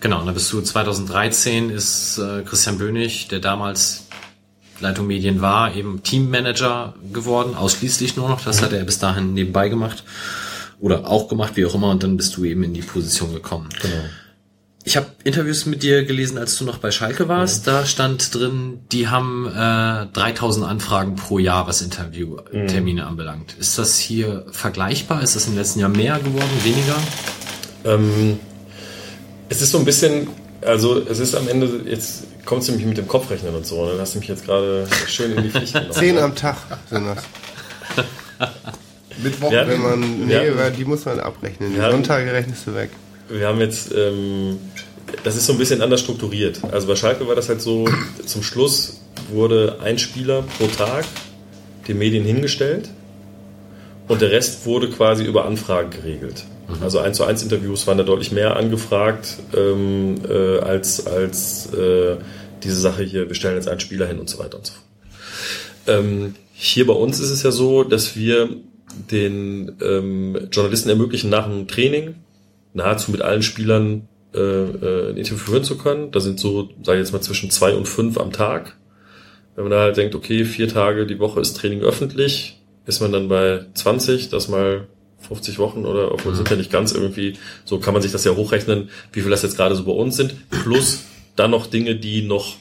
Genau, und dann bist du 2013 ist äh, Christian Bönig, der damals Leitung Medien war, eben Teammanager geworden, ausschließlich nur noch. Das hat er bis dahin nebenbei gemacht oder auch gemacht, wie auch immer, und dann bist du eben in die Position gekommen. Genau. Ich habe Interviews mit dir gelesen, als du noch bei Schalke warst. Da stand drin, die haben äh, 3000 Anfragen pro Jahr, was Interviewtermine anbelangt. Ist das hier vergleichbar? Ist das im letzten Jahr mehr geworden, weniger? Ähm, es ist so ein bisschen Also es ist am Ende, jetzt kommst du nämlich mit dem Kopfrechnen und so, ne? dann hast du mich jetzt gerade schön in die Pflicht genommen. Zehn am Tag sind das. Mittwoch. Wenn man, nee, weil die muss man abrechnen. Die Ja. Sonntage rechnest du weg. Wir haben jetzt, ähm, das ist so ein bisschen anders strukturiert. Also bei Schalke war das halt so, zum Schluss wurde ein Spieler pro Tag den Medien hingestellt und der Rest wurde quasi über Anfragen geregelt. Also 1 zu 1 Interviews waren da deutlich mehr angefragt ähm, äh, als, als äh, diese Sache hier, wir stellen jetzt einen Spieler hin und so weiter und so fort. Ähm, hier bei uns ist es ja so, dass wir den ähm, Journalisten ermöglichen, nach einem Training nahezu mit allen Spielern äh, äh, ein Interview führen zu können. Da sind so, sage ich jetzt mal, zwischen zwei und fünf am Tag. Wenn man da halt denkt, okay, vier Tage die Woche ist Training öffentlich, ist man dann bei 20, das mal 50 Wochen oder obwohl sind ja nicht ganz irgendwie, so kann man sich das ja hochrechnen, wie viel das jetzt gerade so bei uns sind, plus dann noch Dinge, die noch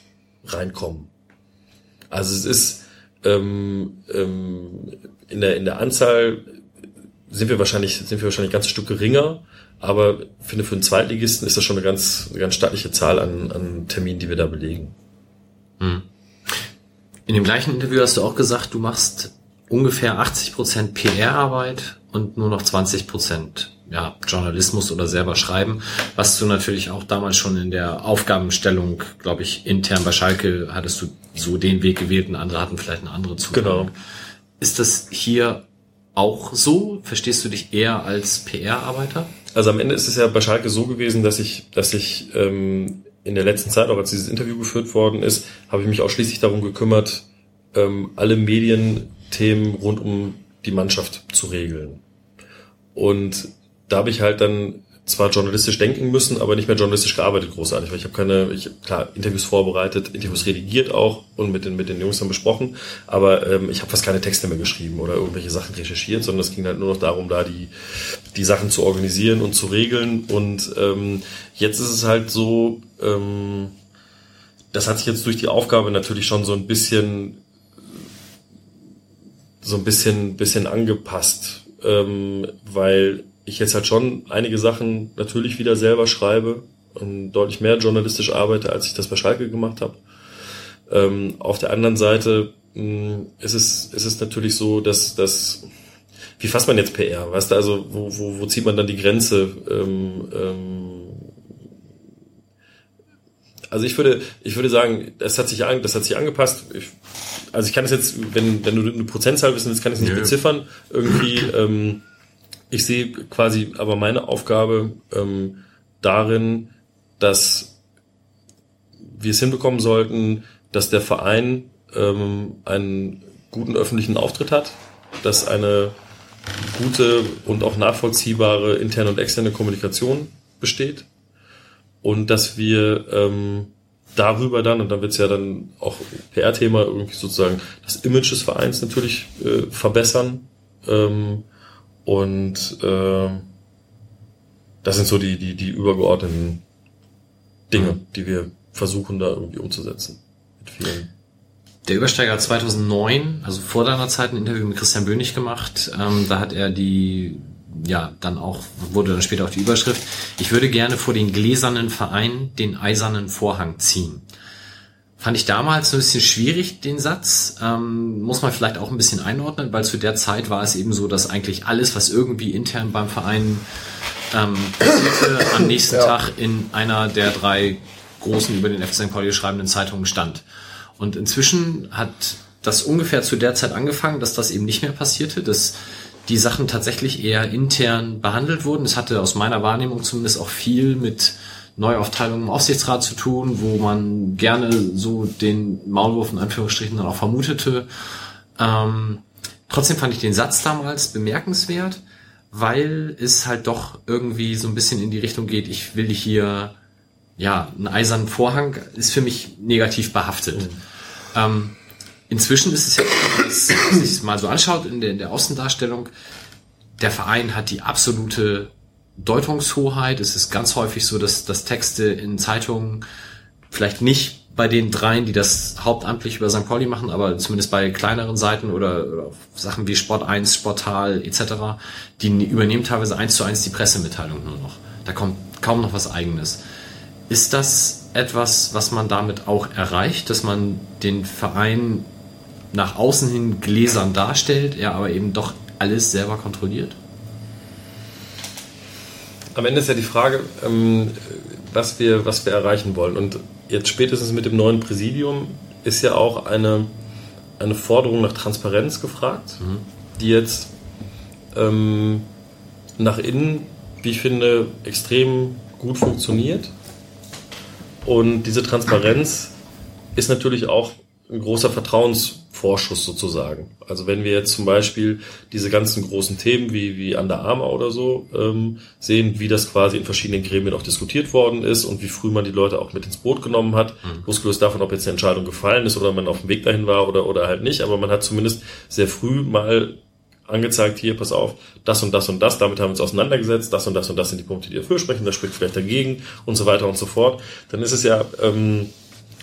reinkommen. Also es ist ähm, ähm, in der in der Anzahl sind wir wahrscheinlich sind wir wahrscheinlich ein ganzes Stück geringer, aber ich finde für einen Zweitligisten ist das schon eine ganz eine ganz stattliche Zahl an, an Terminen, die wir da belegen. In dem gleichen Interview hast du auch gesagt, du machst ungefähr 80% PR-Arbeit und nur noch 20% ja, Journalismus oder selber schreiben, was du natürlich auch damals schon in der Aufgabenstellung, glaube ich, intern bei Schalke hattest du so den Weg gewählt und andere hatten vielleicht eine andere Zugang. Genau. Ist das hier auch so? Verstehst du dich eher als PR-Arbeiter? Also am Ende ist es ja bei Schalke so gewesen, dass ich, dass ich ähm, in der letzten Zeit, auch als dieses Interview geführt worden ist, habe ich mich ausschließlich darum gekümmert, ähm, alle Medienthemen rund um die Mannschaft zu regeln. Und da habe ich halt dann zwar journalistisch denken müssen, aber nicht mehr journalistisch gearbeitet großartig, weil ich habe keine, ich hab, klar Interviews vorbereitet, Interviews redigiert auch und mit den mit den Jungs dann besprochen, aber ähm, ich habe fast keine Texte mehr geschrieben oder irgendwelche Sachen recherchiert, sondern es ging halt nur noch darum, da die die Sachen zu organisieren und zu regeln und ähm, jetzt ist es halt so, ähm, das hat sich jetzt durch die Aufgabe natürlich schon so ein bisschen so ein bisschen bisschen angepasst, ähm, weil ich jetzt halt schon einige Sachen natürlich wieder selber schreibe und deutlich mehr journalistisch arbeite, als ich das bei Schalke gemacht habe. Ähm, auf der anderen Seite mh, ist es ist es natürlich so, dass dass wie fasst man jetzt PR? Weißt du, also wo, wo, wo zieht man dann die Grenze? Ähm, ähm, also ich würde, ich würde sagen, das hat sich, an, das hat sich angepasst. Ich, also ich kann es jetzt, wenn, wenn du eine Prozentzahl wissen willst, kann ich es nicht Nö. beziffern. Irgendwie, ähm, ich sehe quasi aber meine Aufgabe ähm, darin, dass wir es hinbekommen sollten, dass der Verein ähm, einen guten öffentlichen Auftritt hat, dass eine gute und auch nachvollziehbare interne und externe Kommunikation besteht und dass wir ähm, darüber dann, und dann wird es ja dann auch PR-Thema irgendwie sozusagen das Image des Vereins natürlich äh, verbessern ähm, und äh, das sind so die, die, die übergeordneten Dinge, die wir versuchen da irgendwie umzusetzen. Mit vielen. Der Übersteiger hat 2009, also vor deiner Zeit, ein Interview mit Christian Bönig gemacht. Ähm, da hat er die, ja, dann auch, wurde dann später auch die Überschrift, ich würde gerne vor den gläsernen Verein den eisernen Vorhang ziehen. Fand ich damals ein bisschen schwierig, den Satz. Ähm, muss man vielleicht auch ein bisschen einordnen, weil zu der Zeit war es eben so, dass eigentlich alles, was irgendwie intern beim Verein ähm, passierte, am nächsten Ja. Tag in einer der drei großen über den FC St. Pauli schreibenden Zeitungen stand. Und inzwischen hat das ungefähr zu der Zeit angefangen, dass das eben nicht mehr passierte, dass die Sachen tatsächlich eher intern behandelt wurden. Es hatte aus meiner Wahrnehmung zumindest auch viel mit Neuaufteilungen im Aufsichtsrat zu tun, wo man gerne so den Maulwurf in Anführungsstrichen dann auch vermutete. Ähm, trotzdem fand ich den Satz damals bemerkenswert, weil es halt doch irgendwie so ein bisschen in die Richtung geht, ich will hier, ja, einen eisernen Vorhang ist für mich negativ behaftet. Ähm, inzwischen ist es ja, wenn man sich es mal so anschaut in der, in der Außendarstellung, der Verein hat die absolute Deutungshoheit. Es ist ganz häufig so, dass, dass Texte in Zeitungen vielleicht nicht bei den dreien, die das hauptamtlich über St. Pauli machen, aber zumindest bei kleineren Seiten oder, oder Sachen wie Sport 1, Sportal etc., die übernehmen teilweise eins zu eins die Pressemitteilung nur noch. Da kommt kaum noch was eigenes. Ist das etwas, was man damit auch erreicht, dass man den Verein nach außen hin gläsern darstellt, er aber eben doch alles selber kontrolliert? Am Ende ist ja die Frage, ähm, was, wir, was wir erreichen wollen. Und jetzt spätestens mit dem neuen Präsidium ist ja auch eine, eine Forderung nach Transparenz gefragt, mhm. die jetzt ähm, nach innen, wie ich finde, extrem gut funktioniert. Und diese Transparenz ist natürlich auch ein großer Vertrauensvorschuss sozusagen. Also wenn wir jetzt zum Beispiel diese ganzen großen Themen wie, wie Under Armour oder so ähm, sehen, wie das quasi in verschiedenen Gremien auch diskutiert worden ist und wie früh man die Leute auch mit ins Boot genommen hat, mhm. losgelöst davon, ob jetzt eine Entscheidung gefallen ist oder man auf dem Weg dahin war oder, oder halt nicht, aber man hat zumindest sehr früh mal angezeigt, hier, pass auf, das und das und das, damit haben wir uns auseinandergesetzt, das und das und das sind die Punkte, die dafür sprechen, das spricht vielleicht dagegen und so weiter und so fort, dann ist es ja, ähm,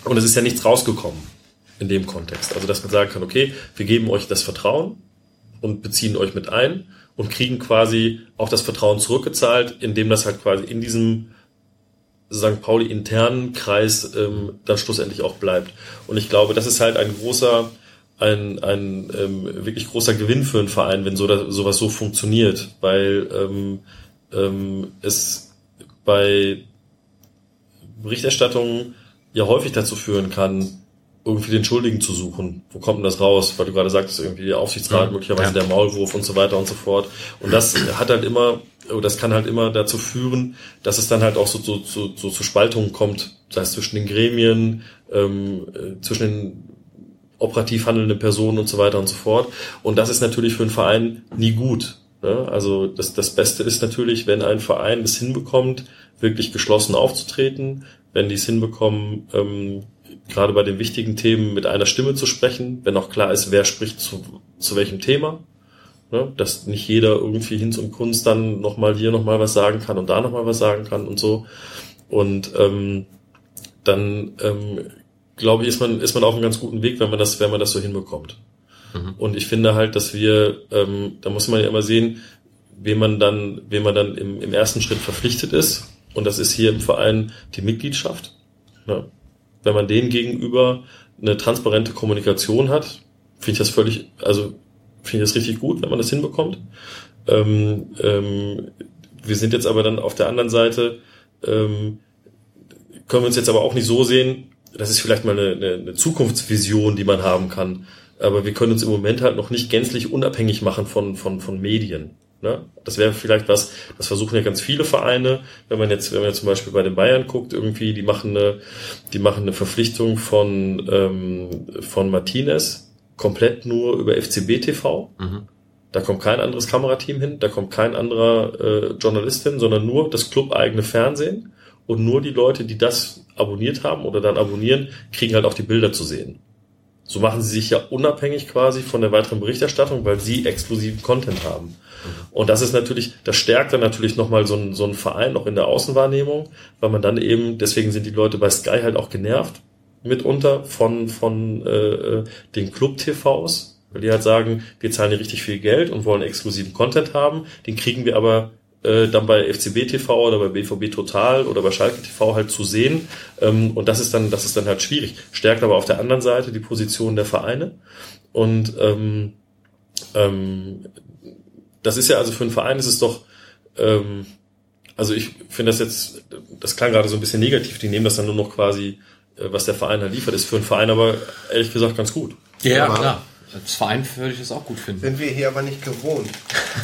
und es ist ja nichts rausgekommen in dem Kontext. Also, dass man sagen kann, okay, wir geben euch das Vertrauen und beziehen euch mit ein und kriegen quasi auch das Vertrauen zurückgezahlt, indem das halt quasi in diesem St. Pauli internen Kreis ähm, dann schlussendlich auch bleibt. Und ich glaube, das ist halt ein großer, ein, ein ähm, wirklich großer Gewinn für einen Verein, wenn so, sowas so funktioniert, weil ähm, ähm, es bei Berichterstattungen ja häufig dazu führen kann, irgendwie den Schuldigen zu suchen. Wo kommt denn das raus? Weil du gerade sagtest, irgendwie der Aufsichtsrat, möglicherweise ja. der Maulwurf und so weiter und so fort. Und das hat halt immer, das kann halt immer dazu führen, dass es dann halt auch so, so, so, so zu Spaltungen kommt, sei es zwischen den Gremien, ähm, äh, zwischen den operativ handelnden Personen und so weiter und so fort. Und das ist natürlich für einen Verein nie gut. Ne? Also das, das Beste ist natürlich, wenn ein Verein es hinbekommt, wirklich geschlossen aufzutreten, wenn die es hinbekommen, ähm, gerade bei den wichtigen Themen mit einer Stimme zu sprechen, wenn auch klar ist, wer spricht zu, zu welchem Thema. Ne? Dass nicht jeder irgendwie Hinz und Kunst dann nochmal hier nochmal was sagen kann und da nochmal was sagen kann und so. Und ähm, dann ähm, glaube ich, ist man, ist man auf einem ganz guten Weg, wenn man das, wenn man das so hinbekommt. Mhm. Und ich finde halt, dass wir, ähm, da muss man ja immer sehen, wem man dann, wem man dann im, im ersten Schritt verpflichtet ist. Und das ist hier im Verein die Mitgliedschaft. Ne? Wenn man denen gegenüber eine transparente Kommunikation hat, finde ich das völlig, also finde ich das richtig gut, wenn man das hinbekommt. Ähm, ähm, wir sind jetzt aber dann auf der anderen Seite, ähm, können wir uns jetzt aber auch nicht so sehen, das ist vielleicht mal eine, eine, eine Zukunftsvision, die man haben kann. Aber wir können uns im Moment halt noch nicht gänzlich unabhängig machen von, von, von Medien. Ne? Das wäre vielleicht was, das versuchen ja ganz viele Vereine. Wenn man jetzt, wenn man jetzt zum Beispiel bei den Bayern guckt, irgendwie, die machen eine, die machen eine Verpflichtung von, ähm, von Martinez komplett nur über FCB TV. Mhm. Da kommt kein anderes Kamerateam hin, da kommt kein anderer äh, Journalist hin, sondern nur das club-eigene Fernsehen und nur die Leute, die das abonniert haben oder dann abonnieren, kriegen halt auch die Bilder zu sehen. So machen sie sich ja unabhängig quasi von der weiteren Berichterstattung, weil sie exklusiven Content haben. Und das ist natürlich, das stärkt dann natürlich nochmal so ein, so ein Verein noch in der Außenwahrnehmung, weil man dann eben, deswegen sind die Leute bei Sky halt auch genervt mitunter von, von äh, den Club-TVs, weil die halt sagen, wir zahlen hier richtig viel Geld und wollen exklusiven Content haben, den kriegen wir aber äh, dann bei FCB TV oder bei BVB Total oder bei Schalke TV halt zu sehen. Ähm, und das ist dann, das ist dann halt schwierig. Stärkt aber auf der anderen Seite die Position der Vereine. Und ähm, ähm, das ist ja also für einen Verein ist es doch, ähm, also ich finde das jetzt, das klang gerade so ein bisschen negativ, die nehmen das dann nur noch quasi, äh, was der Verein halt liefert, ist für einen Verein aber ehrlich gesagt ganz gut. Ja, aber klar. Als Verein würde ich das auch gut finden. Sind wir hier aber nicht gewohnt.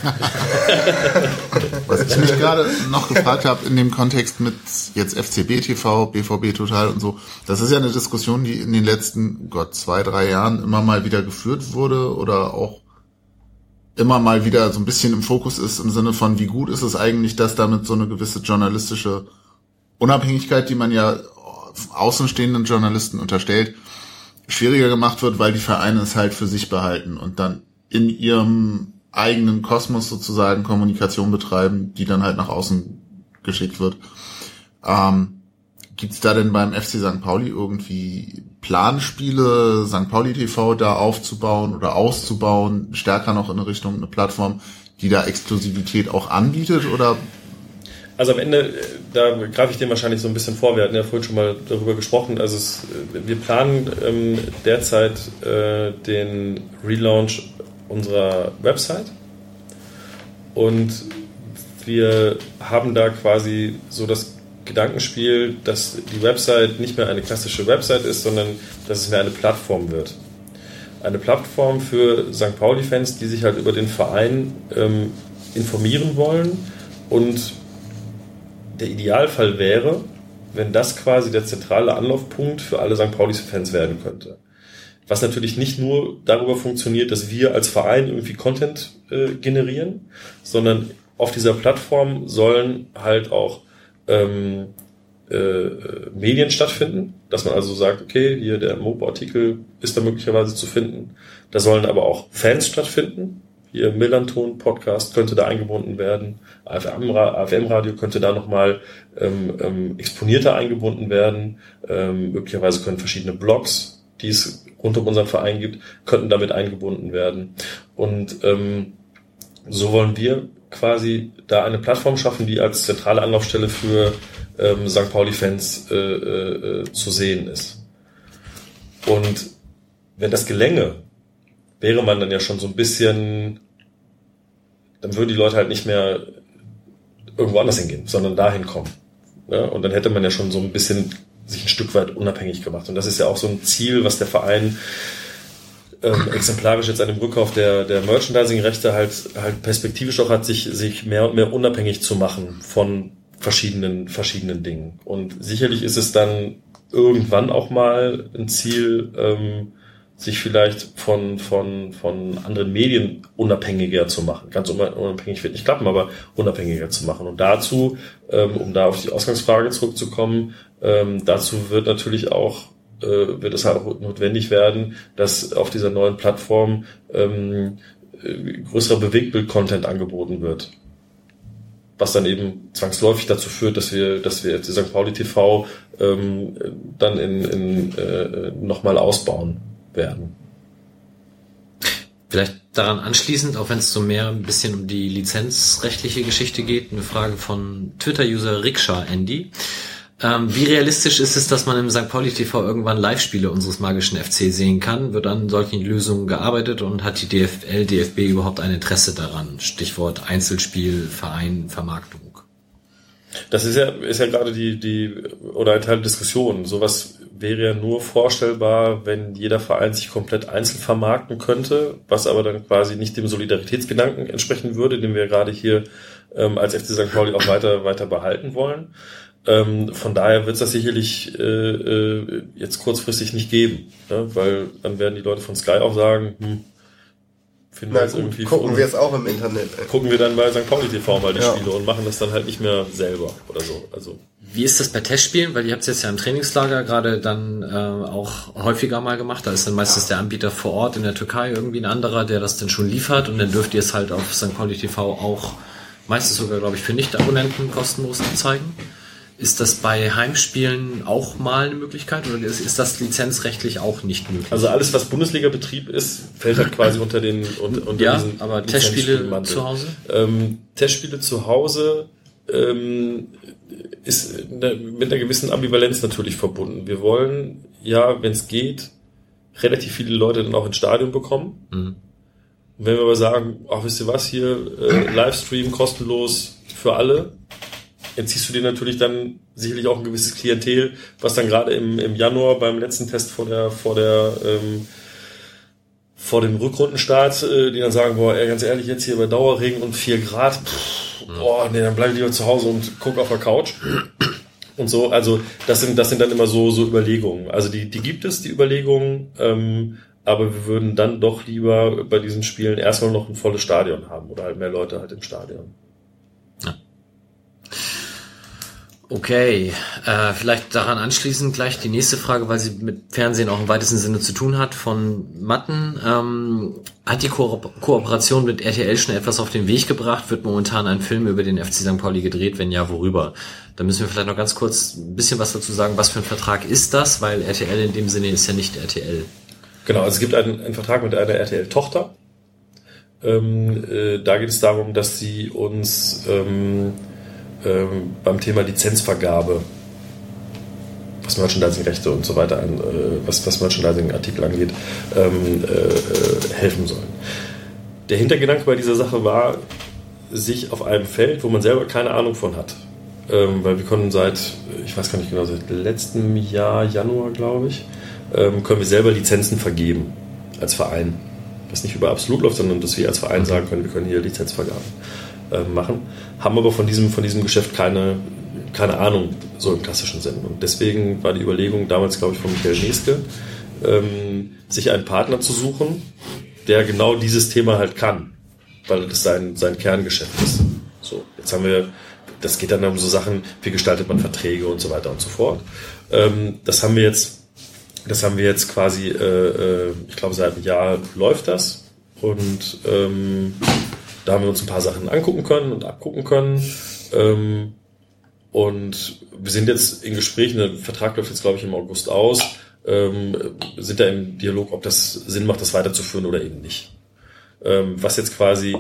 Was ich mich gerade noch gefragt habe in dem Kontext mit jetzt FCB TV, BVB Total und so, das ist ja eine Diskussion, die in den letzten, Gott, zwei, drei Jahren immer mal wieder geführt wurde oder auch immer mal wieder so ein bisschen im Fokus ist im Sinne von, wie gut ist es eigentlich, dass damit so eine gewisse journalistische Unabhängigkeit, die man ja außenstehenden Journalisten unterstellt, schwieriger gemacht wird, weil die Vereine es halt für sich behalten und dann in ihrem eigenen Kosmos sozusagen Kommunikation betreiben, die dann halt nach außen geschickt wird. Ähm, Gibt es da denn beim FC St. Pauli irgendwie Planspiele, St. Pauli TV da aufzubauen oder auszubauen, stärker noch in Richtung eine Plattform, die da Exklusivität auch anbietet oder Also am Ende, äh, da greife ich dem wahrscheinlich so ein bisschen vor. Wir hatten ja vorhin schon mal darüber gesprochen. Also es, äh, wir planen ähm, derzeit äh, den Relaunch unserer Website und wir haben da quasi so das Gedankenspiel, dass die Website nicht mehr eine klassische Website ist, sondern dass es mehr eine Plattform wird. Eine Plattform für St. Pauli-Fans, die sich halt über den Verein ähm, informieren wollen und der Idealfall wäre, wenn das quasi der zentrale Anlaufpunkt für alle St. Paulis-Fans werden könnte. Was natürlich nicht nur darüber funktioniert, dass wir als Verein irgendwie Content äh, generieren, sondern auf dieser Plattform sollen halt auch ähm, äh, Medien stattfinden, dass man also sagt, okay, hier der Mopo-Artikel ist da möglicherweise zu finden. Da sollen aber auch Fans stattfinden. Hier Millanton Podcast könnte da eingebunden werden. AFM-Radio könnte da nochmal ähm, ähm, exponierter eingebunden werden. Ähm, möglicherweise können verschiedene Blogs, die es rund um unseren Verein gibt, könnten damit eingebunden werden. Und ähm, so wollen wir quasi da eine Plattform schaffen, die als zentrale Anlaufstelle für ähm, St. Pauli-Fans äh, äh, zu sehen ist. Und wenn das gelänge, wäre man dann ja schon so ein bisschen, dann würden die Leute halt nicht mehr irgendwo anders hingehen, sondern dahin kommen. Ja? Und dann hätte man ja schon so ein bisschen sich ein Stück weit unabhängig gemacht. Und das ist ja auch so ein Ziel, was der Verein ähm, exemplarisch jetzt an dem Rückkauf der, der Merchandising-Rechte halt, halt perspektivisch auch hat, sich, sich mehr und mehr unabhängig zu machen von verschiedenen, verschiedenen Dingen. Und sicherlich ist es dann irgendwann auch mal ein Ziel, ähm, sich vielleicht von, von, von anderen Medien unabhängiger zu machen. Ganz unabhängig wird nicht klappen, aber unabhängiger zu machen. Und dazu, ähm, um da auf die Ausgangsfrage zurückzukommen, ähm, dazu wird natürlich auch äh, wird es halt auch notwendig werden, dass auf dieser neuen Plattform ähm, äh, größerer Bewegtbild-Content angeboten wird. Was dann eben zwangsläufig dazu führt, dass wir, dass wir jetzt die St. Pauli TV ähm, dann in, in äh, nochmal ausbauen werden. Vielleicht daran anschließend, auch wenn es so mehr ein bisschen um die lizenzrechtliche Geschichte geht, eine Frage von Twitter-User Rikscha Andy. Ähm, wie realistisch ist es, dass man im St. Pauli TV irgendwann Live-Spiele unseres magischen FC sehen kann? Wird an solchen Lösungen gearbeitet und hat die DFL, DFB überhaupt ein Interesse daran? Stichwort Einzelspiel, Verein, Vermarktung. Das ist ja, ist ja gerade die, die, oder ein Teil der Diskussion. Sowas wäre ja nur vorstellbar, wenn jeder Verein sich komplett einzeln vermarkten könnte, was aber dann quasi nicht dem Solidaritätsgedanken entsprechen würde, den wir gerade hier ähm, als FC St. Pauli auch weiter, weiter behalten wollen. Ähm, von daher wird es das sicherlich äh, äh, jetzt kurzfristig nicht geben, ne? weil dann werden die Leute von Sky auch sagen, hm, finden Na, wir jetzt irgendwie gucken wir es auch im Internet. Ey. Gucken wir dann bei St. Pauli TV mal die ja. Spiele und machen das dann halt nicht mehr selber oder so. Also wie ist das bei Testspielen? Weil ihr habt es jetzt ja im Trainingslager gerade dann äh, auch häufiger mal gemacht. Da ist dann meistens der Anbieter vor Ort in der Türkei irgendwie ein anderer, der das dann schon liefert und dann dürft ihr es halt auf St. Pauli TV auch meistens sogar, glaube ich, für Nicht-Abonnenten kostenlos zeigen. Ist das bei Heimspielen auch mal eine Möglichkeit oder ist, ist das lizenzrechtlich auch nicht möglich? Also alles, was Bundesliga-Betrieb ist, fällt halt quasi unter den unter, unter ja, diesen aber Testspiele zu Hause? Ähm, Testspiele zu Hause ähm, ist eine, mit einer gewissen Ambivalenz natürlich verbunden. Wir wollen ja, wenn es geht, relativ viele Leute dann auch ins Stadion bekommen. Mhm. Wenn wir aber sagen, ach, wisst ihr was, hier äh, Livestream kostenlos für alle, entziehst du dir natürlich dann sicherlich auch ein gewisses Klientel, was dann gerade im, im Januar beim letzten Test vor der, vor der, ähm, vor dem Rückrundenstart, äh, die dann sagen, boah, ey, ganz ehrlich, jetzt hier bei Dauerregen und vier Grad, pff, boah, nee, dann bleib ich lieber zu Hause und guck auf der Couch. Und so, also das sind, das sind dann immer so, so Überlegungen. Also die, die gibt es, die Überlegungen, ähm, aber wir würden dann doch lieber bei diesen Spielen erstmal noch ein volles Stadion haben oder halt mehr Leute halt im Stadion. Okay, äh, vielleicht daran anschließend gleich die nächste Frage, weil sie mit Fernsehen auch im weitesten Sinne zu tun hat, von Matten. Ähm, hat die Ko Kooperation mit RTL schon etwas auf den Weg gebracht? Wird momentan ein Film über den FC St. Pauli gedreht? Wenn ja, worüber? Da müssen wir vielleicht noch ganz kurz ein bisschen was dazu sagen. Was für ein Vertrag ist das? Weil RTL in dem Sinne ist ja nicht RTL. Genau, also es gibt einen, einen Vertrag mit einer RTL-Tochter. Ähm, äh, da geht es darum, dass sie uns... Ähm, ähm, beim Thema Lizenzvergabe, was Merchandising-Rechte und so weiter, an, äh, was, was Merchandising-Artikel angeht, ähm, äh, helfen sollen. Der Hintergedanke bei dieser Sache war, sich auf einem Feld, wo man selber keine Ahnung von hat, ähm, weil wir konnten seit, ich weiß gar nicht genau, seit letztem Jahr, Januar glaube ich, ähm, können wir selber Lizenzen vergeben als Verein. Was nicht über absolut läuft, sondern dass wir als Verein sagen können, wir können hier Lizenzvergaben äh, machen, haben aber von diesem, von diesem Geschäft keine, keine Ahnung, so im klassischen Sinn. Und deswegen war die Überlegung damals, glaube ich, von Michael Neske, ähm, sich einen Partner zu suchen, der genau dieses Thema halt kann, weil das sein, sein Kerngeschäft ist. So, jetzt haben wir, das geht dann um so Sachen, wie gestaltet man Verträge und so weiter und so fort. Ähm, das haben wir jetzt, das haben wir jetzt quasi, äh, äh, ich glaube, seit einem Jahr läuft das und ähm, da haben wir uns ein paar Sachen angucken können und abgucken können. Ähm, und wir sind jetzt in Gesprächen, der Vertrag läuft jetzt, glaube ich, im August aus, ähm, sind da im Dialog, ob das Sinn macht, das weiterzuführen oder eben nicht. Ähm, was jetzt quasi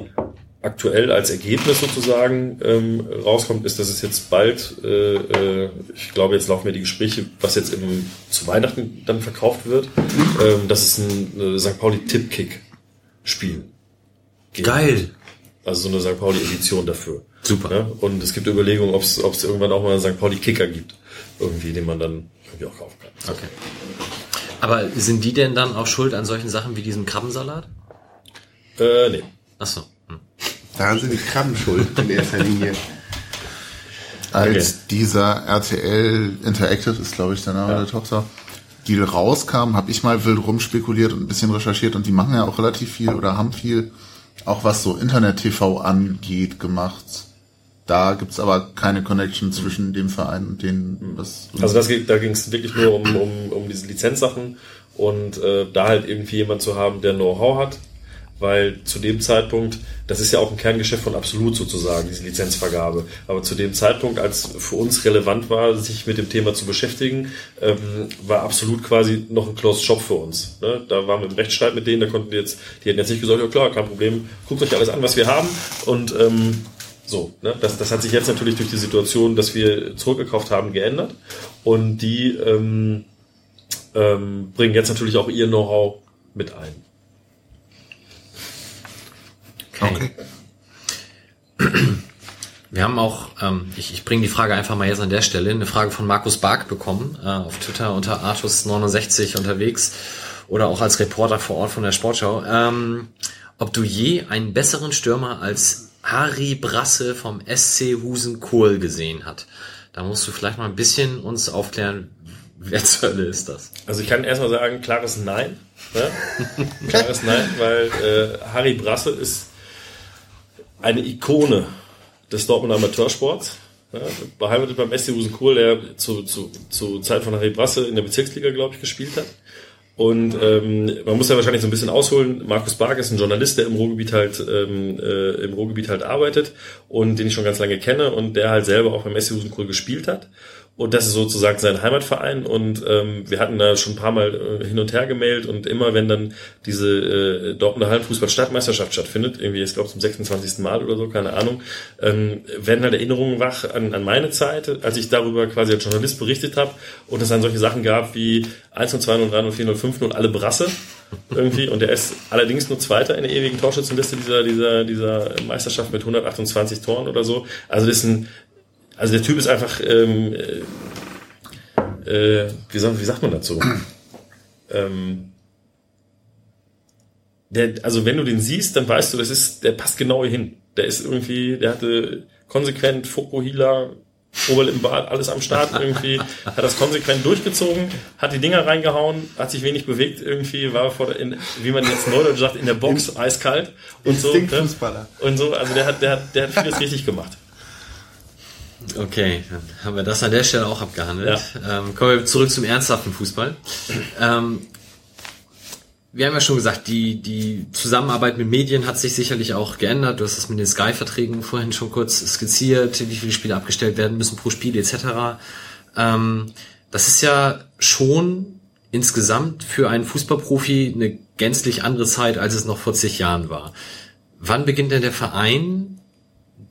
aktuell als Ergebnis sozusagen ähm, rauskommt, ist, dass es jetzt bald, äh, äh, ich glaube, jetzt laufen ja die Gespräche, was jetzt im, zu Weihnachten dann verkauft wird, ähm, dass es ein äh, St. Pauli Tippkick-Spiel gibt. Geil. Also so eine St. Pauli-Edition dafür. Super. Ja? Und es gibt Überlegungen, ob es irgendwann auch mal einen St. Pauli-Kicker gibt. Irgendwie, den man dann irgendwie auch kaufen kann. Okay. Aber sind die denn dann auch schuld an solchen Sachen wie diesem Krabbensalat? Äh, nee. Achso. Hm. Da sind die Krabben schuld in erster Linie. Als dieser RTL Interactive ist, glaube ich, der Name der Tochter, Deal rauskam, habe ich mal wild rumspekuliert und ein bisschen recherchiert und die machen ja auch relativ viel oder haben viel, auch was so Internet-TV angeht, gemacht. Da gibt's aber keine Connection zwischen dem Verein und denen. Was Also das, da ging es wirklich nur um, um, um diese Lizenzsachen und äh, da halt irgendwie jemand zu haben, der Know-how hat, weil zu dem Zeitpunkt, das ist ja auch ein Kerngeschäft von Absolut sozusagen, diese Lizenzvergabe, aber zu dem Zeitpunkt, als für uns relevant war, sich mit dem Thema zu beschäftigen, ähm, war Absolut quasi noch ein Closed Shop für uns. Ne? Da waren wir im Rechtsstreit mit denen, da konnten wir jetzt, die hätten jetzt nicht gesagt, ja klar, kein Problem, guckt euch alles an, was wir haben und ähm, so, ne? das, das hat sich jetzt natürlich durch die Situation, dass wir zurückgekauft haben, geändert. Und die ähm, ähm, bringen jetzt natürlich auch ihr Know-how mit ein. Okay. Wir haben auch, ähm, ich, ich bringe die Frage einfach mal jetzt an der Stelle, eine Frage von Markus Bark bekommen, äh, auf Twitter unter Artus69 unterwegs oder auch als Reporter vor Ort von der Sportschau. Ähm, ob du je einen besseren Stürmer als Harry Brasse vom SC Husen Kohl gesehen hat. Da musst du vielleicht mal ein bisschen uns aufklären, wer zur Hölle ist das? Also ich kann erstmal sagen, klares Nein. Ne? klares Nein, weil äh, Harry Brasse ist eine Ikone des Dortmunder Amateursports. Ja, beheimatet beim SC Husen-Kohl, der zu, zu, zu Zeit von Harry Brasse in der Bezirksliga, glaube ich, gespielt hat. Und ähm, man muss ja wahrscheinlich so ein bisschen ausholen. Markus Bark ist ein Journalist, der im Ruhrgebiet halt ähm, äh, im Ruhrgebiet halt arbeitet und den ich schon ganz lange kenne und der halt selber auch beim SC Husenkohl gespielt hat. Und das ist sozusagen sein Heimatverein. Und ähm, wir hatten da schon ein paar Mal äh, hin und her gemailt und immer wenn dann diese äh, Dortmunder Hallenfußball-Stadtmeisterschaft stattfindet, irgendwie, ich glaube zum 26. Mal oder so, keine Ahnung, ähm, werden halt Erinnerungen wach an, an meine Zeit, als ich darüber quasi als Journalist berichtet habe und es dann solche Sachen gab wie 1 und 2 und 3 und 4 und 5 und alle Brasse irgendwie und der ist allerdings nur Zweiter in der ewigen Torschützenliste dieser, dieser, dieser Meisterschaft mit 128 Toren oder so. Also das ist ein, also der Typ ist einfach, ähm, äh, äh, wie, sagt, wie sagt man dazu? ähm, der, also wenn du den siehst, dann weißt du, das ist, der passt genau hier hin. Der ist irgendwie, der hatte konsequent Fokuhila, Oberlippenbart, alles am Start irgendwie, hat das konsequent durchgezogen, hat die Dinger reingehauen, hat sich wenig bewegt irgendwie, war vor der, in, wie man jetzt neudeutsch sagt, in der Box eiskalt und so. Ne? Und so, also der hat, der hat, der hat vieles richtig gemacht. Okay, dann haben wir das an der Stelle auch abgehandelt. Ähm, kommen wir zurück zum ernsthaften Fußball. Ähm, wir haben ja schon gesagt, die, die Zusammenarbeit mit Medien hat sich sicherlich auch geändert. Du hast es mit den Sky-Verträgen vorhin schon kurz skizziert, wie viele Spiele abgestellt werden müssen pro Spiel etc. Ähm, das ist ja schon insgesamt für einen Fußballprofi eine gänzlich andere Zeit, als es noch vor zig Jahren war. Wann beginnt denn der Verein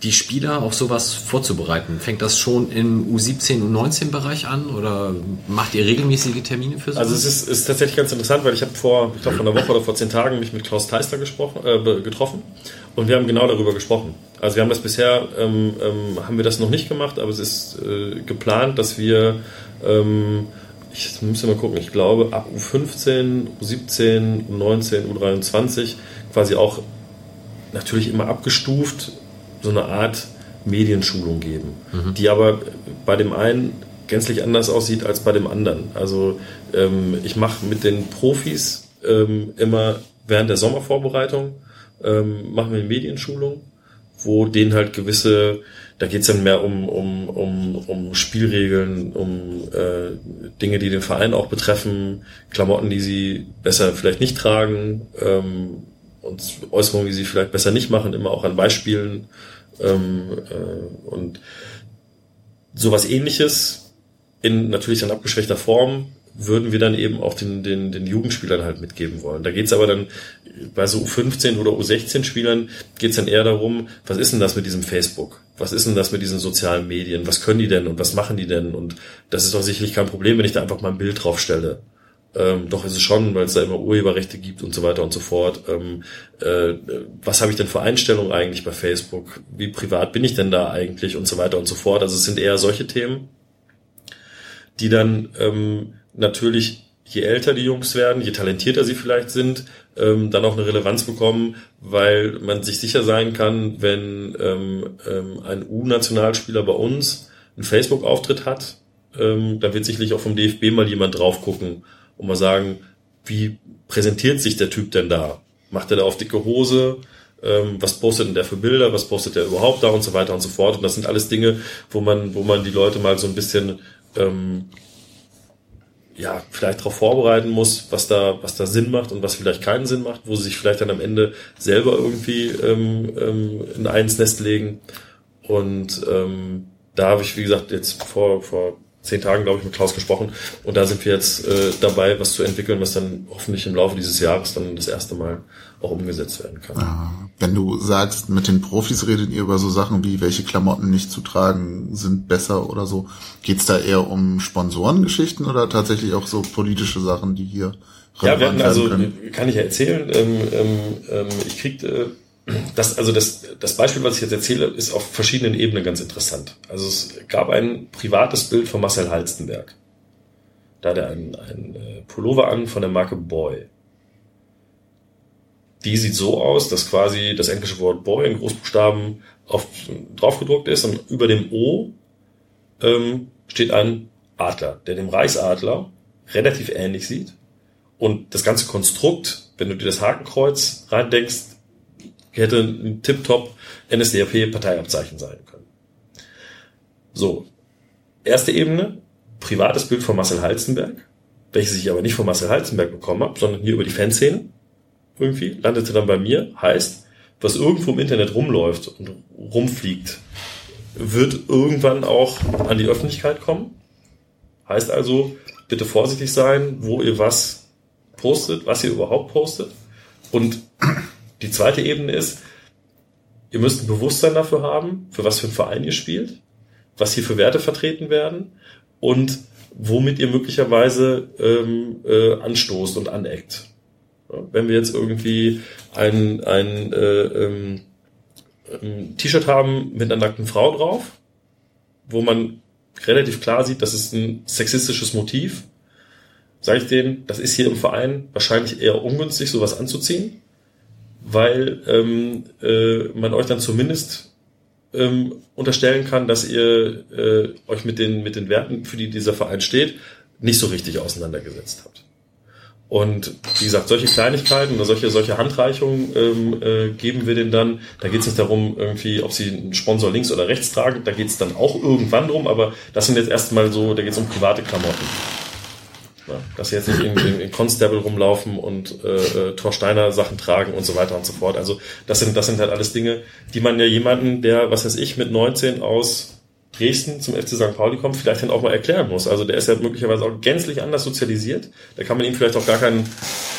die Spieler auf sowas vorzubereiten? Fängt das schon im U17 und U19-Bereich an oder macht ihr regelmäßige Termine für sowas? Also es ist, ist tatsächlich ganz interessant, weil ich habe vor, ich glaube vor einer Woche oder vor zehn Tagen mich mit Klaus Teister gesprochen, äh, getroffen und wir haben genau darüber gesprochen. Also wir haben das bisher, ähm, ähm, haben wir das noch nicht gemacht, aber es ist äh, geplant, dass wir, ähm, ich muss mal gucken, ich glaube ab U15, U17, U19, U23 quasi auch natürlich immer abgestuft so eine Art Medienschulung geben, mhm. die aber bei dem einen gänzlich anders aussieht als bei dem anderen. Also ähm, ich mache mit den Profis ähm, immer während der Sommervorbereitung ähm, machen wir eine Medienschulung, wo denen halt gewisse, da geht's dann mehr um, um, um, um Spielregeln, um äh, Dinge, die den Verein auch betreffen, Klamotten, die sie besser vielleicht nicht tragen, ähm, und Äußerungen, die sie vielleicht besser nicht machen, immer auch an Beispielen. Ähm, äh, und sowas ähnliches in natürlich dann abgeschwächter Form würden wir dann eben auch den, den, den Jugendspielern halt mitgeben wollen. Da geht's aber dann bei so U15 oder U16-Spielern geht's dann eher darum, was ist denn das mit diesem Facebook? Was ist denn das mit diesen sozialen Medien? Was können die denn und was machen die denn? Und das ist doch sicherlich kein Problem, wenn ich da einfach mal ein Bild draufstelle. Ähm, doch ist es schon, weil es da immer Urheberrechte gibt und so weiter und so fort. Ähm, äh, was habe ich denn für Einstellungen eigentlich bei Facebook? Wie privat bin ich denn da eigentlich und so weiter und so fort? Also es sind eher solche Themen, die dann ähm, natürlich, je älter die Jungs werden, je talentierter sie vielleicht sind, ähm, dann auch eine Relevanz bekommen, weil man sich sicher sein kann, wenn ähm, ähm, ein U-Nationalspieler bei uns einen Facebook-Auftritt hat, ähm, dann wird sicherlich auch vom DFB mal jemand drauf gucken und mal sagen, wie präsentiert sich der Typ denn da? Macht er da auf dicke Hose? Ähm, was postet denn der für Bilder? Was postet der überhaupt da und so weiter und so fort? Und das sind alles Dinge, wo man, wo man die Leute mal so ein bisschen ähm, ja, vielleicht darauf vorbereiten muss, was da, was da Sinn macht und was vielleicht keinen Sinn macht, wo sie sich vielleicht dann am Ende selber irgendwie ähm, ähm, in eins Nest legen. Und ähm, da habe ich, wie gesagt, jetzt vor, vor zehn Tagen, glaube ich, mit Klaus gesprochen. Und da sind wir jetzt äh, dabei, was zu entwickeln, was dann hoffentlich im Laufe dieses Jahres dann das erste Mal auch umgesetzt werden kann. Ah, wenn du sagst, mit den Profis redet ihr über so Sachen wie, welche Klamotten nicht zu tragen sind besser oder so. Geht's da eher um Sponsorengeschichten oder tatsächlich auch so politische Sachen, die hier ja, wir hatten also, können? kann ich ja erzählen, ähm, ähm, ähm ich kriegte äh, das, also das, das Beispiel, was ich jetzt erzähle, ist auf verschiedenen Ebenen ganz interessant. Also es gab ein privates Bild von Marcel Halstenberg. Da hat er ein, ein äh, Pullover an von der Marke Boy. Die sieht so aus, dass quasi das englische Wort Boy in Großbuchstaben auf, draufgedruckt ist und über dem O ähm, steht ein Adler, der dem Reichsadler relativ ähnlich sieht. Und das ganze Konstrukt, wenn du dir das Hakenkreuz reindenkst, hätte ein Tip-Top NSDAP-Parteiabzeichen sein können. So. Erste Ebene, privates Bild von Marcel Halzenberg, welches ich aber nicht von Marcel Halzenberg bekommen habe, sondern hier über die Fanszene irgendwie, landete dann bei mir, heißt, was irgendwo im Internet rumläuft und rumfliegt, wird irgendwann auch an die Öffentlichkeit kommen. Heißt also, bitte vorsichtig sein, wo ihr was postet, was ihr überhaupt postet. Und die zweite Ebene ist, ihr müsst ein Bewusstsein dafür haben, für was für einen Verein ihr spielt, was hier für Werte vertreten werden und womit ihr möglicherweise ähm, äh, anstoßt und aneckt. Wenn wir jetzt irgendwie ein, ein äh, ähm, ein T-Shirt haben mit einer nackten Frau drauf, wo man relativ klar sieht, das ist ein sexistisches Motiv, sage ich denen, das ist hier im Verein wahrscheinlich eher ungünstig, sowas anzuziehen weil ähm, äh, man euch dann zumindest ähm, unterstellen kann, dass ihr äh, euch mit den, mit den Werten, für die dieser Verein steht, nicht so richtig auseinandergesetzt habt. Und wie gesagt, solche Kleinigkeiten oder solche, solche Handreichungen ähm, äh, geben wir denen dann. Da geht es nicht darum, irgendwie, ob sie einen Sponsor links oder rechts tragen. Da geht es dann auch irgendwann drum, aber das sind jetzt erstmal so, da geht es um private Klamotten. Ja, dass sie jetzt nicht in, in, in Constable rumlaufen und äh, äh, Torsteiner Sachen tragen und so weiter und so fort. Also das sind, das sind halt alles Dinge, die man ja jemanden, der, was weiß ich, mit 19 aus Dresden zum FC St. Pauli kommt, vielleicht dann auch mal erklären muss. Also der ist ja möglicherweise auch gänzlich anders sozialisiert. Da kann man ihm vielleicht auch gar keinen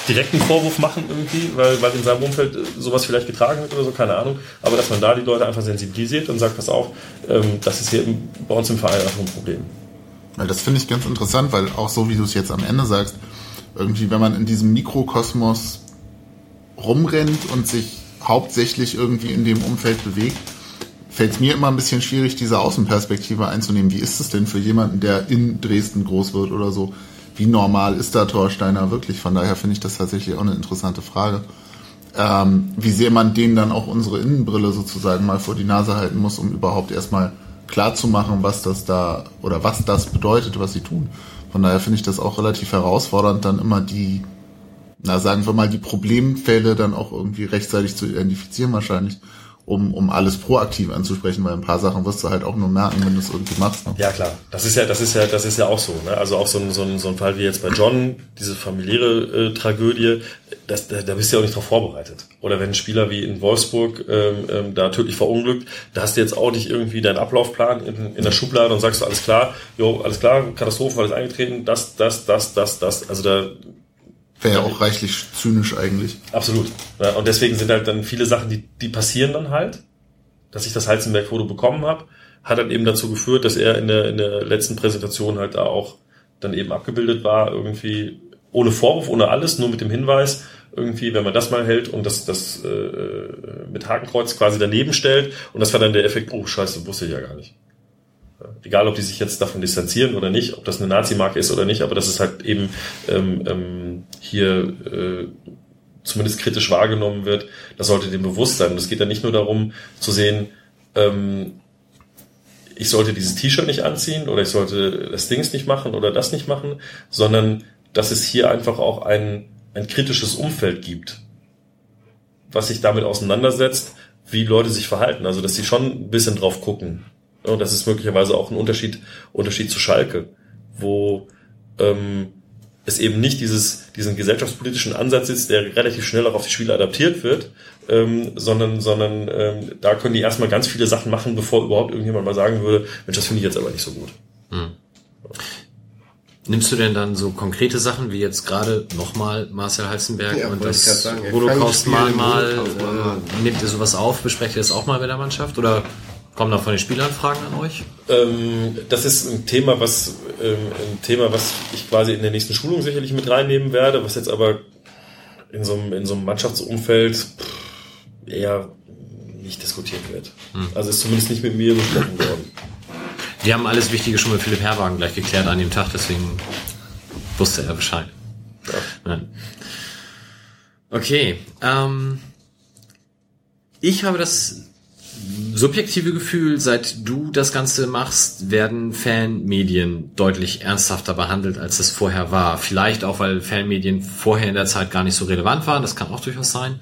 direkten Vorwurf machen irgendwie, weil, weil in seinem Umfeld sowas vielleicht getragen wird oder so, keine Ahnung. Aber dass man da die Leute einfach sensibilisiert und sagt, pass auf, ähm, das ist hier bei uns im Verein einfach ein Problem. Weil das finde ich ganz interessant, weil auch so wie du es jetzt am Ende sagst, irgendwie, wenn man in diesem Mikrokosmos rumrennt und sich hauptsächlich irgendwie in dem Umfeld bewegt, fällt es mir immer ein bisschen schwierig, diese Außenperspektive einzunehmen. Wie ist es denn für jemanden, der in Dresden groß wird oder so? Wie normal ist da Thorsteiner wirklich? Von daher finde ich das tatsächlich auch eine interessante Frage. Ähm, wie sehr man denen dann auch unsere Innenbrille sozusagen mal vor die Nase halten muss, um überhaupt erstmal klar zu machen, was das da oder was das bedeutet, was sie tun. Von daher finde ich das auch relativ herausfordernd, dann immer die, na sagen wir mal, die Problemfälle dann auch irgendwie rechtzeitig zu identifizieren wahrscheinlich um, um alles proaktiv anzusprechen, weil ein paar Sachen wirst du halt auch nur merken, wenn du es irgendwie machst. Ne? Ja klar, das ist ja, das ist ja, das ist ja auch so. Ne? Also auch so ein, so, ein, so ein Fall wie jetzt bei John, diese familiäre äh, Tragödie, das, da, da bist du ja auch nicht drauf vorbereitet. Oder wenn ein Spieler wie in Wolfsburg ähm, ähm, da tödlich verunglückt, da hast du jetzt auch nicht irgendwie deinen Ablaufplan in, in der Schublade und sagst du, alles klar, jo, alles klar, Katastrophe, alles eingetreten, das, das, das, das, das. Also da Wäre ja auch reichlich zynisch eigentlich. Absolut. Ja, und deswegen sind halt dann viele Sachen, die, die passieren dann halt. Dass ich das Heizenberg-Foto bekommen habe, hat dann eben dazu geführt, dass er in der, in der letzten Präsentation halt da auch dann eben abgebildet war, irgendwie ohne Vorwurf, ohne alles, nur mit dem Hinweis, irgendwie, wenn man das mal hält und das, das äh, mit Hakenkreuz quasi daneben stellt. Und das war dann der Effekt, oh scheiße, wusste ich ja gar nicht. Egal, ob die sich jetzt davon distanzieren oder nicht, ob das eine Nazi-Marke ist oder nicht, aber das ist halt eben ähm, ähm, hier äh, zumindest kritisch wahrgenommen wird, das sollte dem bewusst sein. Und es geht ja nicht nur darum zu sehen, ähm, ich sollte dieses T-Shirt nicht anziehen oder ich sollte das Dings nicht machen oder das nicht machen, sondern dass es hier einfach auch ein, ein kritisches Umfeld gibt, was sich damit auseinandersetzt, wie Leute sich verhalten. Also dass sie schon ein bisschen drauf gucken. Und das ist möglicherweise auch ein Unterschied, Unterschied zu Schalke, wo ähm, es eben nicht dieses, diesen gesellschaftspolitischen Ansatz ist, der relativ schnell auch auf die Spiele adaptiert wird, ähm, sondern, sondern ähm, da können die erstmal ganz viele Sachen machen, bevor überhaupt irgendjemand mal sagen würde, Mensch, das finde ich jetzt aber nicht so gut. Hm. Nimmst du denn dann so konkrete Sachen wie jetzt gerade nochmal Marcel Heizenberg ja, und das Holocaust mal mal, äh, nehmt ihr sowas auf, besprecht ihr das auch mal mit der Mannschaft oder Kommen da von den Spielern Fragen an euch? Ähm, das ist ein Thema, was ähm, ein Thema, was ich quasi in der nächsten Schulung sicherlich mit reinnehmen werde, was jetzt aber in so einem, in so einem Mannschaftsumfeld eher nicht diskutiert wird. Hm. Also ist zumindest nicht mit mir besprochen worden. Die haben alles Wichtige schon mit Philipp Herwagen gleich geklärt an dem Tag, deswegen wusste er Bescheid. Ja. Okay. Ähm, ich habe das subjektive Gefühl, seit du das Ganze machst, werden Fanmedien deutlich ernsthafter behandelt, als es vorher war. Vielleicht auch, weil Fanmedien vorher in der Zeit gar nicht so relevant waren. Das kann auch durchaus sein.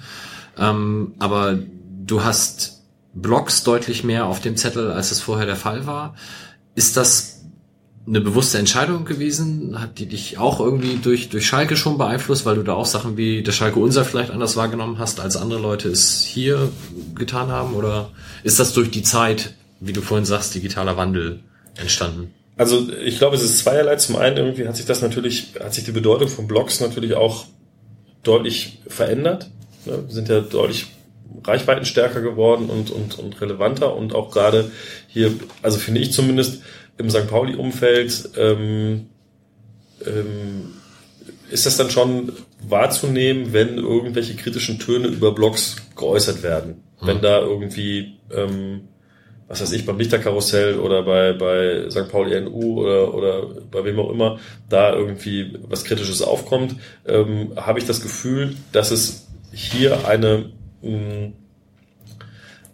Ähm, aber du hast Blogs deutlich mehr auf dem Zettel, als es vorher der Fall war. Ist das eine bewusste Entscheidung gewesen? Hat die dich auch irgendwie durch, durch Schalke schon beeinflusst, weil du da auch Sachen wie der Schalke Unser vielleicht anders wahrgenommen hast, als andere Leute es hier getan haben? Oder ist das durch die Zeit, wie du vorhin sagst, digitaler Wandel entstanden? Also ich glaube, es ist zweierlei. Zum einen irgendwie hat sich das natürlich, hat sich die Bedeutung von Blogs natürlich auch deutlich verändert. Wir sind ja deutlich reichweitenstärker geworden und, und, und relevanter und auch gerade hier, also finde ich zumindest, im St. Pauli-Umfeld ähm, ähm, ist das dann schon wahrzunehmen, wenn irgendwelche kritischen Töne über Blogs geäußert werden. Mhm. Wenn da irgendwie, ähm, was weiß ich, beim Lichterkarussell oder bei, bei St. Pauli NU oder, oder bei wem auch immer, da irgendwie was Kritisches aufkommt, ähm, habe ich das Gefühl, dass es hier eine mh,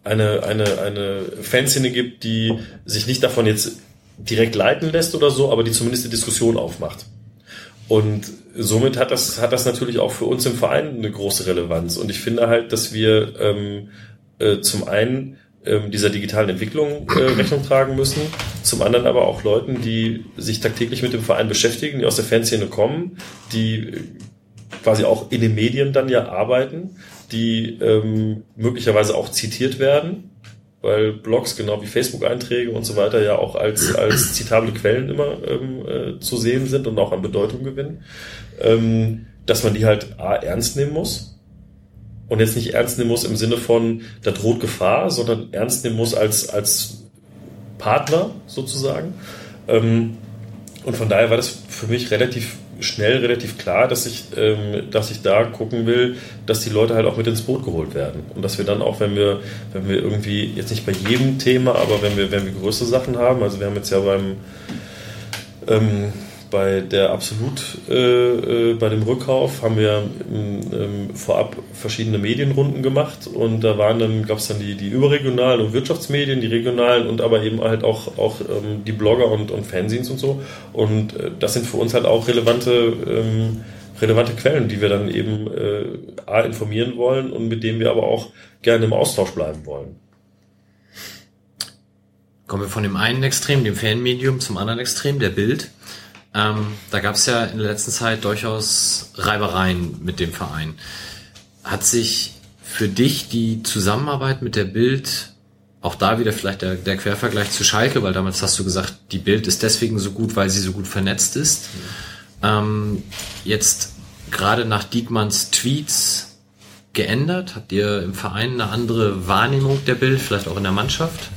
eine, eine, eine Fanszene gibt, die sich nicht davon jetzt direkt leiten lässt oder so, aber die zumindest die Diskussion aufmacht. Und somit hat das, hat das natürlich auch für uns im Verein eine große Relevanz. Und ich finde halt, dass wir ähm, äh, zum einen ähm, dieser digitalen Entwicklung äh, Rechnung tragen müssen, zum anderen aber auch Leuten, die sich tagtäglich mit dem Verein beschäftigen, die aus der Fanszene kommen, die quasi auch in den Medien dann ja arbeiten, die ähm, möglicherweise auch zitiert werden weil Blogs genau wie Facebook-Einträge und so weiter ja auch als, als zitable Quellen immer ähm, äh, zu sehen sind und auch an Bedeutung gewinnen, ähm, dass man die halt A, ernst nehmen muss. Und jetzt nicht ernst nehmen muss im Sinne von, da droht Gefahr, sondern ernst nehmen muss als, als Partner sozusagen. Ähm, und von daher war das für mich relativ schnell, relativ klar, dass ich, ähm, dass ich da gucken will, dass die Leute halt auch mit ins Boot geholt werden. Und dass wir dann auch, wenn wir, wenn wir irgendwie, jetzt nicht bei jedem Thema, aber wenn wir, wenn wir größere Sachen haben, also wir haben jetzt ja beim, ähm, bei der Absolut, äh, äh, bei dem Rückkauf haben wir ähm, vorab verschiedene Medienrunden gemacht und da waren dann, gab es dann die, die überregionalen und Wirtschaftsmedien, die regionalen und aber eben halt auch, auch ähm, die Blogger und, und Fanzines und so. Und äh, das sind für uns halt auch relevante, ähm, relevante Quellen, die wir dann eben äh, A, informieren wollen und mit denen wir aber auch gerne im Austausch bleiben wollen. Kommen wir von dem einen Extrem, dem Fanmedium, zum anderen Extrem, der Bild. Ähm, da gab es ja in der letzten Zeit durchaus Reibereien mit dem Verein. Hat sich für dich die Zusammenarbeit mit der Bild, auch da wieder vielleicht der, der Quervergleich zu Schalke, weil damals hast du gesagt, die Bild ist deswegen so gut, weil sie so gut vernetzt ist. Ähm, jetzt gerade nach Diekmanns Tweets geändert? Habt ihr im Verein eine andere Wahrnehmung der Bild, vielleicht auch in der Mannschaft?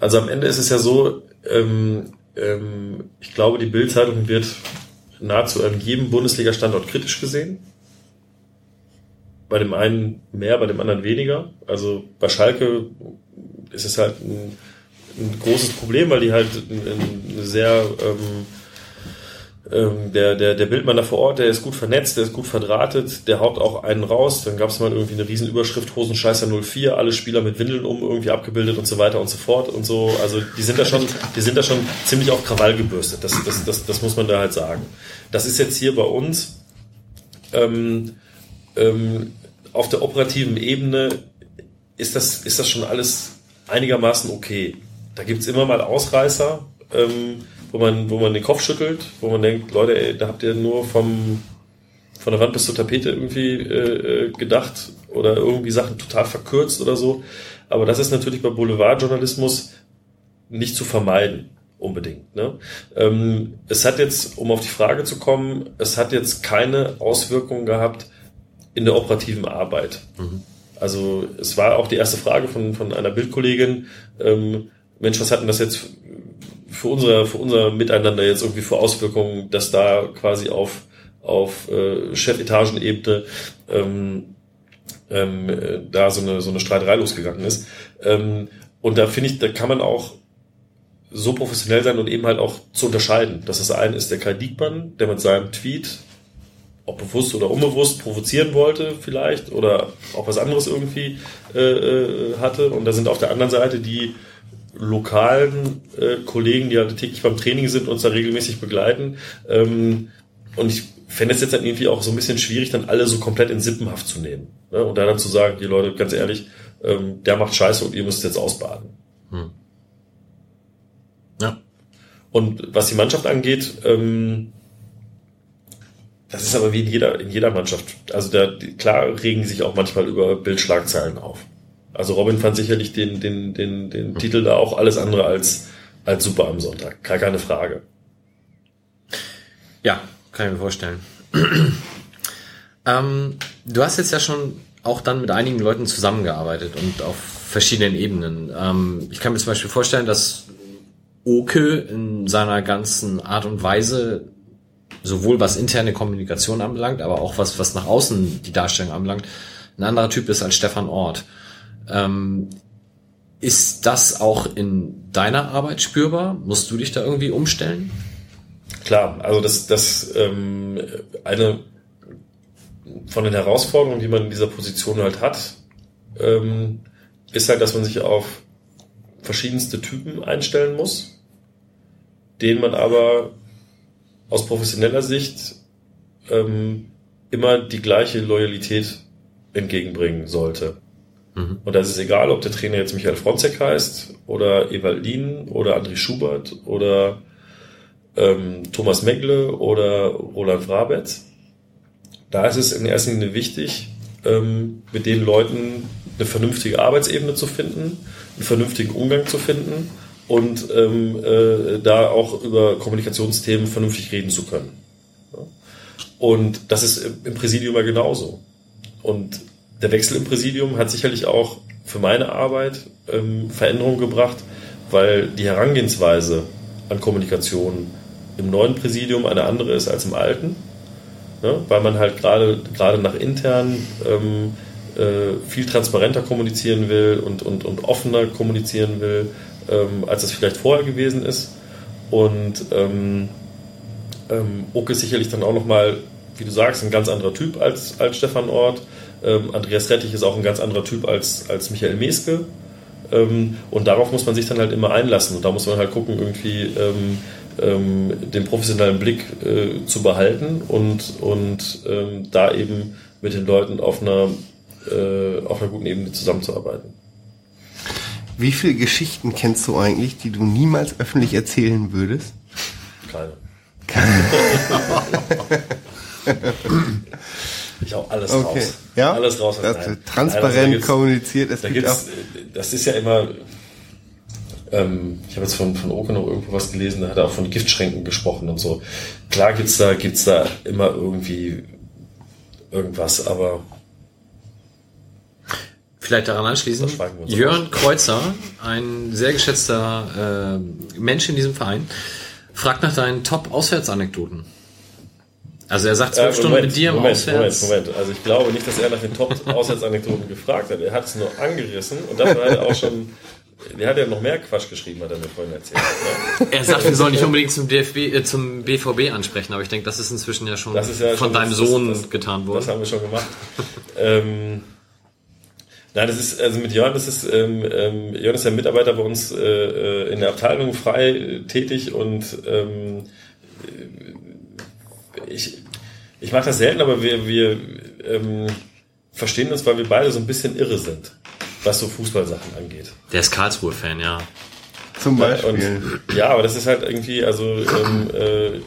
Also am Ende ist es ja so, ähm, ähm, ich glaube, die Bildzeitung wird nahezu an jedem Bundesliga-Standort kritisch gesehen. Bei dem einen mehr, bei dem anderen weniger. Also bei Schalke ist es halt ein, ein großes Problem, weil die halt eine sehr ähm, ähm, der, der, der Bildmann da vor Ort, der ist gut vernetzt, der ist gut verdrahtet, der haut auch einen raus. Dann gab es mal irgendwie eine Riesenüberschrift, Hosenscheißer 04, alle Spieler mit Windeln um irgendwie abgebildet und so weiter und so fort und so. Also die sind da schon, die sind da schon ziemlich auf Krawall gebürstet. Das, das, das, das muss man da halt sagen. Das ist jetzt hier bei uns ähm, ähm, auf der operativen Ebene ist das, ist das schon alles einigermaßen okay. Da gibt's immer mal Ausreißer. Ähm, wo man, wo man den Kopf schüttelt, wo man denkt, Leute, ey, da habt ihr nur vom, von der Wand bis zur Tapete irgendwie äh, äh, gedacht oder irgendwie Sachen total verkürzt oder so. Aber das ist natürlich bei Boulevardjournalismus nicht zu vermeiden, unbedingt. Ne? Ähm, es hat jetzt, um auf die Frage zu kommen, es hat jetzt keine Auswirkungen gehabt in der operativen Arbeit. Mhm. Also es war auch die erste Frage von, von einer Bildkollegin, ähm, Mensch, was hat denn das jetzt für unser, für unser Miteinander jetzt irgendwie für Auswirkungen, dass da quasi auf, auf äh, Chefetagenebene ähm, ähm, äh, da so eine, so eine Streiterei losgegangen ist. Ähm, und da finde ich, da kann man auch so professionell sein und eben halt auch zu unterscheiden. Dass das eine ist der Kai Diekmann, der mit seinem Tweet, ob bewusst oder unbewusst, provozieren wollte vielleicht oder auch was anderes irgendwie äh, äh, hatte. Und da sind auf der anderen Seite die lokalen äh, Kollegen, die halt täglich beim Training sind, uns da regelmäßig begleiten. Ähm, und ich fände es jetzt dann irgendwie auch so ein bisschen schwierig, dann alle so komplett in Sippenhaft zu nehmen. Ne? Und da dann zu sagen, die Leute, ganz ehrlich, ähm, der macht Scheiße und ihr müsst jetzt ausbaden. Hm. Ja. Und was die Mannschaft angeht, ähm, das ist aber wie in jeder, in jeder Mannschaft. Also da, klar regen sich auch manchmal über Bildschlagzeilen auf. Also Robin fand sicherlich den, den, den, den Titel da auch alles andere als, als super am Sonntag. Gar keine Frage. Ja, kann ich mir vorstellen. ähm, du hast jetzt ja schon auch dann mit einigen Leuten zusammengearbeitet und auf verschiedenen Ebenen. Ähm, ich kann mir zum Beispiel vorstellen, dass Oke in seiner ganzen Art und Weise sowohl was interne Kommunikation anbelangt, aber auch was, was nach außen die Darstellung anbelangt, ein anderer Typ ist als Stefan Ort. Ähm, ist das auch in deiner Arbeit spürbar? Musst du dich da irgendwie umstellen? Klar, also das, das ähm, eine von den Herausforderungen, die man in dieser Position halt hat, ähm, ist halt, dass man sich auf verschiedenste Typen einstellen muss, denen man aber aus professioneller Sicht ähm, immer die gleiche Loyalität entgegenbringen sollte. Mhm. Und das ist egal, ob der Trainer jetzt Michael Fronzek heißt oder Ewald Lien oder André Schubert oder ähm, Thomas Megle oder Roland Frabetz. Da ist es in erster Linie wichtig, ähm, mit den Leuten eine vernünftige Arbeitsebene zu finden, einen vernünftigen Umgang zu finden und ähm, äh, da auch über Kommunikationsthemen vernünftig reden zu können. Und das ist im Präsidium ja genauso. Und der Wechsel im Präsidium hat sicherlich auch für meine Arbeit ähm, Veränderungen gebracht, weil die Herangehensweise an Kommunikation im neuen Präsidium eine andere ist als im alten. Ne? Weil man halt gerade nach intern ähm, äh, viel transparenter kommunizieren will und, und, und offener kommunizieren will, ähm, als das vielleicht vorher gewesen ist. Und ähm, ähm, Oke ist sicherlich dann auch nochmal, wie du sagst, ein ganz anderer Typ als, als Stefan Ort. Ähm, Andreas Rettich ist auch ein ganz anderer Typ als, als Michael Meske. Ähm, und darauf muss man sich dann halt immer einlassen. Und da muss man halt gucken, irgendwie ähm, ähm, den professionellen Blick äh, zu behalten und, und ähm, da eben mit den Leuten auf einer, äh, auf einer guten Ebene zusammenzuarbeiten. Wie viele Geschichten kennst du eigentlich, die du niemals öffentlich erzählen würdest? Keine. ich hau alles Okay. raus. Ja? Alles raus. Das Nein. transparent Nein, also kommuniziert. Es Da gibt gibt's, das ist ja immer, ähm, ich habe jetzt von, von Oke noch irgendwo was gelesen, da hat er auch von Giftschränken gesprochen und so. Klar gibt's da, gibt's da immer irgendwie irgendwas, aber Vielleicht daran anschließen. Jörn Kreuzer, ein sehr geschätzter äh, Mensch in diesem Verein, fragt nach deinen Top-Auswärtsanekdoten. Also er sagt zwölf Äh, Stunden Moment, mit dir im Moment, Auswärts. Moment, Moment. Also ich glaube nicht, dass er nach den Top-Auswärtsanekdoten gefragt hat. Er hat es nur angerissen und dafür hat er auch schon, der hat ja noch mehr Quatsch geschrieben, hat er mir vorhin erzählt. Ne? Er sagt, wir sollen nicht unbedingt zum DFB, äh, zum BVB ansprechen, aber ich denke, das ist inzwischen ja schon Das ja von schon- deinem das- Sohn das- getan Das worden. haben wir schon gemacht. ähm, nein, das ist, also mit Jörn, das ist, ähm, ähm, Jörn ist ja Mitarbeiter bei uns äh, äh, in der Abteilung frei äh, tätig und ähm, äh, ich, ich mache das selten, aber wir, wir ähm, verstehen uns, weil wir beide so ein bisschen irre sind, was so Fußballsachen angeht. Der ist Karlsruhe-Fan, ja. zum Beispiel. und, ja, aber das ist halt irgendwie, also, ähm, äh,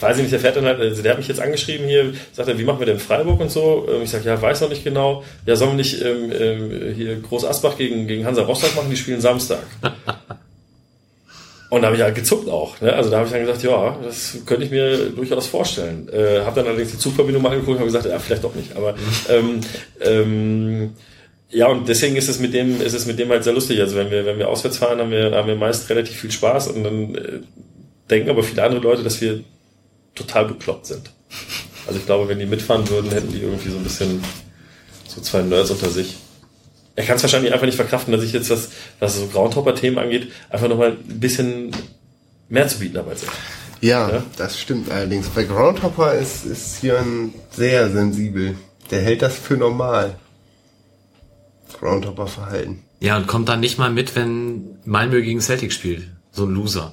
weiß ich nicht, der fährt dann halt, also der hat mich jetzt angeschrieben hier, sagt er, wie machen wir denn Freiburg und so? Ähm, Ich sage, ja, weiß noch nicht genau. Ja, sollen wir nicht ähm, ähm, hier Groß Asbach gegen, gegen Hansa Rostock machen, die spielen Samstag. Und da habe ich halt gezuckt auch. Ne? Also da habe ich dann gesagt, ja, das könnte ich mir durchaus vorstellen. Äh, habe dann allerdings die Zugverbindung mal angeguckt und habe gesagt, ja, vielleicht doch nicht. Aber ähm, ähm, ja, und deswegen ist es mit dem, ist es mit dem halt sehr lustig. Also wenn wir, wenn wir auswärts fahren, haben wir, haben wir meist relativ viel Spaß und dann äh, denken aber viele andere Leute, dass wir total bekloppt sind. Also ich glaube, wenn die mitfahren würden, hätten die irgendwie so ein bisschen so zwei Nerds unter sich. Er kann es wahrscheinlich einfach nicht verkraften, dass ich jetzt, was, was so Groundhopper-Themen angeht, einfach nochmal ein bisschen mehr zu bieten habe als ich. Ja, Ja? das stimmt allerdings. Bei Groundhopper ist, ist Jörn sehr sensibel. Der hält das für normal. Groundhopper-Verhalten. Ja, und kommt dann nicht mal mit, wenn Malmö gegen Celtic spielt. So ein Loser.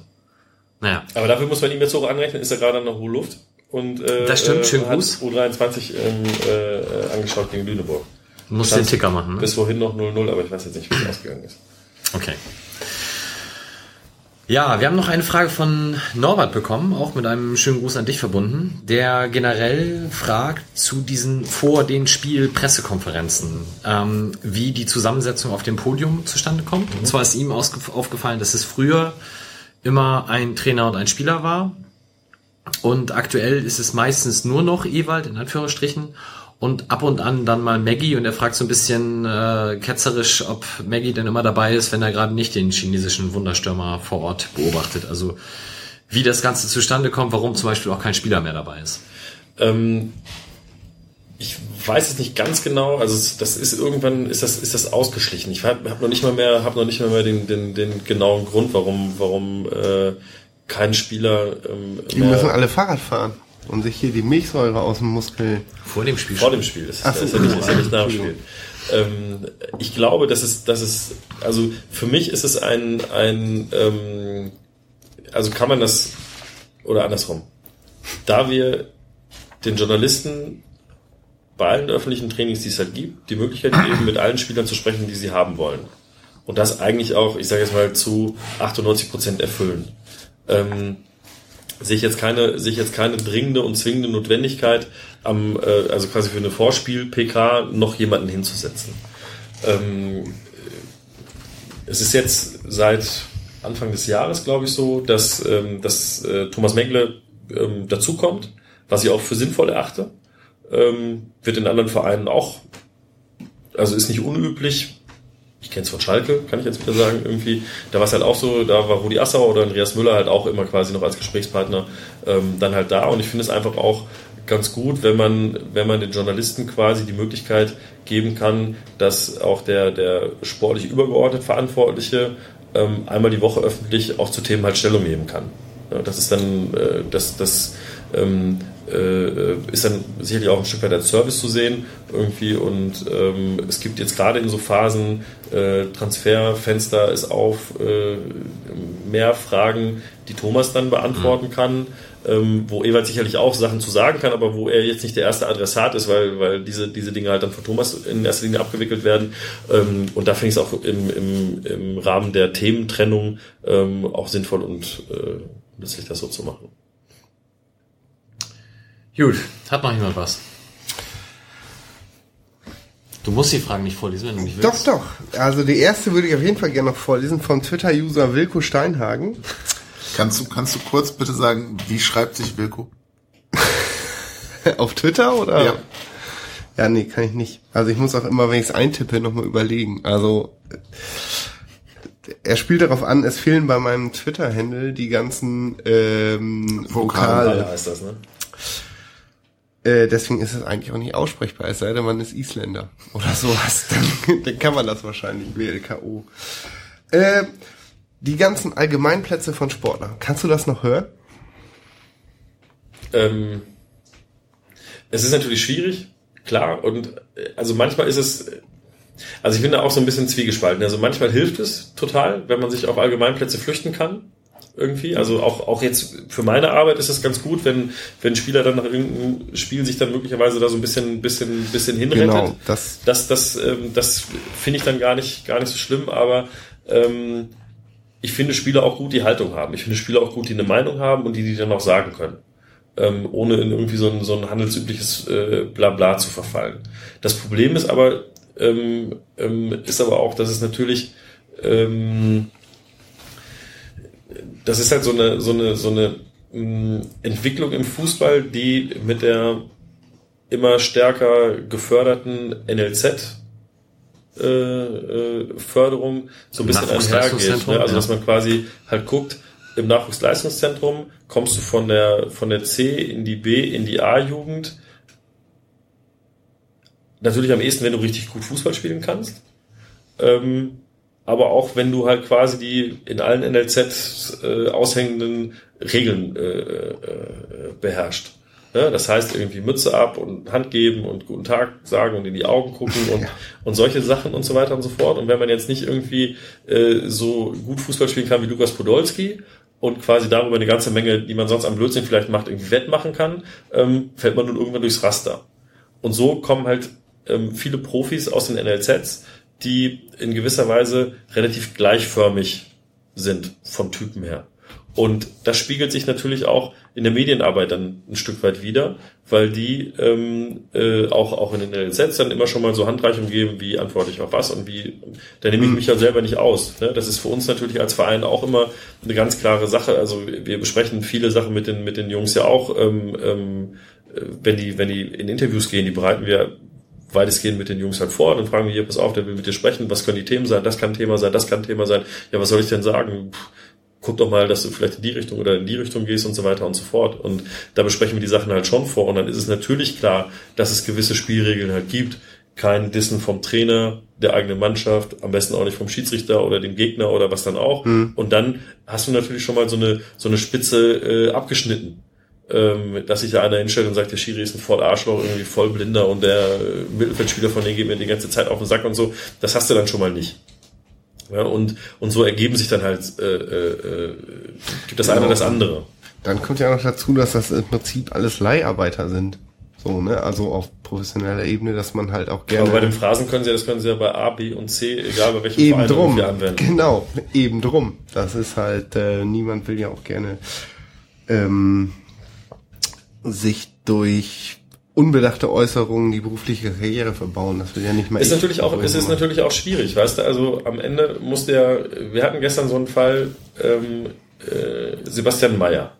Naja. Aber dafür muss man ihm jetzt hoch anrechnen, ist er gerade an der hohen Luft. Und, äh, Das stimmt, schönen hat Gruß. U23 ähm, äh, angeschaut gegen Lüneburg. Muss den Ticker machen, ne? Bis vorhin noch 0-0, aber ich weiß jetzt nicht, wie es ausgegangen ist. Okay. Ja, wir haben noch eine Frage von Norbert bekommen, auch mit einem schönen Gruß an dich verbunden, der generell fragt zu diesen vor den Spiel Pressekonferenzen, ähm, wie die Zusammensetzung auf dem Podium zustande kommt. Und zwar ist ihm aufgefallen, dass es früher immer ein Trainer und ein Spieler war. Und aktuell ist es meistens nur noch Ewald, in Anführungsstrichen, und ab und an dann mal Maggie. Und er fragt so ein bisschen äh, ketzerisch, ob Maggie denn immer dabei ist, wenn er gerade nicht den chinesischen Wunderstürmer vor Ort beobachtet. Also wie das Ganze zustande kommt, warum zum Beispiel auch kein Spieler mehr dabei ist. Ähm, ich weiß es nicht ganz genau. Also das ist irgendwann ist das ist das ausgeschlichen. Ich habe hab noch nicht mal mehr habe noch nicht mal mehr den, den, den genauen Grund, warum warum äh, kein Spieler ähm, Die müssen alle Fahrrad fahren und sich hier die Milchsäure aus dem Muskel. Vor dem Spiel. vor dem Spiel. Das ist, Ach so. ist, ja, nicht, ist ja nicht nach dem Spiel. Ähm, ich glaube, dass es, dass es, also für mich ist es ein, ein ähm, also kann man das, oder andersrum, da wir den Journalisten bei allen öffentlichen Trainings, die es halt gibt, die Möglichkeit geben, mit allen Spielern zu sprechen, die sie haben wollen. Und das eigentlich auch, ich sage jetzt mal, zu 98 Prozent erfüllen. Ähm, sehe ich jetzt keine, sehe ich jetzt keine dringende und zwingende Notwendigkeit, am, äh, also quasi für eine Vorspiel-PK noch jemanden hinzusetzen. Ähm, es ist jetzt seit Anfang des Jahres, glaube ich, so, dass, ähm, dass äh, Thomas Megle ähm, dazukommt, was ich auch für sinnvoll erachte. Ähm, wird in anderen Vereinen auch, also ist nicht unüblich. Ich kenne es von Schalke, kann ich jetzt wieder sagen, irgendwie. Da war es halt auch so, da war Rudi Assauer oder Andreas Müller halt auch immer quasi noch als Gesprächspartner ähm, dann halt da. Und ich finde es einfach auch ganz gut, wenn man, wenn man den Journalisten quasi die Möglichkeit geben kann, dass auch der, der sportlich übergeordnet Verantwortliche ähm, einmal die Woche öffentlich auch zu Themen halt Stellung nehmen kann. Ja, das ist dann, äh, das, das ähm, äh, ist dann sicherlich auch ein Stück weit als Service zu sehen irgendwie und ähm, es gibt jetzt gerade in so Phasen äh, Transferfenster ist auf äh, mehr Fragen, die Thomas dann beantworten mhm. kann ähm, wo Ewald sicherlich auch Sachen zu sagen kann, aber wo er jetzt nicht der erste Adressat ist, weil, weil diese, diese Dinge halt dann von Thomas in erster Linie abgewickelt werden. Ähm, und da finde ich es auch im, im, im Rahmen der Thementrennung ähm, auch sinnvoll und äh, nützlich, das so zu machen. Gut, hat noch jemand was? Du musst die Fragen nicht vorlesen, wenn du nicht willst. Doch, doch. Also die erste würde ich auf jeden Fall gerne noch vorlesen vom Twitter-User Wilko Steinhagen. Kannst du, kannst du kurz bitte sagen, wie schreibt sich Wilko? Auf Twitter oder? Ja. Ja, nee, kann ich nicht. Also ich muss auch immer, wenn ich es eintippe, nochmal überlegen. Also er spielt darauf an, es fehlen bei meinem Twitter-Handle die ganzen ähm, Vokale. Vokale heißt das, ne? Äh, deswegen ist es eigentlich auch nicht aussprechbar, es sei denn, man ist Isländer oder sowas. Dann, dann kann man das wahrscheinlich, WLKO. Äh, die ganzen Allgemeinplätze von Sportlern. Kannst du das noch hören? Ähm, es ist natürlich schwierig, klar. Und äh, also manchmal ist es, also ich bin da auch so ein bisschen zwiegespalten. Also manchmal hilft es total, wenn man sich auf Allgemeinplätze flüchten kann. Irgendwie. Also auch, auch jetzt für meine Arbeit ist es ganz gut, wenn, wenn Spieler dann nach irgendeinem Spiel sich dann möglicherweise da so ein bisschen, bisschen, bisschen hinrettet. Genau, das, das, das, ähm, das finde ich dann gar nicht, gar nicht so schlimm, aber ähm, ich finde Spieler auch gut, die Haltung haben. Ich finde Spieler auch gut, die eine Meinung haben und die die dann auch sagen können. Ähm, ohne in irgendwie so ein, so ein handelsübliches äh, Blabla zu verfallen. Das Problem ist aber, ähm, ähm, ist aber auch, dass es natürlich, ähm, das ist halt so eine, so eine, so eine mh, Entwicklung im Fußball, die mit der immer stärker geförderten NLZ äh, äh, Förderung so ein bisschen einhergeht. Ne? Also dass man quasi halt guckt, im Nachwuchsleistungszentrum kommst du von der von der C in die B in die A-Jugend. Natürlich am ehesten, wenn du richtig gut Fußball spielen kannst. Ähm, aber auch wenn du halt quasi die in allen NLZ äh, aushängenden Regeln äh, äh, beherrscht. Ne? Das heißt irgendwie Mütze ab und Hand geben und guten Tag sagen und in die Augen gucken und, ja. und solche Sachen und so weiter und so fort. Und wenn man jetzt nicht irgendwie äh, so gut Fußball spielen kann wie Lukas Podolski und quasi darüber eine ganze Menge, die man sonst am Blödsinn vielleicht macht, irgendwie wettmachen kann, ähm, fällt man nun irgendwann durchs Raster. Und so kommen halt ähm, viele Profis aus den NLZs, die in gewisser Weise relativ gleichförmig sind vom Typen her. Und das spiegelt sich natürlich auch in der Medienarbeit dann ein Stück weit wieder, weil die ähm, äh, auch, auch in den LZ dann immer schon mal so Handreichungen geben, wie antworte ich auf was und wie, da nehme ich mich ja selber nicht aus. Ne? Das ist für uns natürlich als Verein auch immer eine ganz klare Sache. Also wir besprechen viele Sachen mit den, mit den Jungs ja auch, ähm, ähm, wenn die, wenn die in Interviews gehen, die bereiten wir weitestgehend mit den Jungs halt vor, dann fragen wir hier, pass auf, der will mit dir sprechen, was können die Themen sein, das kann Thema sein, das kann Thema sein, ja, was soll ich denn sagen? Puh, guck doch mal, dass du vielleicht in die Richtung oder in die Richtung gehst und so weiter und so fort. Und da besprechen wir die Sachen halt schon vor. Und dann ist es natürlich klar, dass es gewisse Spielregeln halt gibt. Kein Dissen vom Trainer, der eigenen Mannschaft, am besten auch nicht vom Schiedsrichter oder dem Gegner oder was dann auch. Mhm. Und dann hast du natürlich schon mal so eine, so eine Spitze äh, abgeschnitten. Ähm, dass sich da einer hinstellt und sagt, der Schiri ist ein voll Arschloch, irgendwie voll blinder und der Mittelfeldspieler von denen geht mir die ganze Zeit auf den Sack und so. Das hast du dann schon mal nicht. Ja, und, und so ergeben sich dann halt, äh, äh, gibt das genau. eine oder das andere. Dann kommt ja noch dazu, dass das im Prinzip alles Leiharbeiter sind. So, ne? Also auf professioneller Ebene, dass man halt auch gerne. Aber bei den Phrasen können sie ja, das können sie ja bei A, B und C, egal bei welchem eben Verein drum, anwenden. Genau, eben drum. Das ist halt, äh, niemand will ja auch gerne ähm, sich durch unbedachte Äußerungen die berufliche Karriere verbauen. Das will ja nicht mal. Ist natürlich auch, es ist natürlich auch schwierig, weißt du. Also am Ende muss der. Wir hatten gestern so einen Fall ähm, äh, Sebastian Mayer.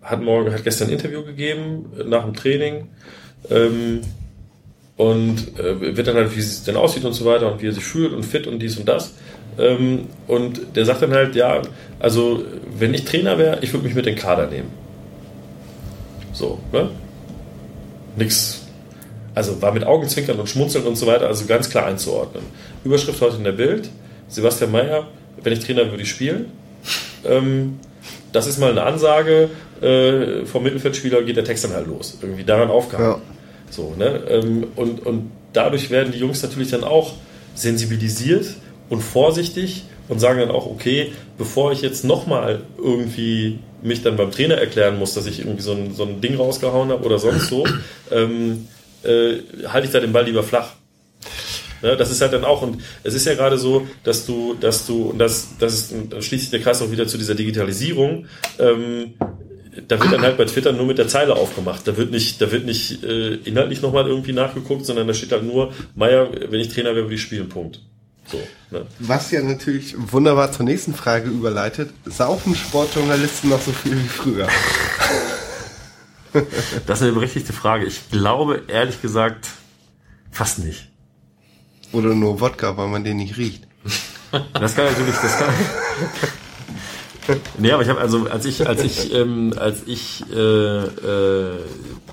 hat morgen, hat gestern ein Interview gegeben nach dem Training ähm, und äh, wird dann halt, wie es denn aussieht und so weiter und wie er sich fühlt und fit und dies und das. Ähm, und der sagt dann halt, ja, also wenn ich Trainer wäre, ich würde mich mit den Kader nehmen. So, ne? Nix. Also war mit Augenzwinkern und Schmunzeln und so weiter, also ganz klar einzuordnen. Überschrift heute in der Bild, Sebastian Mayer, wenn ich Trainer würde ich spielen. Ähm, das ist mal eine Ansage, äh, vom Mittelfeldspieler geht der Text dann halt los. Irgendwie daran aufgehangen. Ja. So, ne? Ähm, und, und dadurch werden die Jungs natürlich dann auch sensibilisiert und vorsichtig und sagen dann auch, okay, bevor ich jetzt nochmal irgendwie mich dann beim Trainer erklären muss, dass ich irgendwie so ein, so ein Ding rausgehauen habe oder sonst so, ähm, äh, halte ich da den Ball lieber flach. Ne, das ist halt dann auch, und es ist ja gerade so, dass du, dass du, und das, das ist, da schließt sich der Kreis auch wieder zu dieser Digitalisierung, ähm, da wird dann halt bei Twitter nur mit der Zeile aufgemacht. Da wird nicht, da wird nicht äh, inhaltlich nochmal irgendwie nachgeguckt, sondern da steht halt nur, Meier, wenn ich Trainer wäre, würde ich spielen, Punkt. So, ne? Was ja natürlich wunderbar zur nächsten Frage überleitet. Saufen Sportjournalisten noch so viel wie früher? Das ist eine berechtigte Frage. Ich glaube, ehrlich gesagt, fast nicht. Oder nur Wodka, weil man den nicht riecht? Das kann natürlich, das kann. nee, aber ich habe also, als ich, als ich, ähm, als ich äh, äh,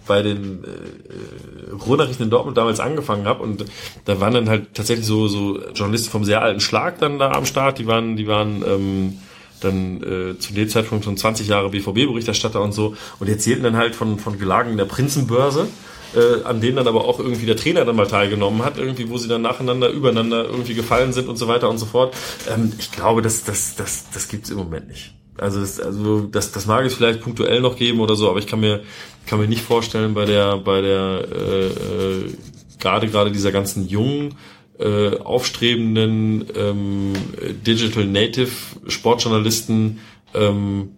bei den äh, Ruhrnachrichten in Dortmund damals angefangen habe und da waren dann halt tatsächlich so so Journalisten vom sehr alten Schlag dann da am Start. Die waren, die waren ähm, dann äh, zu dem Zeitpunkt schon 20 Jahre BVB-Berichterstatter und so und erzählten dann halt von von Gelagen der Prinzenbörse äh, an denen dann aber auch irgendwie der Trainer dann mal teilgenommen hat, irgendwie, wo sie dann nacheinander, übereinander irgendwie gefallen sind und so weiter und so fort. Ähm, ich glaube, das, das, das, das gibt's im Moment nicht. Also, das, also das, das mag es vielleicht punktuell noch geben oder so, aber ich kann mir, kann mir nicht vorstellen, bei der, bei der äh, äh, gerade gerade dieser ganzen jungen äh, aufstrebenden ähm, Digital Native Sportjournalisten ähm,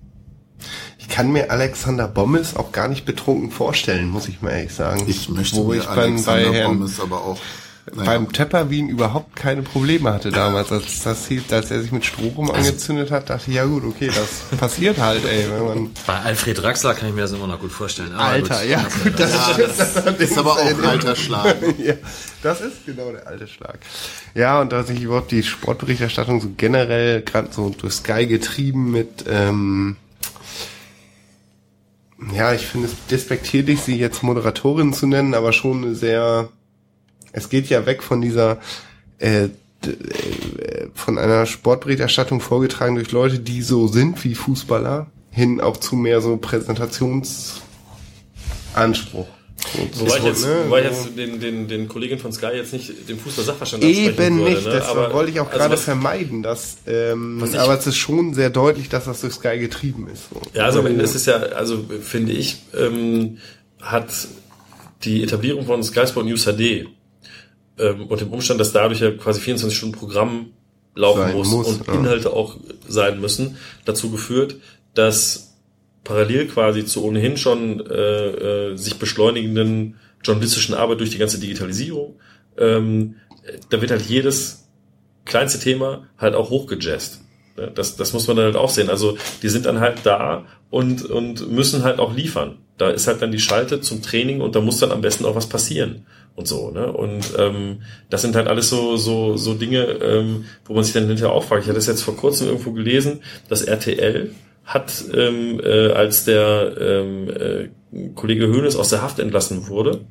kann mir Alexander Bommes auch gar nicht betrunken vorstellen, muss ich mal ehrlich sagen. Ich möchte Wo mir ich beim, bei Alexander Herrn, Pommes aber auch. Naja, beim Tepper Wien überhaupt keine Probleme hatte damals, als das als er sich mit Strom angezündet hat, dachte ich, ja gut, okay, das passiert halt, ey, wenn man Bei Alfred Draxler kann ich mir das immer noch gut vorstellen. Aber Alter, gut. ja, gut, das stimmt. ist aber auch ein alter Schlag. ja, das ist genau der alte Schlag. Ja, und dass ich überhaupt die Sportberichterstattung so generell gerade so durch Sky getrieben mit, ähm, ja, ich finde es despektierlich, sie jetzt Moderatorin zu nennen, aber schon sehr, es geht ja weg von dieser, äh, äh, von einer Sportberichterstattung vorgetragen durch Leute, die so sind wie Fußballer, hin auch zu mehr so Präsentationsanspruch. Wobei ich jetzt, ne, wobei ich jetzt den, den, den Kollegen von Sky jetzt nicht den Fußball-Sachverstand Eben würde, nicht, ne? das aber, wollte ich auch also gerade was- vermeiden, dass, ähm, ich- aber es ist schon sehr deutlich, dass das durch Sky getrieben ist. So. Ja, also am Ende ist es ja, also finde ich, ähm, hat die Etablierung von Sky Sport News HD ähm, und dem Umstand, dass dadurch ja quasi 24 Stunden Programm laufen muss, muss, und ja. Inhalte auch sein müssen, dazu geführt, dass parallel quasi zu ohnehin schon äh, äh, sich beschleunigenden journalistischen Arbeit durch die ganze Digitalisierung, ähm, da wird halt jedes kleinste Thema halt auch hochgejazzt. Ja, Das, das muss man dann halt auch sehen. Also die sind dann halt da und, und müssen halt auch liefern. Da ist halt dann die Schalte zum Training und da muss dann am besten auch was passieren und so. Ne? Und ähm, das sind halt alles so, so, so Dinge, ähm, wo man sich dann hinterher auch fragt. Ich hatte das jetzt vor kurzem irgendwo gelesen, dass RTL hat, ähm, äh, als der ähm, äh, Kollege Hoeneß aus der Haft entlassen wurde,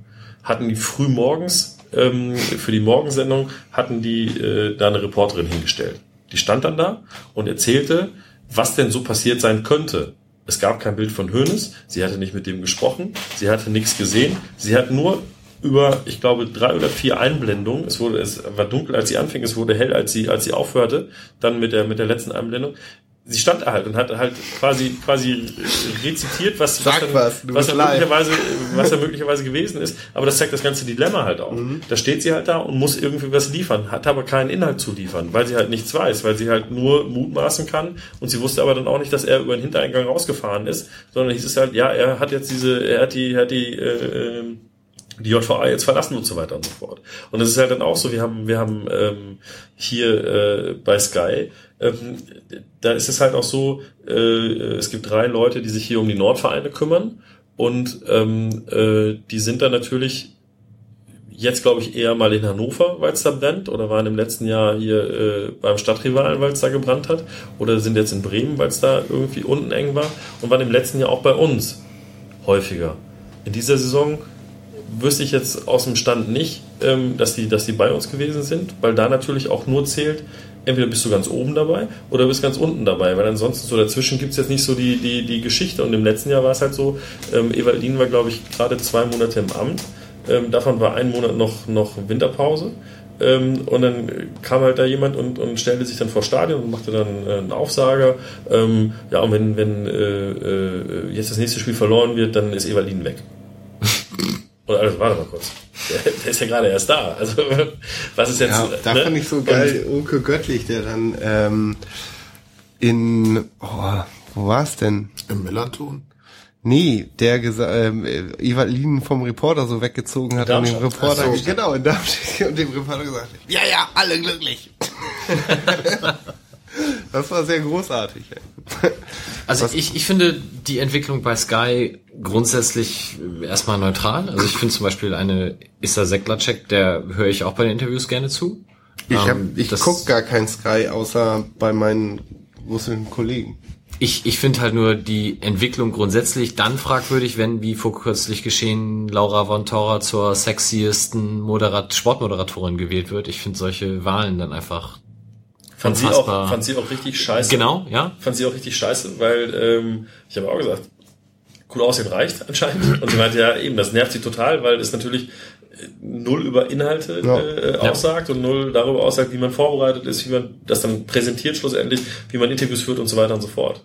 hatten die früh morgens ähm, für die Morgensendung hatten die äh, da eine Reporterin hingestellt. Die stand dann da und erzählte, was denn so passiert sein könnte. Es gab kein Bild von Hoeneß, sie hatte nicht mit dem gesprochen, sie hatte nichts gesehen, sie hat nur über, ich glaube, drei oder vier Einblendungen, es wurde, es war dunkel, als sie anfing, es wurde hell, als sie, als sie aufhörte, dann mit der, mit der letzten Einblendung. Sie stand da halt und hat halt quasi, quasi rezitiert, was, Sag dann, was, was, er möglicherweise, was er möglicherweise gewesen ist. Aber das zeigt das ganze Dilemma halt auch. Mhm. Da steht sie halt da und muss irgendwie was liefern, hat aber keinen Inhalt zu liefern, weil sie halt nichts weiß, weil sie halt nur mutmaßen kann und sie wusste aber dann auch nicht, dass er über den Hintereingang rausgefahren ist, sondern hieß es halt, ja, er hat jetzt diese, er hat die, er hat die, äh, ähm, die JVA jetzt verlassen und so weiter und so fort. Und das ist halt dann auch so, wir haben, wir haben ähm, hier äh, bei Sky ähm, da ist es halt auch so, äh, es gibt drei Leute, die sich hier um die Nordvereine kümmern und ähm, äh, die sind dann natürlich jetzt, glaube ich, eher mal in Hannover, weil es da brennt, oder waren im letzten Jahr hier äh, beim Stadtrivalen, weil es da gebrannt hat, oder sind jetzt in Bremen, weil es da irgendwie unten eng war und waren im letzten Jahr auch bei uns häufiger. In dieser Saison wüsste ich jetzt aus dem Stand nicht, ähm, dass, die, dass die bei uns gewesen sind, weil da natürlich auch nur zählt, entweder bist du ganz oben dabei oder bist ganz unten dabei, weil ansonsten so dazwischen gibt es jetzt nicht so die, die, die Geschichte. Und im letzten Jahr war es halt so, ähm, Evaldin war, glaube ich, gerade zwei Monate im Amt ähm, davon war ein Monat noch, noch Winterpause. Ähm, und dann kam halt da jemand und, und stellte sich dann vor Stadion und machte dann äh, einen Aufsager. Ähm, ja, und wenn, wenn äh, äh, jetzt das nächste Spiel verloren wird, dann ist Evalin weg. Oder also, warte mal kurz. Der, der, ist ja gerade erst da. Also, was ist jetzt. Ja, da ne? fand ich so geil, Uke Göttlich, der dann ähm, in, oh, wo war's denn? Im Millanton? Nee, der gesagt, ähm, Evalin vom Reporter so weggezogen hat und dem Reporter, so. genau, in Darmstadt und dem Reporter gesagt, ja, ja, alle glücklich. das war sehr großartig. Ey. Also ich, ich finde die Entwicklung bei Sky grundsätzlich erstmal neutral. Also ich finde zum Beispiel eine Issa Seklacek, der höre ich auch bei den Interviews gerne zu. Ich, hab, Ähm, ich guck gar kein Sky, außer bei meinen russischen Kollegen. Ich, ich finde halt nur die Entwicklung grundsätzlich dann fragwürdig, wenn, wie vor kürzlich geschehen, Laura von Tora zur sexiesten Moderat Sportmoderatorin gewählt wird. Ich finde solche Wahlen dann einfach fand, sie auch, fand sie auch richtig scheiße. Genau, ja. fand sie auch richtig scheiße, weil ähm, ich habe auch gesagt, cool aussehen reicht anscheinend. Und sie meinte, ja eben, das nervt sie total, weil es natürlich äh, null über Inhalte Ja. äh, aussagt und null darüber aussagt, wie man vorbereitet ist, wie man das dann präsentiert schlussendlich, wie man Interviews führt und so weiter und so fort.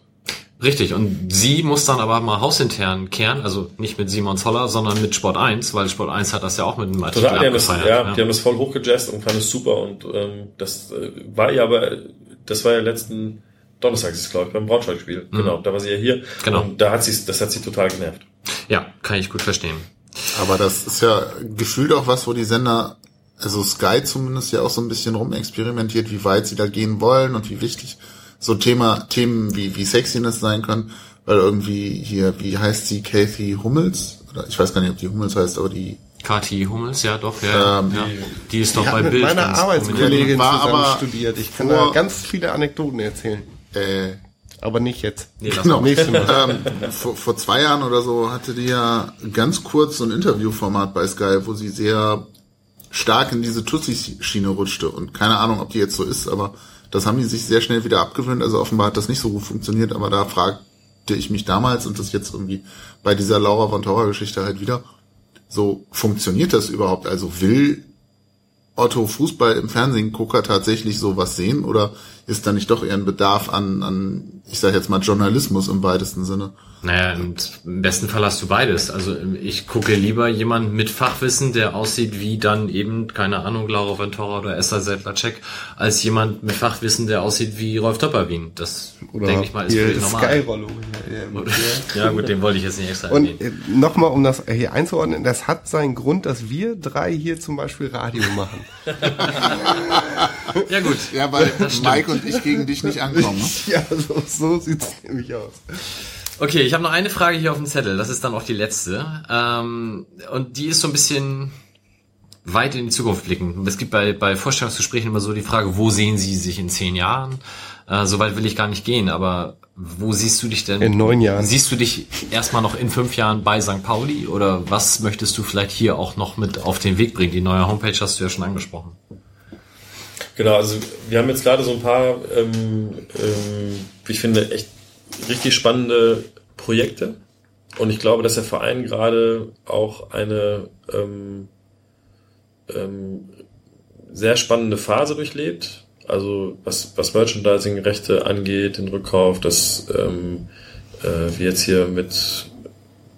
Richtig, und sie muss dann aber mal hausintern kehren, also nicht mit Simon Zoller, sondern mit Sport 1, weil Sport 1 hat das ja auch mit einem Artikel Total, die haben, das, abgefeiert. ja, die haben das voll hochgejazzt und fanden es super und ähm, das äh, war ja aber, das war ja letzten Donnerstag, ist es, glaube ich, beim Braunschweig-Spiel. Genau, da war sie ja hier. Genau. Und da hat sie, das hat sie total genervt. ja, kann ich gut verstehen. Aber das ist ja gefühlt auch was, wo die Sender, also Sky zumindest ja auch so ein bisschen rumexperimentiert, wie weit sie da gehen wollen und wie wichtig so Thema, Themen wie, wie Sexiness sein können, weil irgendwie hier, wie heißt sie, Kathy Hummels? Oder ich weiß gar nicht, ob die Hummels heißt, aber die Kati Hummels, ja doch, ja, Ähm, ja. Die ist doch bei mit Bild. meiner ganz Arbeitskollegin War aber studiert. Ich kann vor- da ganz viele Anekdoten erzählen. äh, Aber nicht jetzt. Nee, Genau. Mal. ähm, vor, vor zwei Jahren oder so hatte die ja ganz kurz so ein Interviewformat bei Sky, wo sie sehr stark in diese Tussi-Schiene rutschte. Und keine Ahnung, ob die jetzt so ist, aber das haben die sich sehr schnell wieder abgewöhnt. Also offenbar hat das nicht so gut funktioniert, aber da fragte ich mich damals und das jetzt irgendwie bei dieser Laura von Tora Geschichte halt wieder, so funktioniert das überhaupt? Also will Otto Fußball im Fernsehgucker tatsächlich sowas sehen oder ist da nicht doch eher ein Bedarf an, an ich sage jetzt mal Journalismus im weitesten Sinne? Naja, und im besten Fall hast du beides. Also ich gucke lieber jemanden mit Fachwissen, der aussieht wie dann eben, keine Ahnung, Laura Ventura oder Esther Sedlacek, als jemand mit Fachwissen, der aussieht wie Rolf Töpperwien. Das, denke ich mal, ist völlig normal. Sky-Rollo. Ja gut, den wollte ich jetzt nicht extra Und äh, nochmal, um das hier einzuordnen, das hat seinen Grund, dass wir drei hier zum Beispiel Radio machen. Ja gut. Ja, weil Mike und ich gegen dich nicht ankommen. Ne? ja, so, so sieht's nämlich aus. Okay, ich habe noch eine Frage hier auf dem Zettel. Das ist dann auch die letzte. Ähm, und die ist so ein bisschen weit in die Zukunft blicken. Es gibt bei, bei Vorstellungsgesprächen immer so die Frage, wo sehen Sie sich in zehn Jahren? Äh, so weit will ich gar nicht gehen, aber wo siehst du dich denn? In neun Jahren. Siehst du dich erstmal noch in fünf Jahren bei St. Pauli oder was möchtest du vielleicht hier auch noch mit auf den Weg bringen? Die neue Homepage hast du ja schon angesprochen. Genau, also wir haben jetzt gerade so ein paar, ähm, ähm, ich finde, echt richtig spannende Projekte. Und ich glaube, dass der Verein gerade auch eine ähm, ähm, sehr spannende Phase durchlebt. Also was, was Merchandising-Rechte angeht, den Rückkauf, dass ähm, äh, wir jetzt hier mit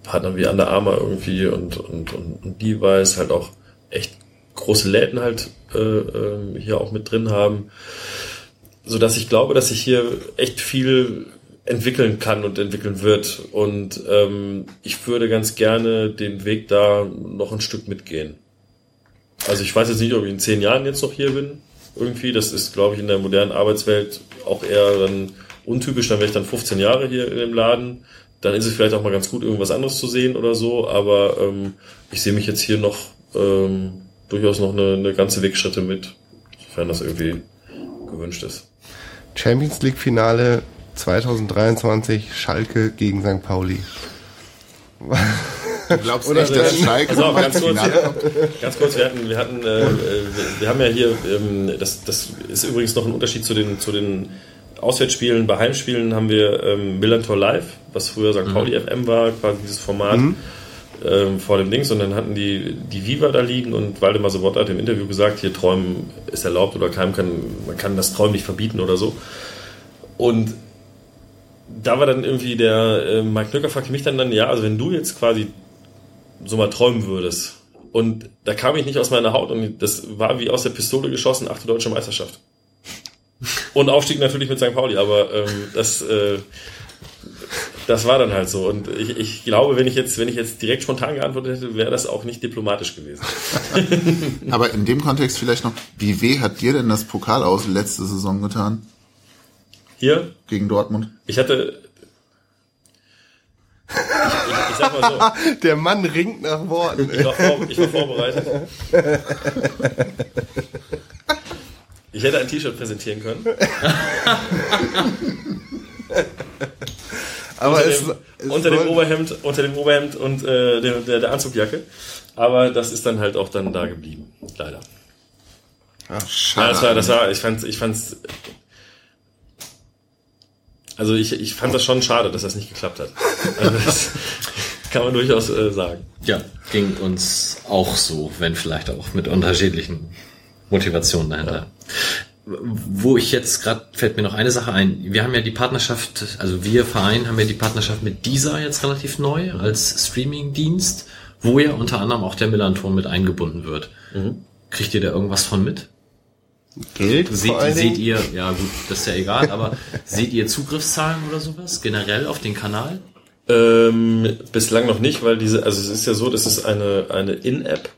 Partnern wie Under Armour irgendwie und, und, und, und Levi's halt auch echt große Läden halt äh, ähm, hier auch mit drin haben, so dass ich glaube, dass sich hier echt viel entwickeln kann und entwickeln wird und ähm, ich würde ganz gerne den Weg da noch ein Stück mitgehen. Also ich weiß jetzt nicht, ob ich in zehn Jahren jetzt noch hier bin. Irgendwie, das ist, glaube ich, in der modernen Arbeitswelt auch eher dann untypisch, dann wäre ich dann 15 Jahre hier in dem Laden. Dann ist es vielleicht auch mal ganz gut, irgendwas anderes zu sehen oder so, aber ähm, ich sehe mich jetzt hier noch ähm, durchaus noch eine, eine ganze Wegschritte mit, sofern das irgendwie gewünscht ist. Champions League Finale 2023 Schalke gegen St. Pauli. Du glaubst Oder nicht, dass werden- Schalke Also ganz kurz, Finale kommt? ganz kurz, wir hatten, wir hatten, äh, wir, haben ja hier, ähm, das, das ist übrigens noch ein Unterschied zu den, zu den Auswärtsspielen. Bei Heimspielen haben wir ähm, Millantor Live, was früher St. Pauli FM war, quasi dieses Format ähm, vor dem Dings. Und dann hatten die, die Viva da liegen und Waldemar Sobotta hat im Interview gesagt, hier Träumen ist erlaubt oder keinem kann, man kann das Träumen nicht verbieten oder so. Und da war dann irgendwie der äh, Mike Knöcker fragte mich dann dann, ja, also wenn du jetzt quasi so mal träumen würdest und da kam ich nicht aus meiner Haut und das war wie aus der Pistole geschossen, achte deutsche Meisterschaft. Und Aufstieg natürlich mit St. Pauli, aber ähm, das, äh, das war dann halt so. Und ich, ich glaube, wenn ich jetzt, wenn ich jetzt direkt spontan geantwortet hätte, wäre das auch nicht diplomatisch gewesen. Aber in dem Kontext vielleicht noch, wie weh hat dir denn das Pokal aus letzte Saison getan Hier, gegen Dortmund? ich hatte. Ich, ich, ich sag mal so, Der Mann ringt nach Worten. Ich war, vor, ich war vorbereitet. Ich hätte ein T-Shirt präsentieren können. Aber unter es, dem, es unter dem Oberhemd, unter dem Oberhemd und äh, der, der, der Anzugjacke. Aber das ist dann halt auch dann da geblieben. Leider. Ja, Schade. das war, das war, ich fand's, ich fand's. Also ich, ich fand das schon schade, dass das nicht geklappt hat. Also das kann man durchaus äh, sagen. Ja, ging uns auch so, wenn vielleicht auch mit unterschiedlichen Motivationen dahinter. Wo ich jetzt gerade fällt mir noch eine Sache ein. Wir haben ja die Partnerschaft, also wir Verein haben ja die Partnerschaft mit dieser jetzt relativ neu als Streaming-Dienst, wo ja unter anderem auch der Millanton mit eingebunden wird. Kriegt ihr da irgendwas von mit? Geld Seht, seht ihr, ja gut, das ist ja egal, aber seht ihr Zugriffszahlen oder sowas generell auf den Kanal? Ähm, bislang noch nicht, weil diese, also es ist ja so, dass es eine, eine In-App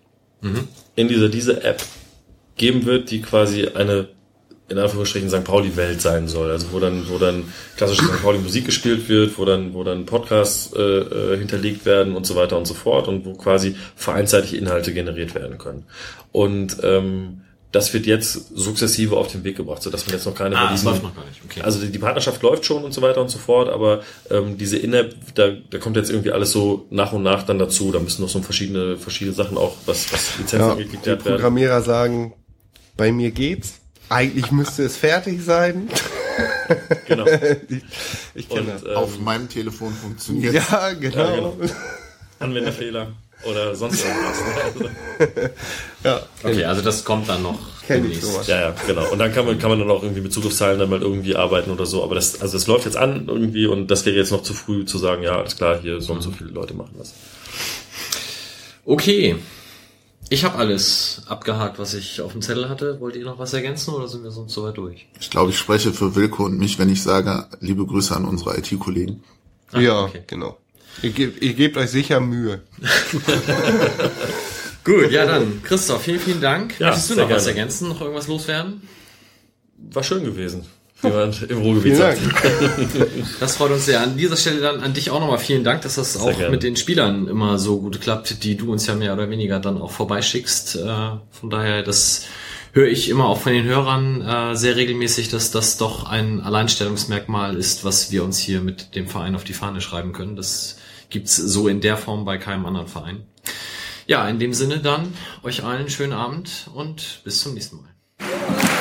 in dieser, diese App geben wird, die quasi eine, in Anführungsstrichen, St. Pauli-Welt sein soll. Also wo dann, wo dann klassische St. Pauli Musik gespielt wird, wo dann, wo dann Podcasts äh, äh, hinterlegt werden und so weiter und so fort und wo quasi vereinsseitige Inhalte generiert werden können. Und ähm, das wird jetzt sukzessive auf den Weg gebracht, sodass man jetzt noch keine Ah, das läuft noch gar nicht. Okay. also die, die Partnerschaft läuft schon und so weiter und so fort, aber ähm, diese In-App, da, da kommt jetzt irgendwie alles so nach und nach dann dazu. Da müssen noch so verschiedene, verschiedene Sachen auch, was, was Lizenzen Ja, geklärt werden. Programmierer sagen, bei mir geht's. Eigentlich müsste es fertig sein. Genau. ich ich kenne das. Auf ähm, meinem Telefon funktioniert. Ja, genau. Ja, genau. Anwenderfehler oder sonst irgendwas. ne? Also, Ja, okay, also das kommt dann noch kenn ich demnächst. sowas. ja, ja, genau. Und dann kann man, kann man dann auch irgendwie mit Zugriffszahlen dann mal irgendwie arbeiten oder so. Aber das, also das läuft jetzt an irgendwie und das wäre jetzt noch zu früh zu sagen, ja, alles klar, hier so und so viele Leute machen das. Okay. Ich habe alles abgehakt, was ich auf dem Zettel hatte. Wollt ihr noch was ergänzen oder sind wir sonst soweit durch? Ich glaube, ich spreche für Wilko und mich, wenn ich sage, liebe Grüße an unsere IT-Kollegen. ja, okay. genau. Ihr, gebt- ihr gebt euch sicher Mühe. Gut, ja dann, Christoph, vielen, vielen Dank. Ja, Möchtest du noch was gerne. ergänzen, noch irgendwas loswerden? War schön gewesen. Wie man im Ruhrgebiet sagt. Das freut uns sehr. An dieser Stelle dann an dich auch nochmal vielen Dank, dass das auch gerne. mit den Spielern immer so gut klappt, die du uns ja mehr oder weniger dann auch vorbeischickst. Äh, Von daher, das höre ich immer auch von den Hörern äh, sehr regelmäßig, dass das doch ein Alleinstellungsmerkmal ist, was wir uns hier mit dem Verein auf die Fahne schreiben können. Das gibt's so in der Form bei keinem anderen Verein. Ja, in dem Sinne dann euch allen einen schönen Abend und bis zum nächsten Mal.